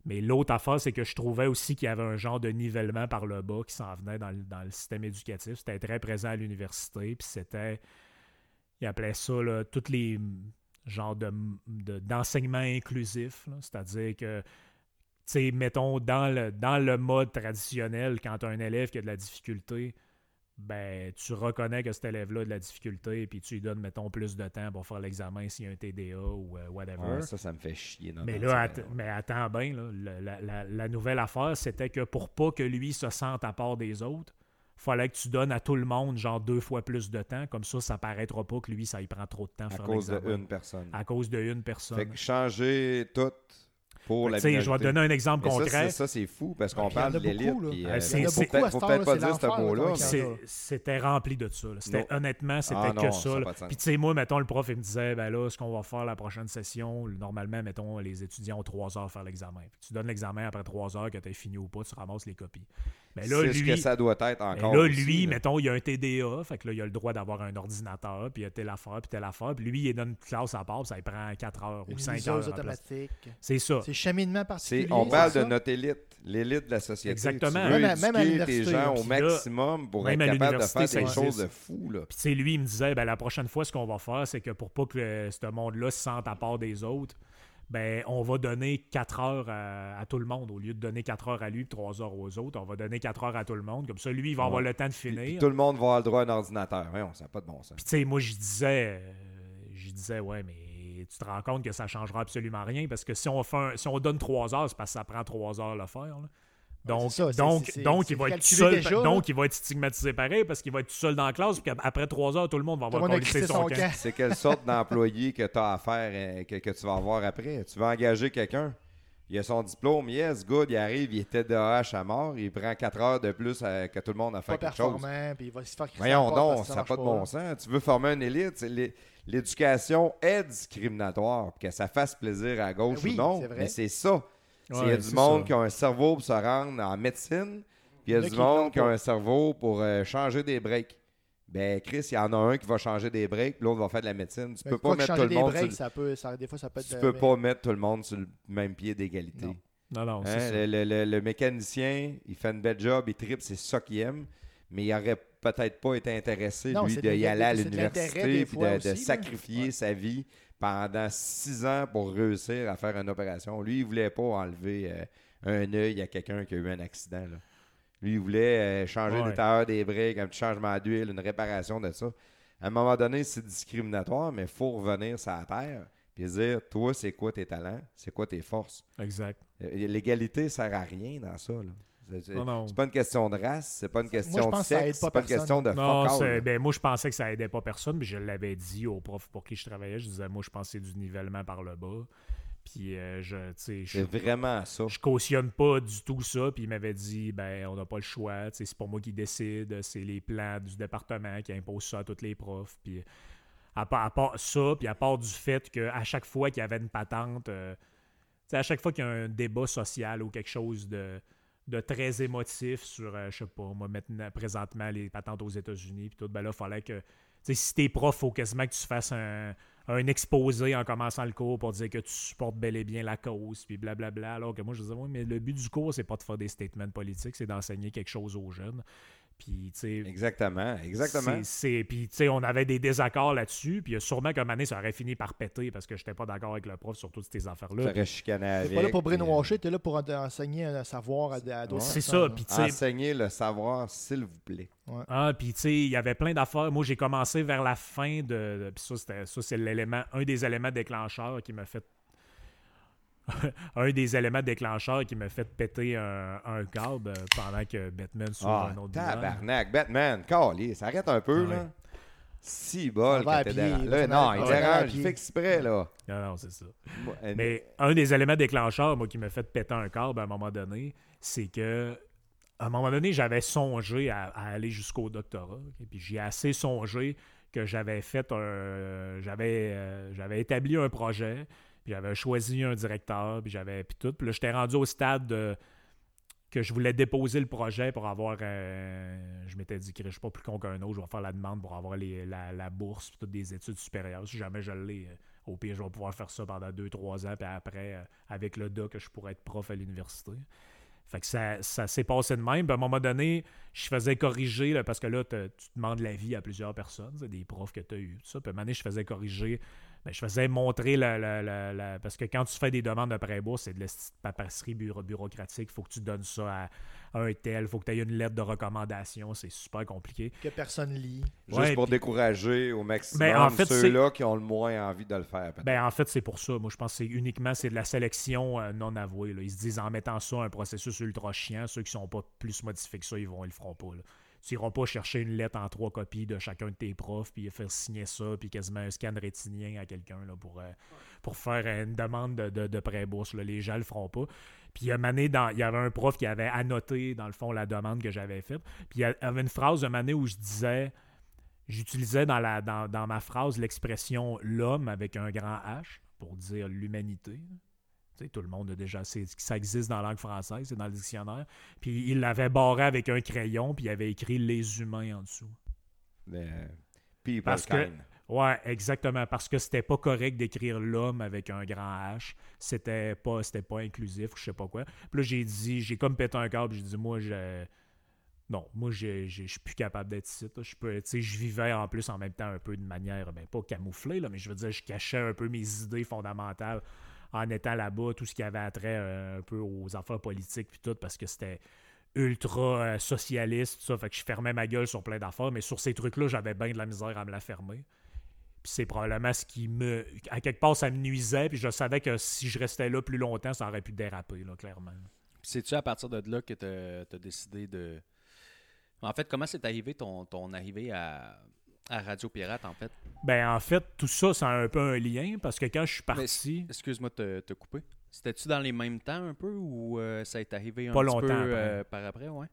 Mais l'autre affaire, c'est que je trouvais aussi qu'il y avait un genre de nivellement par le bas qui s'en venait dans le, dans le système éducatif. C'était très présent à l'université, puis c'était. Ils appelaient ça là, tous les mm, genres de, de- d'enseignement inclusif. C'est-à-dire que, tu sais, mettons, dans le, dans le mode traditionnel, quand tu as un élève qui a de la difficulté, ben, tu reconnais que cet élève-là a de la difficulté, puis tu lui donnes, mettons, plus de temps pour faire l'examen s'il y a un TDA ou euh, whatever. ouais, ça, ça me fait chier. Mais là, mais attends bien, la- la nouvelle affaire, c'était que pour pas que lui se sente à part des autres, fallait que tu donnes à tout le monde genre deux fois plus de temps. Comme ça, ça paraîtra pas que lui, ça y prend trop de temps à faire cause de l'examen. une personne. À cause d'une personne. Fait que changer tout. pour Fait la que, tu sais, je vais te donner un exemple Mais concret. ça, c'est fou parce qu'on Ouais, il y en parle a de l'élite. beaucoup, là. puis, euh, c'est- faut peut-être- pas dire ce mot-là. C'était rempli de ça. honnêtement, c'était Ah que non, ça. de. Puis, tu sais, moi, mettons, le prof, il me disait, ben là, ce qu'on va faire la prochaine session, normalement, mettons, les étudiants ont trois heures à faire l'examen. Puis tu donnes l'examen après trois heures, que tu as fini ou pas, tu ramasses les copies. Mais là, C'est ce que lui, ça doit être mais encore. là, aussi, lui, là. mettons, il a un TDA, fait que là, il a le droit d'avoir un ordinateur, puis il a telle affaire, puis telle affaire. Puis lui, il donne une classe à part, puis ça lui prend 4 heures ou Une 5 liseuse heures. automatique. C'est ça. C'est cheminement particulier. C'est- on parle de ça? notre élite, l'élite de la société. Exactement. Tu veux Même à- même à éduquer tes l'université, gens au maximum pour même être à capable de l'université, faire des choses de fou. Là. Puis, tu sais, lui, il me disait, ben, la prochaine fois, ce qu'on va faire, c'est que pour pas que le- ce monde-là se sente à part des autres, ben, on va donner 4 heures à, à tout le monde. Au lieu de donner 4 heures à lui et 3 heures aux autres, on va donner 4 heures à tout le monde. Comme ça, lui, il va avoir le temps de finir. puis tout le monde va avoir le droit à un ordinateur. Voyons, ça n'a pas de bon sens. Puis, tu sais, moi, je disais, euh, je disais, ouais, mais tu te rends compte que ça changera absolument rien parce que si on, fait un- si on donne 3 heures, c'est parce que ça prend 3 heures à le faire. là. Donc, c'est ça, c'est- donc, donc il va être seul. déjà, donc, il va être stigmatisé pareil parce qu'il va être tout seul dans la classe. Puis après 3 heures, tout le monde va avoir collé crissé son camp. camp. C'est quelle sorte d'employé que tu as à faire, euh, que, que tu vas avoir après? Tu vas engager quelqu'un? Il a son diplôme, yes, good, il arrive, il était DAH à mort, il prend 4 heures de plus euh, que tout le monde a fait Pas quelque chose. performant, puis il va se faire Voyons donc, ça n'a pas de bon sens. Tu veux former une élite, l'éducation est discriminatoire, que ça fasse plaisir à gauche Oui, ou non, mais c'est ça. Il y a du monde ça. qui a un cerveau pour se rendre en médecine, puis il y a du monde qui a un cerveau pour euh, changer des breaks. Ben, Chris, il y en a un qui va changer des breaks, l'autre va faire de la médecine. Tu Mais peux pas mettre tout le monde breaks, sur ça peut, ça, des fois, ça peut le... être... Tu peux pas mettre tout le monde sur le même pied d'égalité. Non. Non, Hein, ça. le, le- le- le mécanicien, il fait une belle job, il tripe, c'est ça qu'il aime, mais il aurait peut-être pas été intéressé, Non, lui, d'y aller à l'université, puis de, de sacrifier Ouais. sa vie pendant six ans pour réussir à faire une opération. Lui, il voulait pas enlever euh, un œil à quelqu'un qui a eu un accident. là. Lui, il voulait euh, changer Ouais. des briques, un petit changement d'huile, une réparation de ça. À un moment donné, c'est discriminatoire, mais il faut revenir sur la terre et dire, toi, c'est quoi tes talents, c'est quoi tes forces? Exact. Euh, L'égalité sert à rien dans ça. là. C'est- pas une question de race, c'est pas une question je de pense que ça sexe, aide pas c'est pas une question de Non, fuck ben, moi, je pensais que ça aidait pas personne, mais je l'avais dit au prof pour qui je travaillais. Je disais, moi, je pensais du nivellement par le bas. Puis, euh, je, tu sais, je, C'est vraiment ça. je cautionne pas du tout ça. Puis, il m'avait dit, ben, on n'a pas le choix. C'est pas moi qui décide. C'est les plans du département qui imposent ça à tous les profs. Puis, à part, à part ça, puis à part du fait qu'à chaque fois qu'il y avait une patente, euh, à chaque fois qu'il y a un débat social ou quelque chose de, de très émotif sur, euh, je sais pas, moi, maintenant, présentement, les patentes aux États-Unis, puis tout, ben là, il fallait que, tu sais, si t'es prof, faut quasiment que tu fasses un, un exposé en commençant le cours pour dire que tu supportes bel et bien la cause, puis blablabla, alors que moi, je disais, oui, mais le but du cours, c'est pas de faire des statements politiques, c'est d'enseigner quelque chose aux jeunes. Puis, tu Exactement, exactement. c'est- c'est- Puis, tu sais, on avait des désaccords là-dessus. Puis, sûrement qu'à un moment donné, ça aurait fini par péter parce que j'étais pas d'accord avec le prof sur toutes ces affaires-là. Ça aurait chicané avec. T'es pas là pour puis, brainwasher, t'es là pour en- enseigner un savoir à, à d'autres C'est personnes, ça. là. Puis, tu euh, Enseigner le savoir, s'il vous plaît. ah, puis, tu sais, il y avait plein d'affaires. Moi, j'ai commencé vers la fin de. de- puis ça, c'était- ça, c'est l'élément, un des éléments déclencheurs qui m'a fait. un des éléments déclencheurs qui m'a fait péter un, un câble pendant que Batman sur Ah, un autre tabarnak, Batman, calé, ça arrête un peu, Ah ouais. là. Si bol t'es pied, Là, va non, il dérange, il fait exprès, là. Non, non, c'est ça. Moi, euh, Mais un des éléments déclencheurs, moi, qui m'a fait péter un câble à un moment donné, c'est que à un moment donné, j'avais songé à, à aller jusqu'au doctorat. Et puis j'ai assez songé que j'avais fait un. J'avais, euh, j'avais établi un projet, j'avais choisi un directeur, puis j'avais. Puis tout. Puis là, j'étais rendu au stade de- que je voulais déposer le projet pour avoir. euh, je m'étais dit que je suis pas plus con qu'un autre, je vais faire la demande pour avoir les- la, la bourse, toutes des études supérieures. Si jamais je l'ai. euh, au pire, je vais pouvoir faire ça pendant 2-3 ans, puis après, euh, avec le doc, je pourrais être prof à l'université. Fait que ça, ça s'est passé de même. Puis à un moment donné, je faisais corriger, parce que là, tu demandes l'avis à plusieurs personnes, des profs que tu as eu, ça. Puis à un moment donné, je faisais corriger, ben, je faisais montrer la, la- la- la- Parce que quand tu fais des demandes de pré-bourse, c'est de la papasserie bureau- bureaucratique. Il faut que tu donnes ça à, à un tel. Il faut que tu aies une lettre de recommandation. C'est super compliqué. Que personne lit. Juste Ouais, pour décourager au maximum Ben, en fait, ceux-là qui ont le moins envie de le faire. Ben, en fait, c'est pour ça. Moi, je pense que c'est uniquement c'est de la sélection euh, non avouée. là. Ils se disent en mettant ça un processus ultra chiant, ceux qui sont pas plus modifiés que ça, ils vont ils le feront pas. là. Tu iras pas chercher une lettre en trois copies de chacun de tes profs, puis faire signer ça, puis quasiment un scan rétinien à quelqu'un pour, euh, pour faire une demande de, de, de pré-bourse. Les gens le feront pas. Puis il y il y avait un prof qui avait annoté, dans le fond, la demande que j'avais faite. Puis il y avait une phrase de année où je disais, j'utilisais dans, dans, dans ma phrase l'expression l'homme avec un grand H pour dire l'humanité. Tout le monde a déjà, ça existe dans la langue française, c'est dans le dictionnaire. Puis il l'avait barré avec un crayon, puis il avait écrit les humains en dessous. Le people Parce que-. Ouais, exactement, parce que c'était pas correct d'écrire l'homme avec un grand H. C'était pas, c'était pas inclusif, ou je sais pas quoi. Puis là, j'ai dit, j'ai comme pété un câble, j'ai dit, moi, je. Non, moi, je suis plus capable d'être ici. Je je vivais en plus en même temps un peu de manière, ben, pas camouflée, là, mais je veux dire, je cachais un peu mes idées fondamentales en étant là-bas, tout ce qui avait attrait euh, un peu aux affaires politiques, puis tout, parce que c'était ultra euh, socialiste, ça. Fait que je fermais ma gueule sur plein d'affaires, mais sur ces trucs-là, j'avais bien de la misère à me la fermer. Puis c'est probablement ce qui me. À quelque part, ça me nuisait, puis je savais que si je restais là plus longtemps, ça aurait pu déraper, là, clairement. C'est-tu à partir de là que tu as, décidé de. En fait, comment c'est arrivé ton arrivée à, à Radio Pirate, en fait Ben, en fait, tout ça, c'est un peu un lien, parce que quand je suis parti. Excuse-moi de te, couper. C'était-tu dans les mêmes temps un peu ou euh, ça est arrivé un Pas petit longtemps peu après. euh, par après, ouais?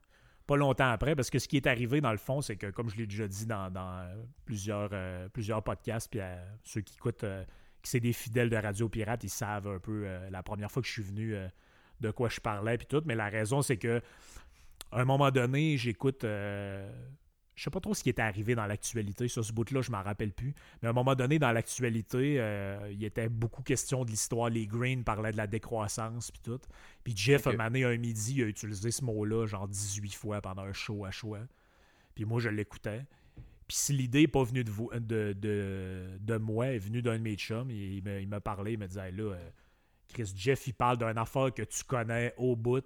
pas longtemps après, parce que ce qui est arrivé dans le fond, c'est que, comme je l'ai déjà dit dans, dans, euh, plusieurs, euh, plusieurs podcasts, puis à ceux qui écoutent, qui c'est des fidèles de Radio Pirate, ils savent un peu la première fois que je suis venu de quoi je parlais, puis tout. Mais la raison, c'est que à un moment donné, j'écoute. Je sais pas trop ce qui était arrivé dans l'actualité. Sur ce bout-là, je m'en rappelle plus. Mais à un moment donné, dans l'actualité, euh, il était beaucoup question de l'histoire. Les Green parlaient de la décroissance, puis tout. Puis Jeff, Ok. un année, un midi, il a utilisé ce mot-là, genre 18 fois pendant un show à choix. Puis moi, je l'écoutais. Puis si l'idée n'est pas venue de, vous, de, de, de moi, elle est venue d'un de mes chums, il, me, il m'a parlé, il me disait Hey, là, euh, Chris Jeff, il parle d'une affaire que tu connais au bout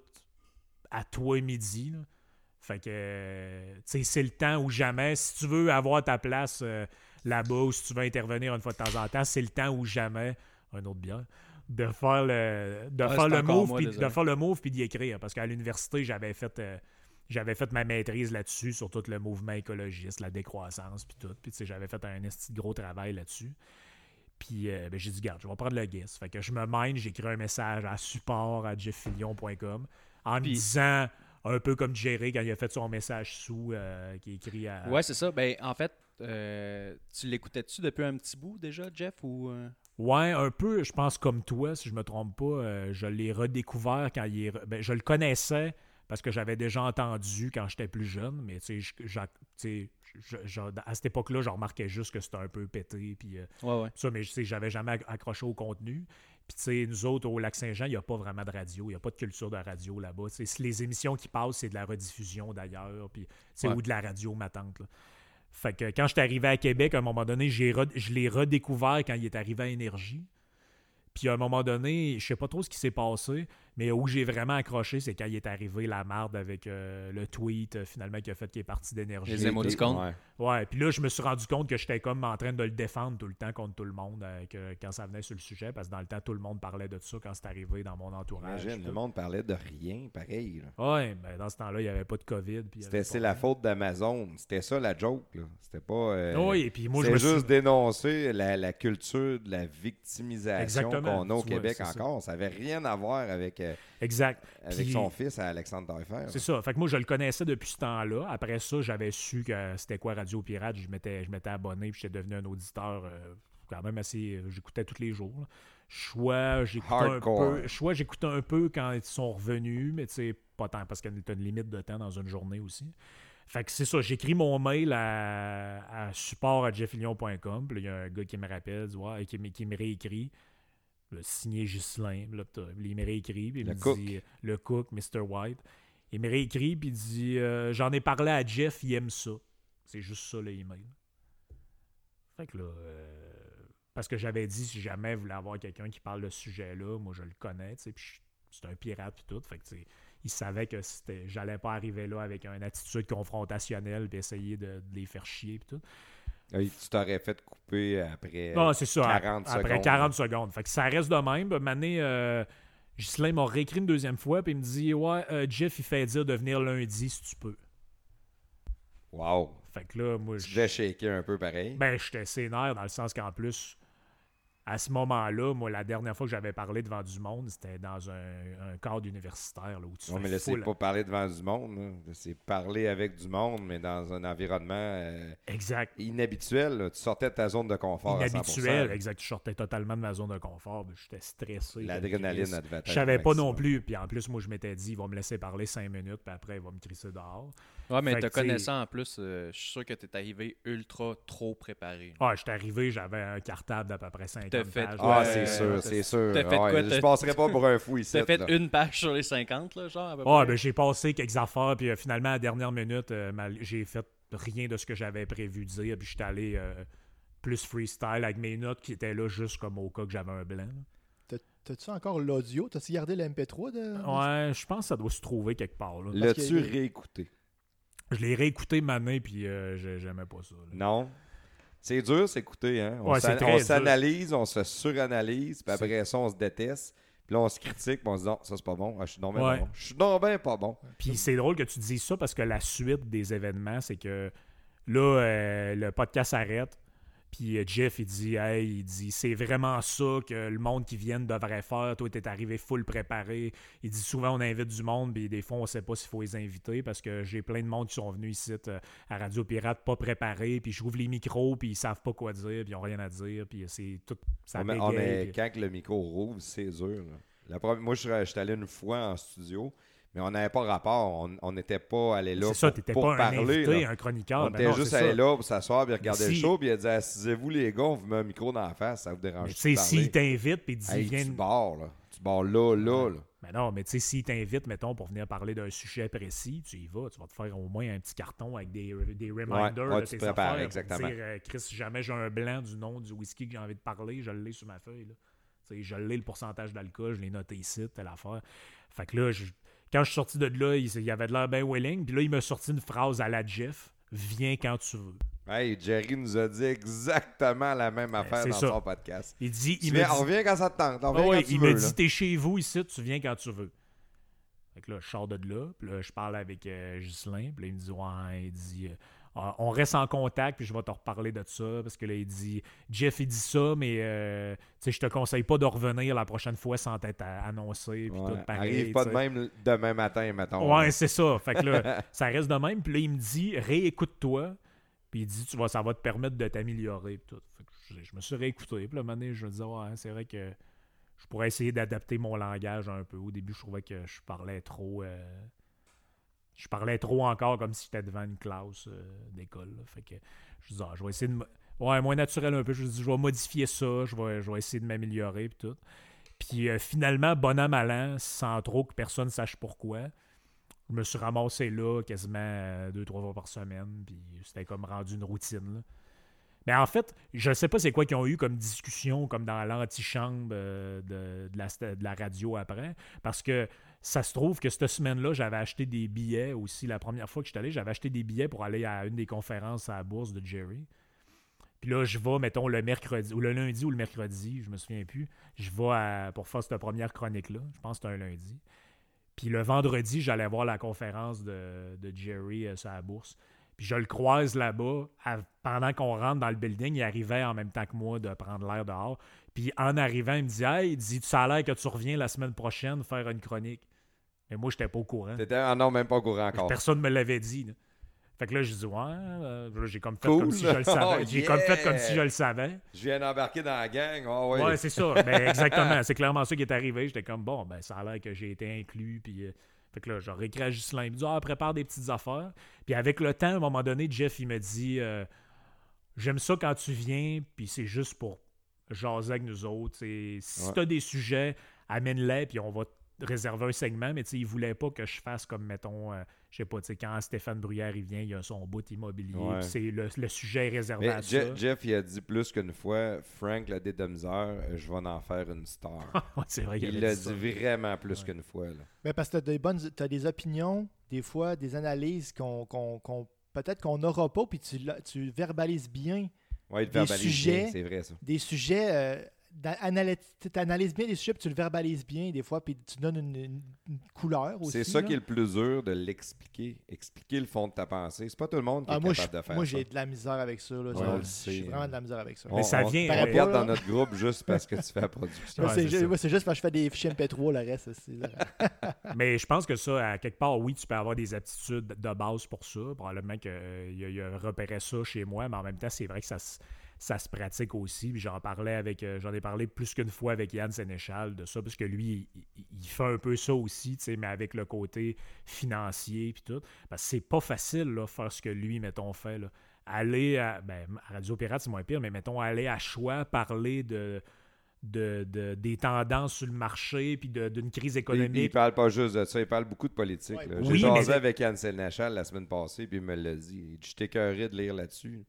à toi midi. là. Fait que, tu sais, c'est le temps ou jamais. Si tu veux avoir ta place euh, là-bas ou si tu veux intervenir une fois de temps en temps, c'est le temps ou jamais. Un autre bière. De faire le, de faire le move, puis de faire le move puis d'y écrire. Parce qu'à l'université, j'avais fait, euh, j'avais fait ma maîtrise là-dessus, sur tout le mouvement écologiste, la décroissance, puis tout. Puis tu sais, j'avais fait un gros travail là-dessus. Puis euh, ben, j'ai dit, garde, je vais prendre le guess. Fait que je me mine, j'écris un message à support à jefffilion.com en me disant, un peu comme Jerry quand il a fait son message sous, euh, qui est écrit à. Ouais, c'est ça. Ben, en fait, euh, tu l'écoutais-tu depuis un petit bout déjà, Jeff, ou... euh? Ouais, un peu, je pense comme toi, si je me trompe pas. euh, je l'ai redécouvert quand il est. ben, je le connaissais parce que j'avais déjà entendu quand j'étais plus jeune, mais tu sais, à cette époque-là, je remarquais juste que c'était un peu pété. Puis, euh, Ouais, ouais. ça, mais j'avais jamais ac- accroché au contenu. Puis, tu sais, nous autres, au Lac-Saint-Jean, il n'y a pas vraiment de radio. Il n'y a pas de culture de radio là-bas. Les émissions qui passent, c'est de la rediffusion d'ailleurs. Puis, sais, Ouais. ou de la radio, ma tante. là. Fait que quand j'étais arrivé à Québec, à un moment donné, re- je l'ai redécouvert quand il est arrivé à Énergie. Puis à un moment donné, je sais pas trop ce qui s'est passé, mais où j'ai vraiment accroché, c'est quand il est arrivé la marde avec euh, le tweet euh, finalement qui a fait qu'il est parti d'énergie. Les émoticônes. Ouais. Ouais, puis là, je me suis rendu compte que j'étais comme en train de le défendre tout le temps contre tout le monde euh, que- quand ça venait sur le sujet, parce que dans le temps, tout le monde parlait de ça quand c'est arrivé dans mon entourage. Imagine, le tout. monde parlait de rien, pareil. là. Ouais, ben dans ce temps-là, il n'y avait pas de COVID. C'était c'est la rien. faute d'Amazon. C'était ça la joke. là. C'était pas. euh, Oui, et puis moi, je me juste suis. dénoncer la, la culture de la victimisation qu'on a au Québec encore. Ça avait rien à voir avec, euh, Exact. avec Puis- son fils à Alexandre Taillefer. C'est ça. Fait que moi, je le connaissais depuis ce temps-là. Après ça, j'avais su que c'était quoi Radio Pirate. Je m'étais, je m'étais abonné puis j'étais devenu un auditeur euh, quand même assez. euh, J'écoutais tous les jours. là. Soit j'écoutais un peu. J'écoutais un peu quand ils sont revenus, mais tu sais, pas tant parce qu'il y a une limite de temps dans une journée aussi. Fait que c'est ça, j'écris mon mail à, à support à jeffillion.com. Puis là, il y a un gars qui me rappelle, dit, ouais, qui me réécrit. Le signé Ghislain. Là, il me réécrit. Puis il Le me cook. dit le cook, Mr. White. Il me réécrit puis il dit euh, J'en ai parlé à Jeff, il aime ça. C'est juste ça le email. Fait que là, euh, parce que j'avais dit si jamais vous voulez avoir quelqu'un qui parle de ce sujet-là, moi je le connais, tu sais, puis c'est un pirate puis tout. Fait que il savait que c'était j'allais pas arriver là avec une attitude confrontationnelle puis essayer de, de les faire chier puis tout. Tu t'aurais fait couper après Non, c'est ça. 40 après secondes. 40 secondes. Fait que ça reste de même. Mané, euh, Ghislain m'a réécrit une deuxième fois, puis il me dit Ouais, euh, Jeff, il fait dire de venir lundi si tu peux. Wow. Fait que là, moi, Tu je- shaker un peu pareil. ben, j'étais sénère dans le sens qu'en plus, à ce moment-là, moi, la dernière fois que j'avais parlé devant du monde, c'était dans un, un cadre universitaire là, où tu non, fais mais là, c'est full- pas parler devant du monde. là. C'est parler avec du monde, mais dans un environnement euh, Exact. inhabituel. là. Tu sortais de ta zone de confort. à 100%. Inhabituel, exact. Je sortais totalement de ma zone de confort. puis J'étais stressé. L'adrénaline, elle devait être Je savais pas non plus. Puis en plus, moi, je m'étais dit, il va me laisser parler cinq minutes, puis après, il va me crisser dehors. Ouais, mais Fait te que, tu sais- connaissant en plus, euh, je suis sûr que t'es arrivé ultra trop préparé. Ah, j'étais arrivé, j'avais un cartable d'à peu près 50 T'as fait-. Ah, Ouais, c'est sûr, ouais, c'est sûr. t'as fait Ouais, quoi, je t'as- passerais pas pour un fou ici. T'as fait là. une page sur les 50, là, genre, à peu Ah, près? ben j'ai passé quelques affaires, puis euh, finalement, à la dernière minute, euh, j'ai fait rien de ce que j'avais prévu de dire, puis j'étais allé euh, plus freestyle avec mes notes qui étaient là juste comme au cas que j'avais un blanc. T'as- T'as-tu encore l'audio? T'as-tu gardé le MP3 de. Ouais, je pense que ça doit se trouver quelque part. L'as-tu que- réécouté? Je l'ai réécouté maintenant, puis euh, j'ai- j'aimais pas ça. là. Non? C'est dur, s'écouter. Hein? On Ouais, c'est s'an- très on s'analyse, on se suranalyse, puis après ça, on se déteste. Puis là, on se critique, puis on se dit non, ça c'est pas bon. Ah, je suis non ben Ouais. pas bon. Je suis non ben pas bon. Puis c'est drôle que tu dises ça parce que la suite des événements, c'est que là, euh, le podcast s'arrête. Puis euh, Jeff, il dit, hey, il dit, c'est vraiment ça que le monde qui vient devrait faire. Toi, t'es arrivé full préparé. Il dit, souvent, on invite du monde, puis des fois, on sait pas s'il faut les inviter parce que j'ai plein de monde qui sont venus ici euh, à Radio Pirate pas préparés. Puis j'ouvre les micros, puis ils savent pas quoi dire, puis ils ont rien à dire. Puis c'est tout. Ça Ah, mais, ah, mais puis- quand le micro rouvre, c'est dur. là. La première- moi, je suis allé une fois en studio, mais on n'avait pas rapport. On- n'était pas allé là C'est ça, pour, pour pas un parler. invité, là. un chroniqueur. On Ben était non, juste allé là pour s'asseoir et regarder si- le show, puis il a dit Assisez-vous les gars, on vous met un micro dans la face, ça vous dérange sais, s'il t'invite, puis dit, Hey, viens. tu barres, là. Tu barres là, là, là. Mais non, mais tu sais, s'il t'invite, mettons, pour venir parler d'un sujet précis, tu y vas, tu vas te faire au moins un petit carton avec des, des reminders ouais, de tu tes te prépares, affaires. pour exactement. Dire, euh, Chris, si jamais j'ai un blanc du nom du whisky que j'ai envie de parler, je l'ai sur ma feuille. Là. Je l'ai le pourcentage d'alcool, je l'ai noté ici, telle affaire. Fait que là, je- quand je suis sorti de là, il, il avait de l'air bien willing, puis là, il m'a sorti une phrase à la Jeff Viens quand tu veux. Hey, Jerry nous a dit exactement la même affaire c'est dans ça. son podcast. Il dit, il viens- me dit- on revient quand ça te tente. On Ah quand tu il me dit t'es chez vous ici, tu viens quand tu veux. Fait que là, je sors de là, puis là, je parle avec euh, Ghislain, puis là, il me dit Ouais, il dit euh, on reste en contact, puis je vais te reparler de ça, parce que là, il dit Jeff, il dit ça, mais euh, je te conseille pas de revenir la prochaine fois sans t'être annoncé, puis Ouais, tout pareil. Arrive pas de même demain matin, mettons. Ouais, c'est ça. Fait que là, ça reste de même, puis là, il me dit Réécoute-toi, puis il dit tu vas, Ça va te permettre de t'améliorer, puis tout. Fait que je, je me suis réécouté, puis là, un moment donné, je me disais Ouais, c'est vrai que je pourrais essayer d'adapter mon langage un peu. Au début, je trouvais que je parlais trop. euh, je parlais trop encore comme si j'étais devant une classe euh, d'école. Fait que je disais, ah, je vais essayer de. mo- Ouais, moins naturel un peu. Je me dis, je vais modifier ça, je vais, je vais essayer de m'améliorer, puis tout. Puis euh, finalement, bon an, mal an, sans trop que personne sache pourquoi, je me suis ramassé là quasiment euh, deux, trois fois par semaine, puis c'était comme rendu une routine. Mais en fait, je sais pas c'est quoi qu'ils ont eu comme discussion, comme dans l'antichambre de, de, la, de la radio après, parce que ça se trouve que cette semaine-là, j'avais acheté des billets aussi. La première fois que je suis allé, j'avais acheté des billets pour aller à une des conférences à la bourse de Jerry. Puis là, je vais, mettons, le mercredi, ou le lundi ou le mercredi, je me souviens plus. Je vais pour faire cette première chronique-là. Je pense que c'était un lundi. Puis le vendredi, j'allais voir la conférence de, Jerry euh, sur la bourse. Puis je le croise là-bas. pendant qu'on rentre dans le building, il arrivait en même temps que moi de prendre l'air dehors. Puis en arrivant, il me dit Hey, il dit, ça a l'air que tu reviens la semaine prochaine faire une chronique. Mais moi, j'étais pas au courant. T'étais ah non, même pas au courant encore. Personne ne me l'avait dit. là. Fait que là, je dis Ouais, euh, j'ai comme fait Cool. comme si je le savais. Oh, J'ai comme fait comme si je le savais. Je viens d'embarquer dans la gang. Ah ouais. Ouais, c'est ça. Ben, exactement. C'est clairement ça qui est arrivé. J'étais comme, bon, ben, ça a l'air que j'ai été inclus. Puis, euh, fait que là, j'ai réécrit à Ghislain. Il me dit, ah, prépare des petites affaires. Puis, avec le temps, à un moment donné, Jeff, il me dit, euh, j'aime ça quand tu viens, puis c'est juste pour jaser avec nous autres. Si Ouais. tu as des sujets, amène-les, puis on va te réserver un segment. Mais, tu sais, il voulait pas que je fasse comme, mettons, euh, je sais pas, tu sais, quand Stéphane Bruyère, il vient, il a son bout immobilier. Ouais. c'est le, le sujet est réservé Mais à Je- ça. Jeff, il a dit plus qu'une fois Frank, le dédomiseur, je vais en faire une star. Ouais, c'est vrai qu'il il l'a dit ça. vraiment plus Ouais. qu'une fois. Là. Mais parce que tu as des bonnes t'as des opinions, des fois, des analyses qu'on qu'on- qu'on- peut-être qu'on n'aura pas, puis tu, la- tu verbalises bien Ouais, Des verbalise sujets- bien, c'est vrai ça. des sujets, euh, tu analyses bien les sujets, puis tu le verbalises bien des fois, puis tu donnes une, une- une couleur aussi. C'est ça là. qui est le plus dur de l'expliquer. Expliquer le fond de ta pensée. C'est pas tout le monde qui Ah, est moi, capable je- de faire moi, ça. j'ai de la misère avec ça. Là, Ouais, Ça, on suis vraiment hein. de la misère avec ça. On, Mais ça on- vient, on euh, te garde pas, dans notre groupe juste parce que tu fais la production. Moi, Ouais, c'est moi, juste parce que je fais des fichiers MP3, le reste. c'est- Mais je pense que ça, à quelque part, oui, tu peux avoir des aptitudes de base pour ça. Probablement qu'il a, repéré ça chez moi, mais en même temps, c'est vrai que ça, se- ça se pratique aussi. J'en parlais avec, euh, j'en ai parlé plus qu'une fois avec Yann Sénéchal de ça, parce que lui, il, fait un peu ça aussi, tu sais, mais avec le côté financier puis tout. Parce que c'est pas facile, là, faire ce que lui, mettons, fait. Là. Aller à, ben, à Radio Pirate, c'est moins pire, mais mettons, aller à choix, parler de, de, de- des tendances sur le marché, puis de- d'une crise Il, il économique. parle pas juste de ça, il parle beaucoup de politique. Ouais, là. oui, J'ai jasé mais- avec Ansel Nachal la semaine passée, puis il me l'a dit. Je t'écœurais de lire là-dessus.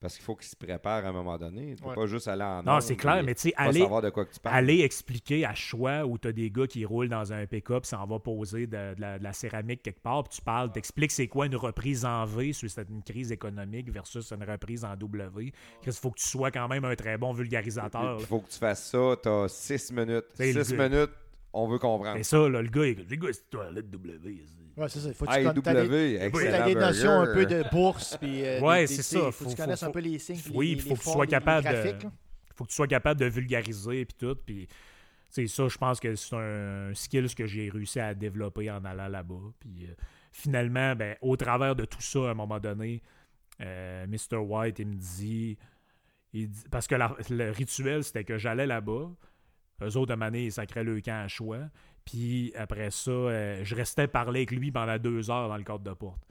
Parce qu'il faut qu'il se prépare à un moment donné. Tu Ouais. pas juste aller en Non, c'est clair, mais tu sais, aller, savoir de quoi que tu parles. aller expliquer à choix où tu as des gars qui roulent dans un pick-up, s'en va poser de, de la, de la céramique quelque part, puis tu parles, t'expliques c'est quoi une reprise en V sur une crise économique versus une reprise en W. Il faut que tu sois quand même un très bon vulgarisateur. Il faut que tu fasses ça, t'as six minutes. Le Six minutes, on veut comprendre. C'est ça, là, le gars, il les gars, c'est toi, le W. c'est- Ouais, c'est ça. Il faut que tu et connais- t'as des- notions un peu de bourse. Puis, euh, Ouais, c'est ça. Faut que tu connaisses faut- un peu les signes. Oui, puis faut que tu sois capable de. faut que tu sois capable de vulgariser puis tout. Puis c'est ça, je pense que c'est un skill que j'ai réussi à développer en allant là-bas. Puis euh, finalement, ben, au travers de tout ça, à un moment donné, euh, Mr. White, il me dit, il dit- parce que la- le rituel, c'était que j'allais là-bas. Eux autres, à donné, ils sacraient le camp à choix. Puis après ça, euh, je restais parler avec lui pendant deux heures dans le cadre de porte.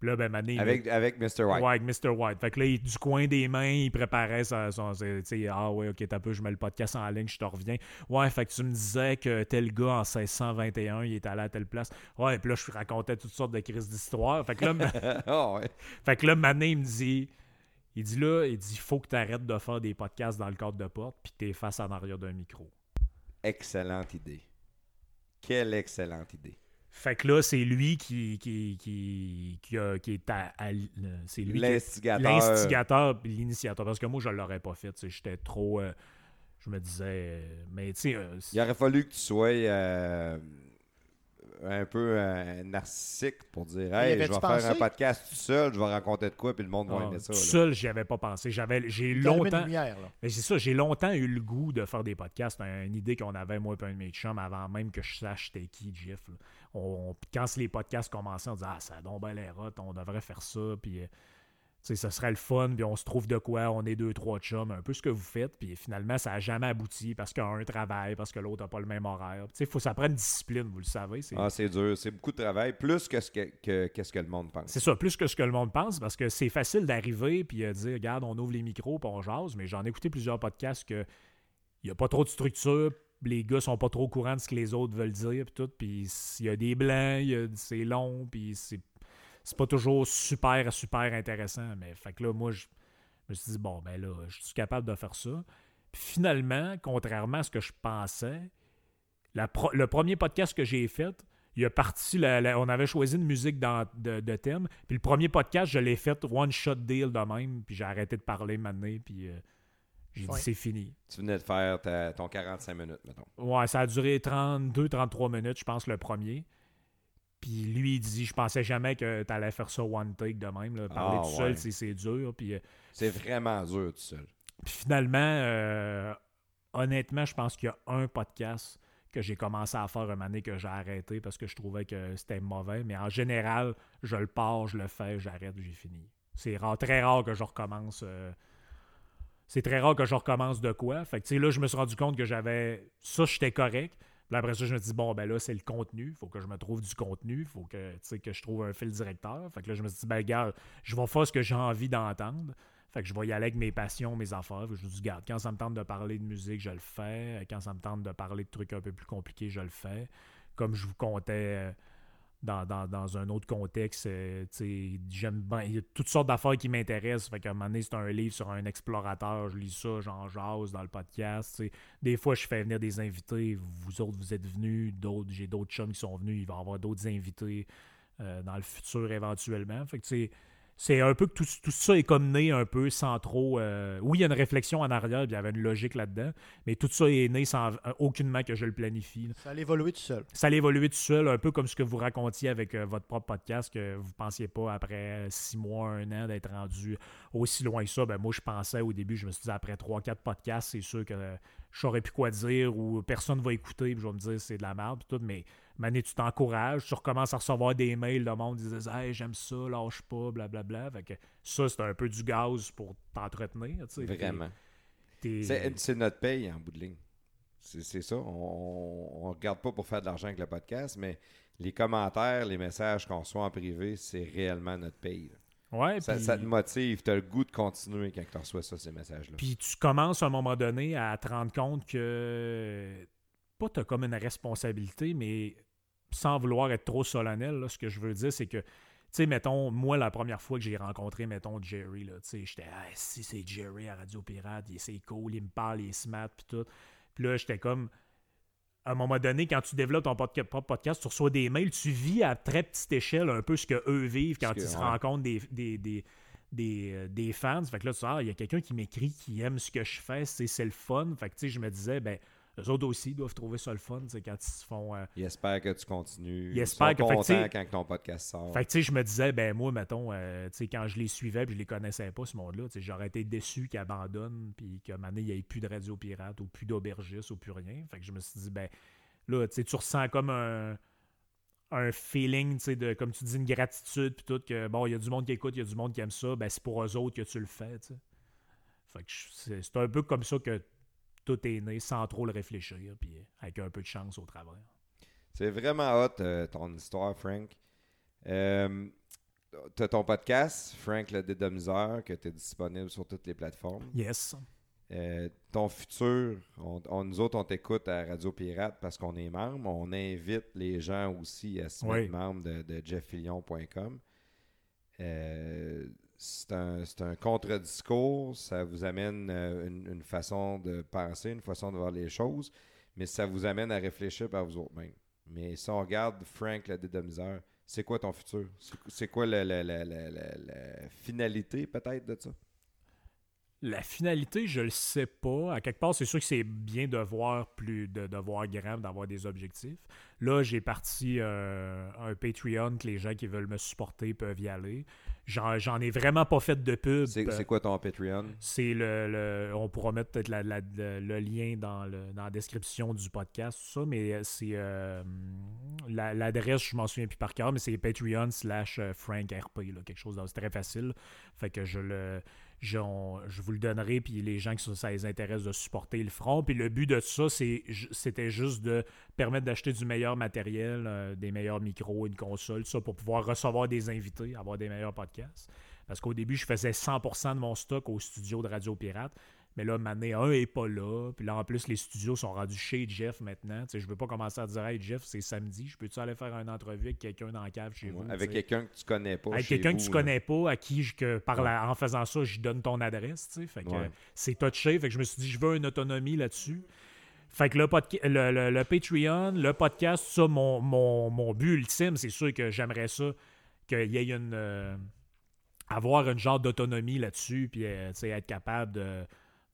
Puis là, ben, il me- Avec, avec Mr. White. Ouais, avec Mr. White. Fait que là, il- du coin des mains, il préparait son. son- tu sais, ah ouais, ok, t'as peu, je mets le podcast en ligne, je te reviens. Ouais, fait que tu me disais que tel gars en 1621, il est allé à telle place. Ouais, puis là, je racontais toutes sortes de crises d'histoire. Fait que là, Ah ouais. fait que là, Mané, il me dit. Il dit là, il dit, faut que tu arrêtes de faire des podcasts dans le cadre de porte, puis t'es face en arrière d'un micro. Excellente idée. Quelle excellente idée. Fait que là, c'est lui qui, qui, qui, qui, a- qui est à, à- le- c'est lui L'instigateur. l'instigateur puis l'initiateur. Parce que moi, je l'aurais pas fait. J'étais trop. euh, je me disais. euh, mais tu sais. euh, Il aurait fallu que tu sois euh, un peu euh, narcissique pour dire Hey, je vais faire un podcast tout seul, je vais raconter de quoi, puis le monde va ah, aimer ça. tout là. seul, j'y avais pas pensé. J'avais, j'ai longtemps. lumière, là. Mais c'est ça, j'ai longtemps eu le goût de faire des podcasts. C'est une idée qu'on avait, moi et un de mes chums, avant même que je sache c'était qui, Jeff. On, on- quand les podcasts commençaient, on disait Ah, ça a donc bien on devrait faire ça. Puis, euh, sais, ce serait le fun. Puis on se trouve de quoi, on est deux, trois chums, un peu ce que vous faites. Puis finalement, ça n'a jamais abouti parce qu'un travaille, parce que l'autre n'a pas le même horaire. Tu sais, faut, ça prend une discipline, vous le savez. C'est, Ah, c'est dur, c'est beaucoup de travail, plus que ce que, que- qu'est-ce que le monde pense. c'est ça, plus que ce que le monde pense, parce que c'est facile d'arriver puis euh, dire, regarde, on ouvre les micros puis on jase, mais j'en ai écouté plusieurs podcasts que il n'y a pas trop de structure, les gars sont pas trop au courant de ce que les autres veulent dire puis tout, puis il y a des blancs, y a- c'est long, puis c'est c'est pas toujours super, super intéressant, mais fait que là, moi, je me suis dit, bon, ben là, je suis capable de faire ça. Puis finalement, contrairement à ce que je pensais, la pro- le premier podcast que j'ai fait, il a parti, la- la- on avait choisi une musique dans- de, de thème. Puis le premier podcast, je l'ai fait one shot deal de même. Puis j'ai arrêté de parler maintenant. Puis euh, j'ai dit c'est fini. Tu venais de faire ta- ton 45 minutes, mettons. Ouais, ça a duré 32-33 minutes, je pense, le premier. Puis lui, il dit Je pensais jamais que tu allais faire ça one take de même. là. Parler Ah, tout seul, ouais. c'est- dur. Puis, euh, C'est vraiment dur tout seul. puis finalement, euh, honnêtement, je pense qu'il y a un podcast que j'ai commencé à faire un moment donné que j'ai arrêté parce que je trouvais que c'était mauvais. Mais en général, je le pars, je le fais, j'arrête, j'ai fini. C'est rare, très rare que je recommence. euh, c'est très rare que je recommence de quoi. Fait que, tu sais, là, je me suis rendu compte que j'avais. Ça, j'étais correct. Puis après ça, je me dis, bon, ben là, c'est le contenu. Faut que je me trouve du contenu. Faut que, que je trouve un fil directeur. Fait que là, je me suis dit, ben, gars, je vais faire ce que j'ai envie d'entendre. Fait que je vais y aller avec mes passions, mes affaires. Je me dis, garde, quand ça me tente de parler de musique, je le fais. Quand ça me tente de parler de trucs un peu plus compliqués, je le fais. Comme je vous comptais euh, dans, dans- dans un autre contexte, euh, j'aime bien. Il y a toutes sortes d'affaires qui m'intéressent. Fait qu'à un moment donné, c'est un livre sur un explorateur. Je lis ça, j'en jase dans le podcast. Des fois, je fais venir des invités. Vous autres, vous êtes venus. D'autres, j'ai d'autres chums qui sont venus. Il va y avoir d'autres invités euh, dans le futur éventuellement. Fait que, tu sais, c'est un peu que tout, tout ça est comme né un peu sans trop. euh, oui, il y a une réflexion en arrière, puis il y avait une logique là-dedans, mais tout ça est né sans euh, aucunement que je le planifie. là. Ça allait évoluer tout seul. Ça allait évoluer tout seul, un peu comme ce que vous racontiez avec euh, votre propre podcast, que vous pensiez pas après six mois, un an d'être rendu aussi loin que ça. Ben, moi, je pensais au début, je me suis dit après trois, quatre podcasts, c'est sûr que je saurais plus quoi dire ou personne va écouter, puis je vais me dire c'est de la merde, puis tout, mais Mané, tu t'encourages, tu recommences à recevoir des mails de monde qui disent Hey, j'aime ça, lâche pas, blablabla. Fait que ça, c'est un peu du gaz pour t'entretenir. Vraiment. C'est notre paye en bout de ligne. C'est ça. On ne regarde pas pour faire de l'argent avec le podcast, mais les commentaires, les messages qu'on reçoit en privé, c'est réellement notre paye. là. Ouais, Ça, ça te motive, tu as le goût de continuer quand tu reçois ça, ces messages-là. Puis tu commences à un moment donné à te rendre compte que pas t'as comme une responsabilité, mais sans vouloir être trop solennel, là, ce que je veux dire, c'est que, tu sais, mettons, moi, la première fois que j'ai rencontré, mettons, Jerry, là, tu sais, j'étais, ah, si c'est Jerry à Radio Pirate, c'est cool, il me parle, il est smart, puis tout. Puis là, j'étais comme, à un moment donné, quand tu développes ton propre podcast, tu reçois des mails, tu vis à très petite échelle un peu ce que eux vivent quand que- ils se ouais. rencontrent des, des, des, des, euh, des fans. Fait que là, tu sais, ah, il y a quelqu'un qui m'écrit, qui aime ce que je fais, c'est c'est le fun. Fait que, tu sais, je me disais, ben, eux autres aussi doivent trouver ça le fun, quand ils se font... euh, Ils espèrent que tu continues. Ils Ils espèrent sont que- fait quand ton podcast sort. fait que, tu sais, je me disais, ben, moi, mettons, euh, tu sais, quand je les suivais puis je les connaissais pas, ce monde-là, tu sais, j'aurais été déçu qu'ils abandonnent puis qu'à un moment donné, il n'y ait plus de radio pirate ou plus d'aubergistes ou plus rien. Fait que je me suis dit, ben, là, tu sais, tu ressens comme un, un feeling, tu sais, de, comme tu dis, une gratitude puis tout, que, bon, il y a du monde qui écoute, il y a du monde qui aime ça, ben, c'est pour eux autres que tu le fais, tu sais. Fait que c'est un peu comme ça que tout est né sans trop le réfléchir puis avec un peu de chance au travers. C'est vraiment hot, euh, ton histoire, Frank. Euh, tu as ton podcast, Frank le dédomiseur, que tu es disponible sur toutes les plateformes. Yes. Euh, ton futur, on, on- nous autres, on t'écoute à Radio Pirate parce qu'on est membre. On invite les gens aussi à se Oui. mettre membre de, de. Euh, c'est un, un contre-discours. Ça vous amène euh, une, une façon de penser, une façon de voir les choses, mais ça vous amène à réfléchir par vous autres. Mais si on regarde Frank le dédomiseur, c'est quoi ton futur? C'est- quoi la, la- la- la- la- la finalité peut-être de ça? La finalité, je le sais pas. À quelque part, c'est sûr que c'est bien de voir plus, de, de voir grand, d'avoir des objectifs. Là, j'ai parti euh, un Patreon que les gens qui veulent me supporter peuvent y aller. J'en, j'en ai vraiment pas fait de pub. C'est quoi ton Patreon? C'est le, le- On pourra mettre peut-être la- la- le, le lien dans, le, dans la description du podcast, tout ça, mais c'est. euh, la- l'adresse, je m'en souviens plus par cœur, mais c'est Patreon slash euh, Frank RP, là, quelque chose de c'est très facile. Fait que je le. Je, vous le donnerai, puis les gens qui ça, ça les intéresse de supporter le front. Puis le but de ça, c'était juste de permettre d'acheter du meilleur matériel, euh, des meilleurs micros, une console, ça, pour pouvoir recevoir des invités, avoir des meilleurs podcasts. Parce qu'au début, je faisais 100% de mon stock au studio de Radio Pirate. Mais là, Mané 1 est pas là. Puis là, en plus, les studios sont rendus chez Jeff maintenant. Sais, je veux pas commencer à dire Hey Jeff, c'est samedi, je peux-tu aller faire une entrevue avec quelqu'un dans la cave chez vous? Avec quelqu'un que tu connais pas. Avec quelqu'un que tu là. connais pas, à qui, je, que, par la- en faisant ça, je donne ton adresse. Fait que, Ouais. c'est touché. Fait que je me suis dit, je veux une autonomie là-dessus. Fait que le, le, le- le Patreon, le podcast, ça, mon, mon, mon but ultime, c'est sûr que j'aimerais ça, qu'il y ait une. euh, avoir une genre d'autonomie là-dessus, puis euh, être capable de,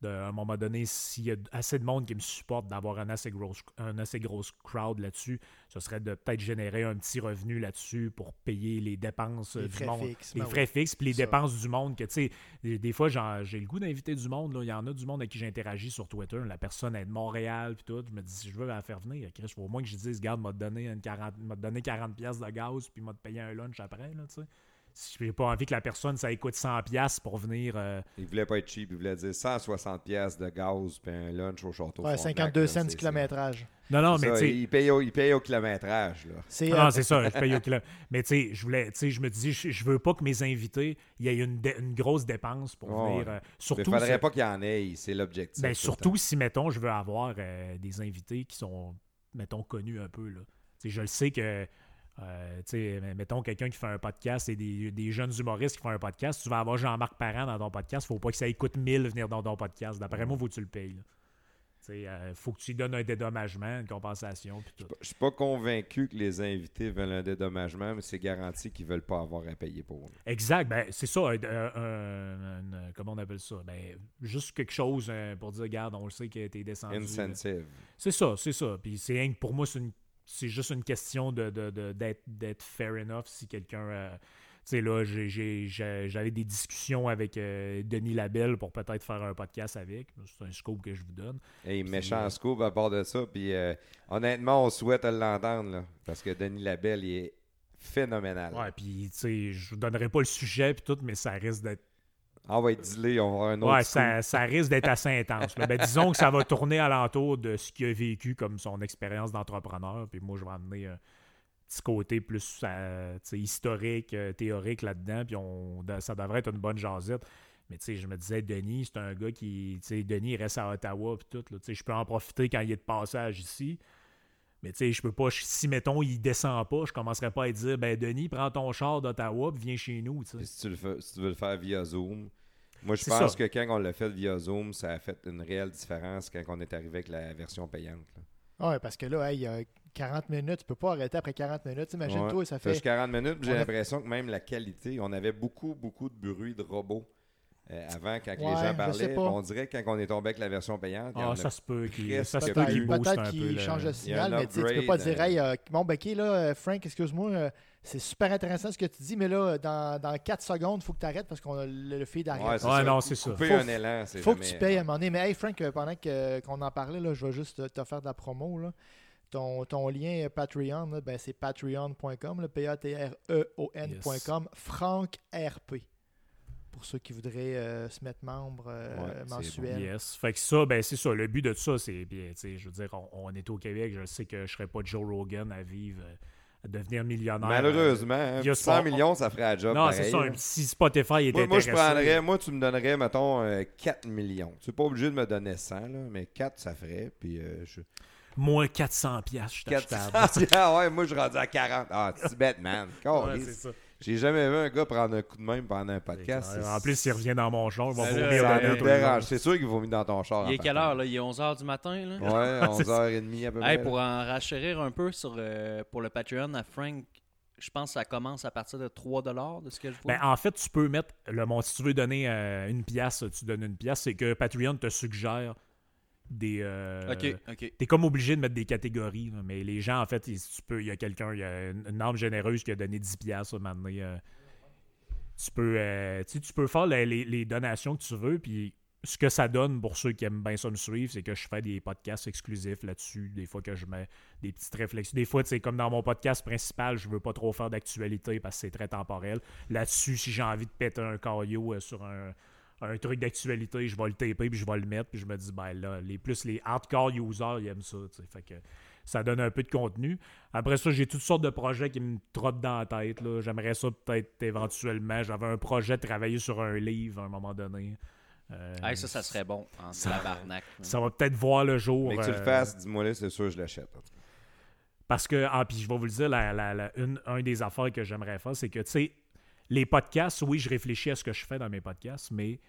de, à un moment donné, s'il y a assez de monde qui me supporte, d'avoir un assez gros, un assez grosse crowd là-dessus, ce serait de peut-être générer un petit revenu là-dessus pour payer les dépenses euh, Les du monde. fixes, les ben frais fixes, puis les Ça. dépenses du monde. que tu sais, des, fois, j'ai le goût d'inviter du monde. là. Il y en a du monde avec qui j'interagis sur Twitter. La personne est de Montréal, puis tout. Je me dis, si je veux la faire venir, Chris, faut au moins que je dise, regarde, m'a donné, une 40, m'a donné 40$ piastres de gaz, puis m'a payé un lunch après. Là, tu sais. Si j'ai pas envie que la personne, ça coûte 100$ piastres pour venir. euh, Il voulait pas être cheap, il voulait dire 160 pièces de gaz puis un lunch au château. Ouais, Frontenac, 52 là, cents du kilométrage. Non, non, mais ça, tu sais. il paye, au, il paye au kilométrage. Là. C'est Ah, euh, c'est ça, je paye au kilo. Mais tu sais, je voulais, me dis, je, je veux pas que mes invités, il y ait une, dé- une grosse dépense pour Ouais, venir. euh, Il surtout, faudrait si- pas qu'il y en ait, c'est l'objectif. ben, surtout si, mettons, je veux avoir euh, des invités qui sont, mettons, connus un peu. Là. Je le sais que, euh, tu mettons, quelqu'un qui fait un podcast et des, des jeunes humoristes qui font un podcast, tu vas avoir Jean-Marc Parent dans ton podcast, faut pas que ça coûte 1000 venir dans ton podcast. D'après moi, faut que tu le payes. Il faut que tu lui donnes un dédommagement, une compensation. Je suis pas convaincu que les invités veulent un dédommagement, mais c'est garanti qu'ils veulent pas avoir à payer pour. Exact. Ben, c'est ça. un- un- un- un- comment on appelle ça? Ben, juste quelque chose euh, pour dire, regarde, on le sait qu'il a été descendu. Incentive. C'est ça, c'est ça. Puis c'est que pour moi, c'est une- c'est juste une question de, d'être, d'être fair enough si quelqu'un. euh, tu sais, là, j'ai- j'ai- j'ai- j'avais des discussions avec euh, Denis Labelle pour peut-être faire un podcast avec. C'est un scope que je vous donne. Hey, méchant euh, scoop à part de ça. Puis euh, honnêtement, on souhaite l'entendre, là, parce que Denis Labelle, il est phénoménal. Ouais, puis, tu sais, je vous donnerai pas le sujet, puis tout, mais ça risque d'être. On va être dilé, on va avoir un autre Ouais, ça, ça risque d'être assez intense. là. Ben, disons que ça va tourner alentour de ce qu'il a vécu comme son expérience d'entrepreneur. Puis moi, je vais amener un petit côté plus euh, historique, euh, théorique là-dedans. Puis on, ça devrait être une bonne jasette. Mais tu sais, je me disais, Denis, c'est un gars qui. Tu sais, Denis, il reste à Ottawa. Puis tout. là. Tu sais, je peux en profiter quand il est de passage ici. Mais tu sais, je peux pas. Si, mettons, il descend pas, je commencerai pas à dire, ben, Denis, prends ton char d'Ottawa, puis viens chez nous. si, tu le fais- si tu veux le faire via Zoom, moi je pense ça. que quand on l'a fait via Zoom, ça a fait une réelle différence quand on est arrivé avec la version payante. là. Ouais, parce que là, hey, il y a 40 minutes, tu peux pas arrêter après 40 minutes. Imagine-toi, Ouais. ça fait fait. juste 40 minutes, puis j'ai a- l'impression que même la qualité, on avait beaucoup, beaucoup de bruit de robots euh, avant quand les gens parlaient. on dirait que quand on est tombé avec la version payante, Ah, ça se peut qu'il presque ça se peut qu'il Peut-être un peu. qu'il le- change de signal, mais tu peux pas dire, euh, hey, euh, bon, ben, ok, là, Frank, excuse-moi, euh, c'est super intéressant ce que tu dis, mais là, dans, dans 4 secondes, il faut que tu arrêtes parce qu'on a le, le feed Ouais, non, c'est ça. Faut- un élan, c'est faut que tu payes à un moment donné. Mais hey, Frank, pendant que- qu'on en parlait, là, je vais juste te, faire de la promo. Là. Ton, ton lien Patreon, là, ben, c'est patreon.com, P-A-T-R-E-O-N.com, Frank RP. Pour ceux qui voudraient euh, se mettre membre euh, Ouais, mensuel. Yes. Fait que ça, ben c'est ça. Le but de ça, c'est bien, je veux dire, on, on est au Québec, je sais que je serais pas Joe Rogan à vivre, euh, à devenir millionnaire. Malheureusement, hein, il y a 100 ce- millions, ça ferait la job. Non, c'est ça. un- Si Spotify était Moi, moi, je prendrais, moi, tu me donnerais, mettons, euh, 4 millions. Tu n'es pas obligé de me donner 100, là, mais 4, ça ferait. Puis, euh, je... Moins 400 piastres, je 400. t'achète. ah ouais, moi, je suis rendu à 40. Ah, tu bête, man. Ouais, c'est ça. J'ai jamais vu un gars prendre un coup de même pendant un podcast. En plus, il revient dans mon char, il va vomir le dérange. C'est sûr qu'il vaut mis dans ton char. Il est quelle heure là? Il est 11h du matin là? Ouais, 11h30 à peu près. Hey, pour en rachérir un peu sur euh, pour le Patreon à Frank, je pense que ça commence à partir de 3 de ce que je vois. Ben, en fait, tu peux mettre le montant. Si tu veux donner euh, une pièce, tu donnes une pièce. C'est que Patreon te suggère des. euh. T'es comme obligé de mettre des catégories, là, mais les gens, en fait, tu peux, il y a quelqu'un, il y a une, âme généreuse qui a donné 10 piastres, un moment donné, euh, tu peux, euh, tu peux faire les, les- les donations que tu veux, puis ce que ça donne pour ceux qui aiment bien ça me suivre, c'est que je fais des podcasts exclusifs là-dessus, des fois que je mets des petites réflexions. Des fois, tu sais, comme dans mon podcast principal, je veux pas trop faire d'actualité parce que c'est très temporel. Là-dessus, si j'ai envie de péter un caillou euh, sur un, un truc d'actualité, je vais le taper puis je vais le mettre, puis je me dis, ben là, les plus les hardcore users, ils aiment ça, tu sais. Fait que ça donne un peu de contenu. Après ça, j'ai toutes sortes de projets qui me trottent dans la tête. là. J'aimerais ça peut-être éventuellement. J'avais un projet de travailler sur un livre à un moment donné. Euh, Hey, ça, ça serait bon en ça- tabarnak. ça va peut-être voir le jour. Mais que tu le euh, fasses, dis-moi là, c'est sûr que je l'achète. Parce que, ah, puis je vais vous le dire, la, la- la- une, un des affaires que j'aimerais faire, c'est que, tu sais, les podcasts, oui, je réfléchis à ce que je fais dans mes podcasts, mais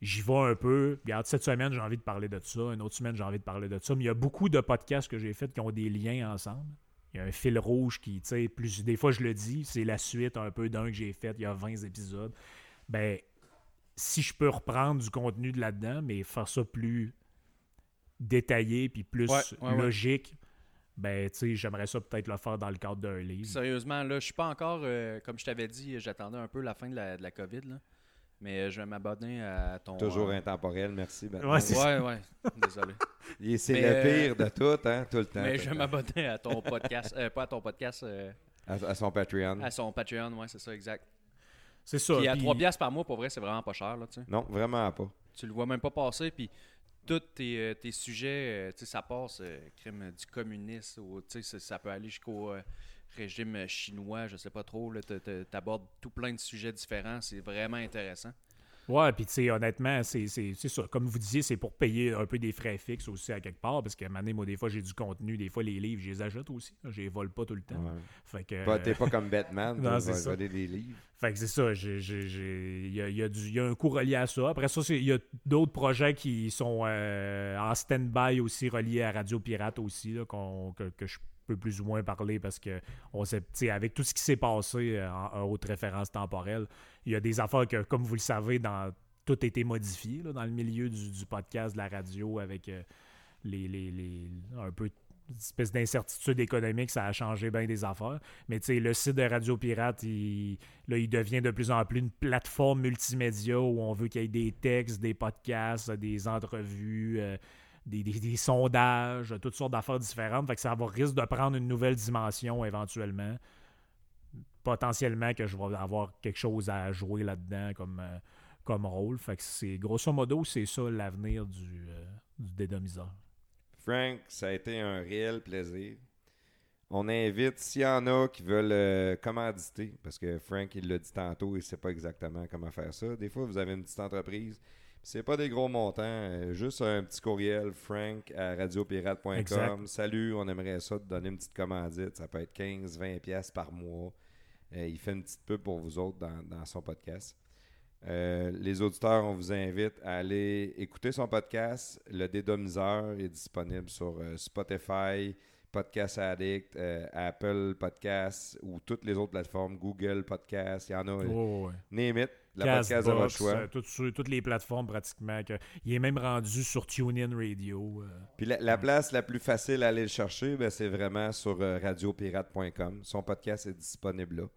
j'y vais un peu. Regarde, cette semaine, j'ai envie de parler de ça. Une autre semaine, j'ai envie de parler de ça. Mais il y a beaucoup de podcasts que j'ai faits qui ont des liens ensemble. Il y a un fil rouge qui, tu sais, plus des fois, je le dis, c'est la suite un peu d'un que j'ai fait il y a 20 épisodes. Ben, si je peux reprendre du contenu de là-dedans, mais faire ça plus détaillé puis plus Ouais, ouais, ouais. Ben, tu sais, j'aimerais ça peut-être le faire dans le cadre d'un livre. Sérieusement, là, je suis pas encore, euh, comme je t'avais dit, j'attendais un peu la fin de la, de la COVID, là. Mais euh, je vais m'abonner à ton. Toujours euh, intemporel, merci. Ben. Ouais, Ouais, ouais. Désolé. Et C'est Mais, le euh, pire de tout, hein, tout le temps. Mais je vais m'abonner à ton podcast. euh, pas à ton podcast, euh, à, à son Patreon. à son Patreon, ouais, c'est ça, exact. C'est ça. Puis à puis- 3 piastres par mois, pour vrai, c'est vraiment pas cher, là, tu sais. Non, vraiment pas. Tu le vois même pas passer, puis tous tes, euh, tes sujets, euh, tu sais, ça passe, euh, crime du communisme, ou tu sais, ça- peut aller jusqu'au régime chinois, je sais pas trop, là, t- t- t'abordes tout plein de sujets différents, c'est vraiment intéressant. Ouais, puis tu sais, honnêtement, c'est ça. Comme vous disiez, c'est pour payer un peu des frais fixes aussi à quelque part, parce que maintenant, moi, des fois, j'ai du contenu, des fois, les livres, je les achète aussi. Je les vole pas tout le temps. Ouais. Fait que. Pas- T'es pas comme Batman, Non, tu vas voler des livres. Fait que c'est ça, il y a, y a y un coût relié à ça. Après ça, c'est- il y a d'autres projets qui sont euh, en stand-by aussi, reliés à Radio Pirate aussi, là, qu'on- que, que je peux plus ou moins parler parce que on sait, tu sais, avec tout ce qui s'est passé euh, en, en haute référence temporelle, il y a des affaires que, comme vous le savez, tout a été modifié dans le milieu du, podcast, de la radio, avec euh, les, les- un peu espèce d'incertitude économique, ça a changé bien des affaires. Mais tu sais, le site de Radio Pirate, il, là, il devient de plus en plus une plateforme multimédia où on veut qu'il y ait des textes, des podcasts, des entrevues, euh, des, sondages, toutes sortes d'affaires différentes. Fait que ça risque de prendre une nouvelle dimension éventuellement. Potentiellement que je vais avoir quelque chose à jouer là-dedans comme, euh, comme rôle. Fait que c'est grosso modo, c'est ça l'avenir du, euh, du dédomiseur. Frank, ça a été un réel plaisir. On invite, s'il y en a qui veulent euh, commanditer, parce que Frank, il l'a dit tantôt, il ne sait pas exactement comment faire ça. Des fois, vous avez une petite entreprise, c'est pas des gros montants, euh, juste un petit courriel, frank à radiopirate.com. Salut, on aimerait ça te donner une petite commandite. Ça peut être 15, 20 pièces par mois. Euh, il fait une petite pub pour vous autres dans, dans son podcast. Euh, les auditeurs, on vous invite à aller écouter son podcast. Le Dédomiseur est disponible sur euh, Spotify, Podcast Addict, Apple Podcasts ou toutes les autres plateformes, Google Podcasts. Il y en a. Oh, ouais. Name it. La podcast de votre choix. euh, tout sur toutes les plateformes pratiquement. Que, il est même rendu sur TuneIn Radio. euh. Puis la, la place la plus facile à aller le chercher, ben, c'est vraiment sur euh, radiopirate.com. Son podcast est disponible là.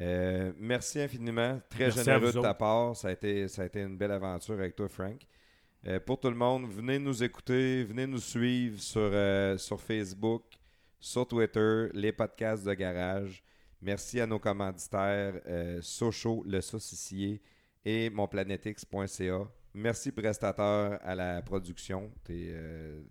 Euh, merci infiniment. Très Merci généreux de ta autres. part. Ça a, été, ça a été une belle aventure avec toi, Frank. Euh, pour tout le monde, venez nous écouter, venez nous suivre sur, euh, sur Facebook, sur Twitter, les podcasts de garage. Merci à nos commanditaires, euh, Socho, le saucissier et monplanetix.ca. Merci, prestateur, à la production. T'es, euh,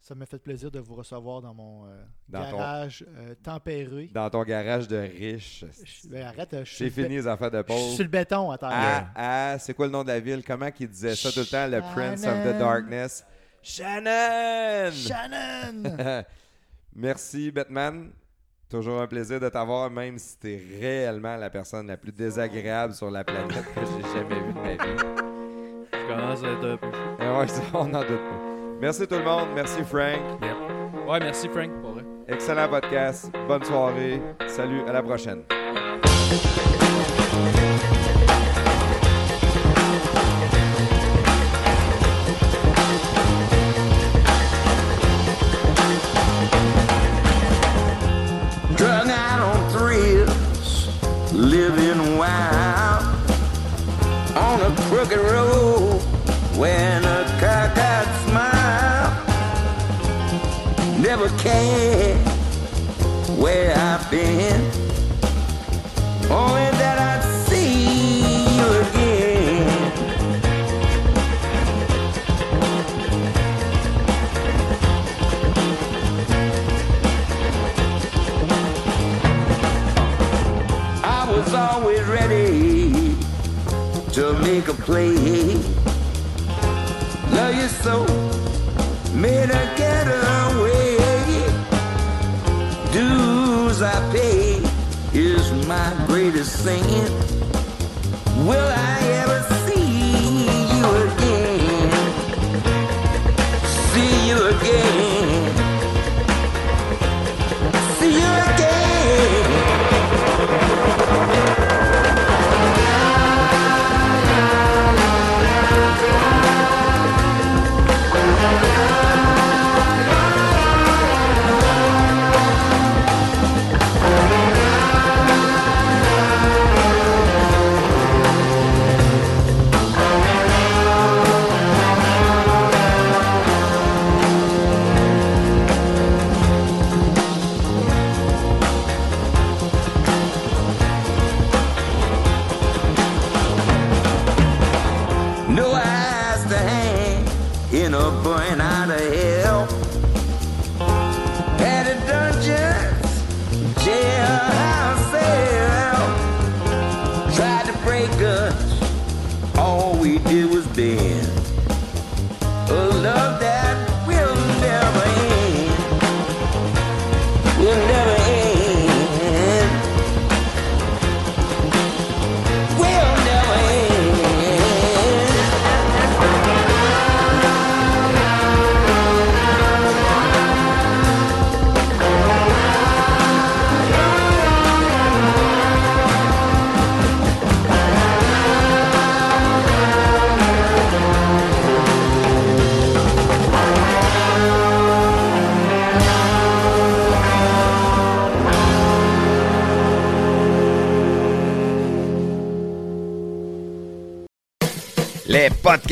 Ça me fait plaisir de vous recevoir dans mon euh, Dans garage euh, tempéré. dans ton garage de riche. Je- ben, arrête, je le fini les affaires de bé- Je suis sur le béton terre. Ah, ah, c'est quoi le nom de la ville? Comment qu'il disait ça tout le temps? Le Prince of the. Darkness? Shannon! Shannon! Merci, Batman. Toujours un plaisir de t'avoir, même si t'es réellement la personne la plus désagréable sur la planète que j'ai jamais vue de ma vie. Je commence à être un peu chaud. Ça, on n'en doute pas. Merci tout le monde. Merci, Frank. Ouais, merci Frank pour vrai. Excellent podcast. Bonne soirée. Salut, à la prochaine. Play. Love you so, made a getaway. Dues I pay is my greatest sin. Will I ever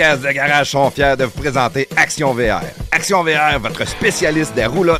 podcasts de garage sont fiers de vous présenter Action VR. Action VR, votre spécialiste des roulottes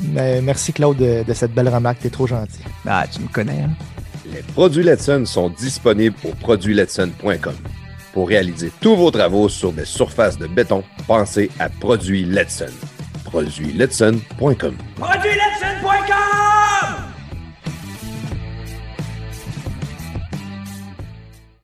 Mais merci Claude de, de cette belle remarque, t'es trop gentil. Ah, tu me connais, hein? Les produits Letson sont disponibles au produitsletson.com. Pour réaliser tous vos travaux sur des surfaces de béton, pensez à Produits Letson. Produitsletson.com. ProduitsLetson.com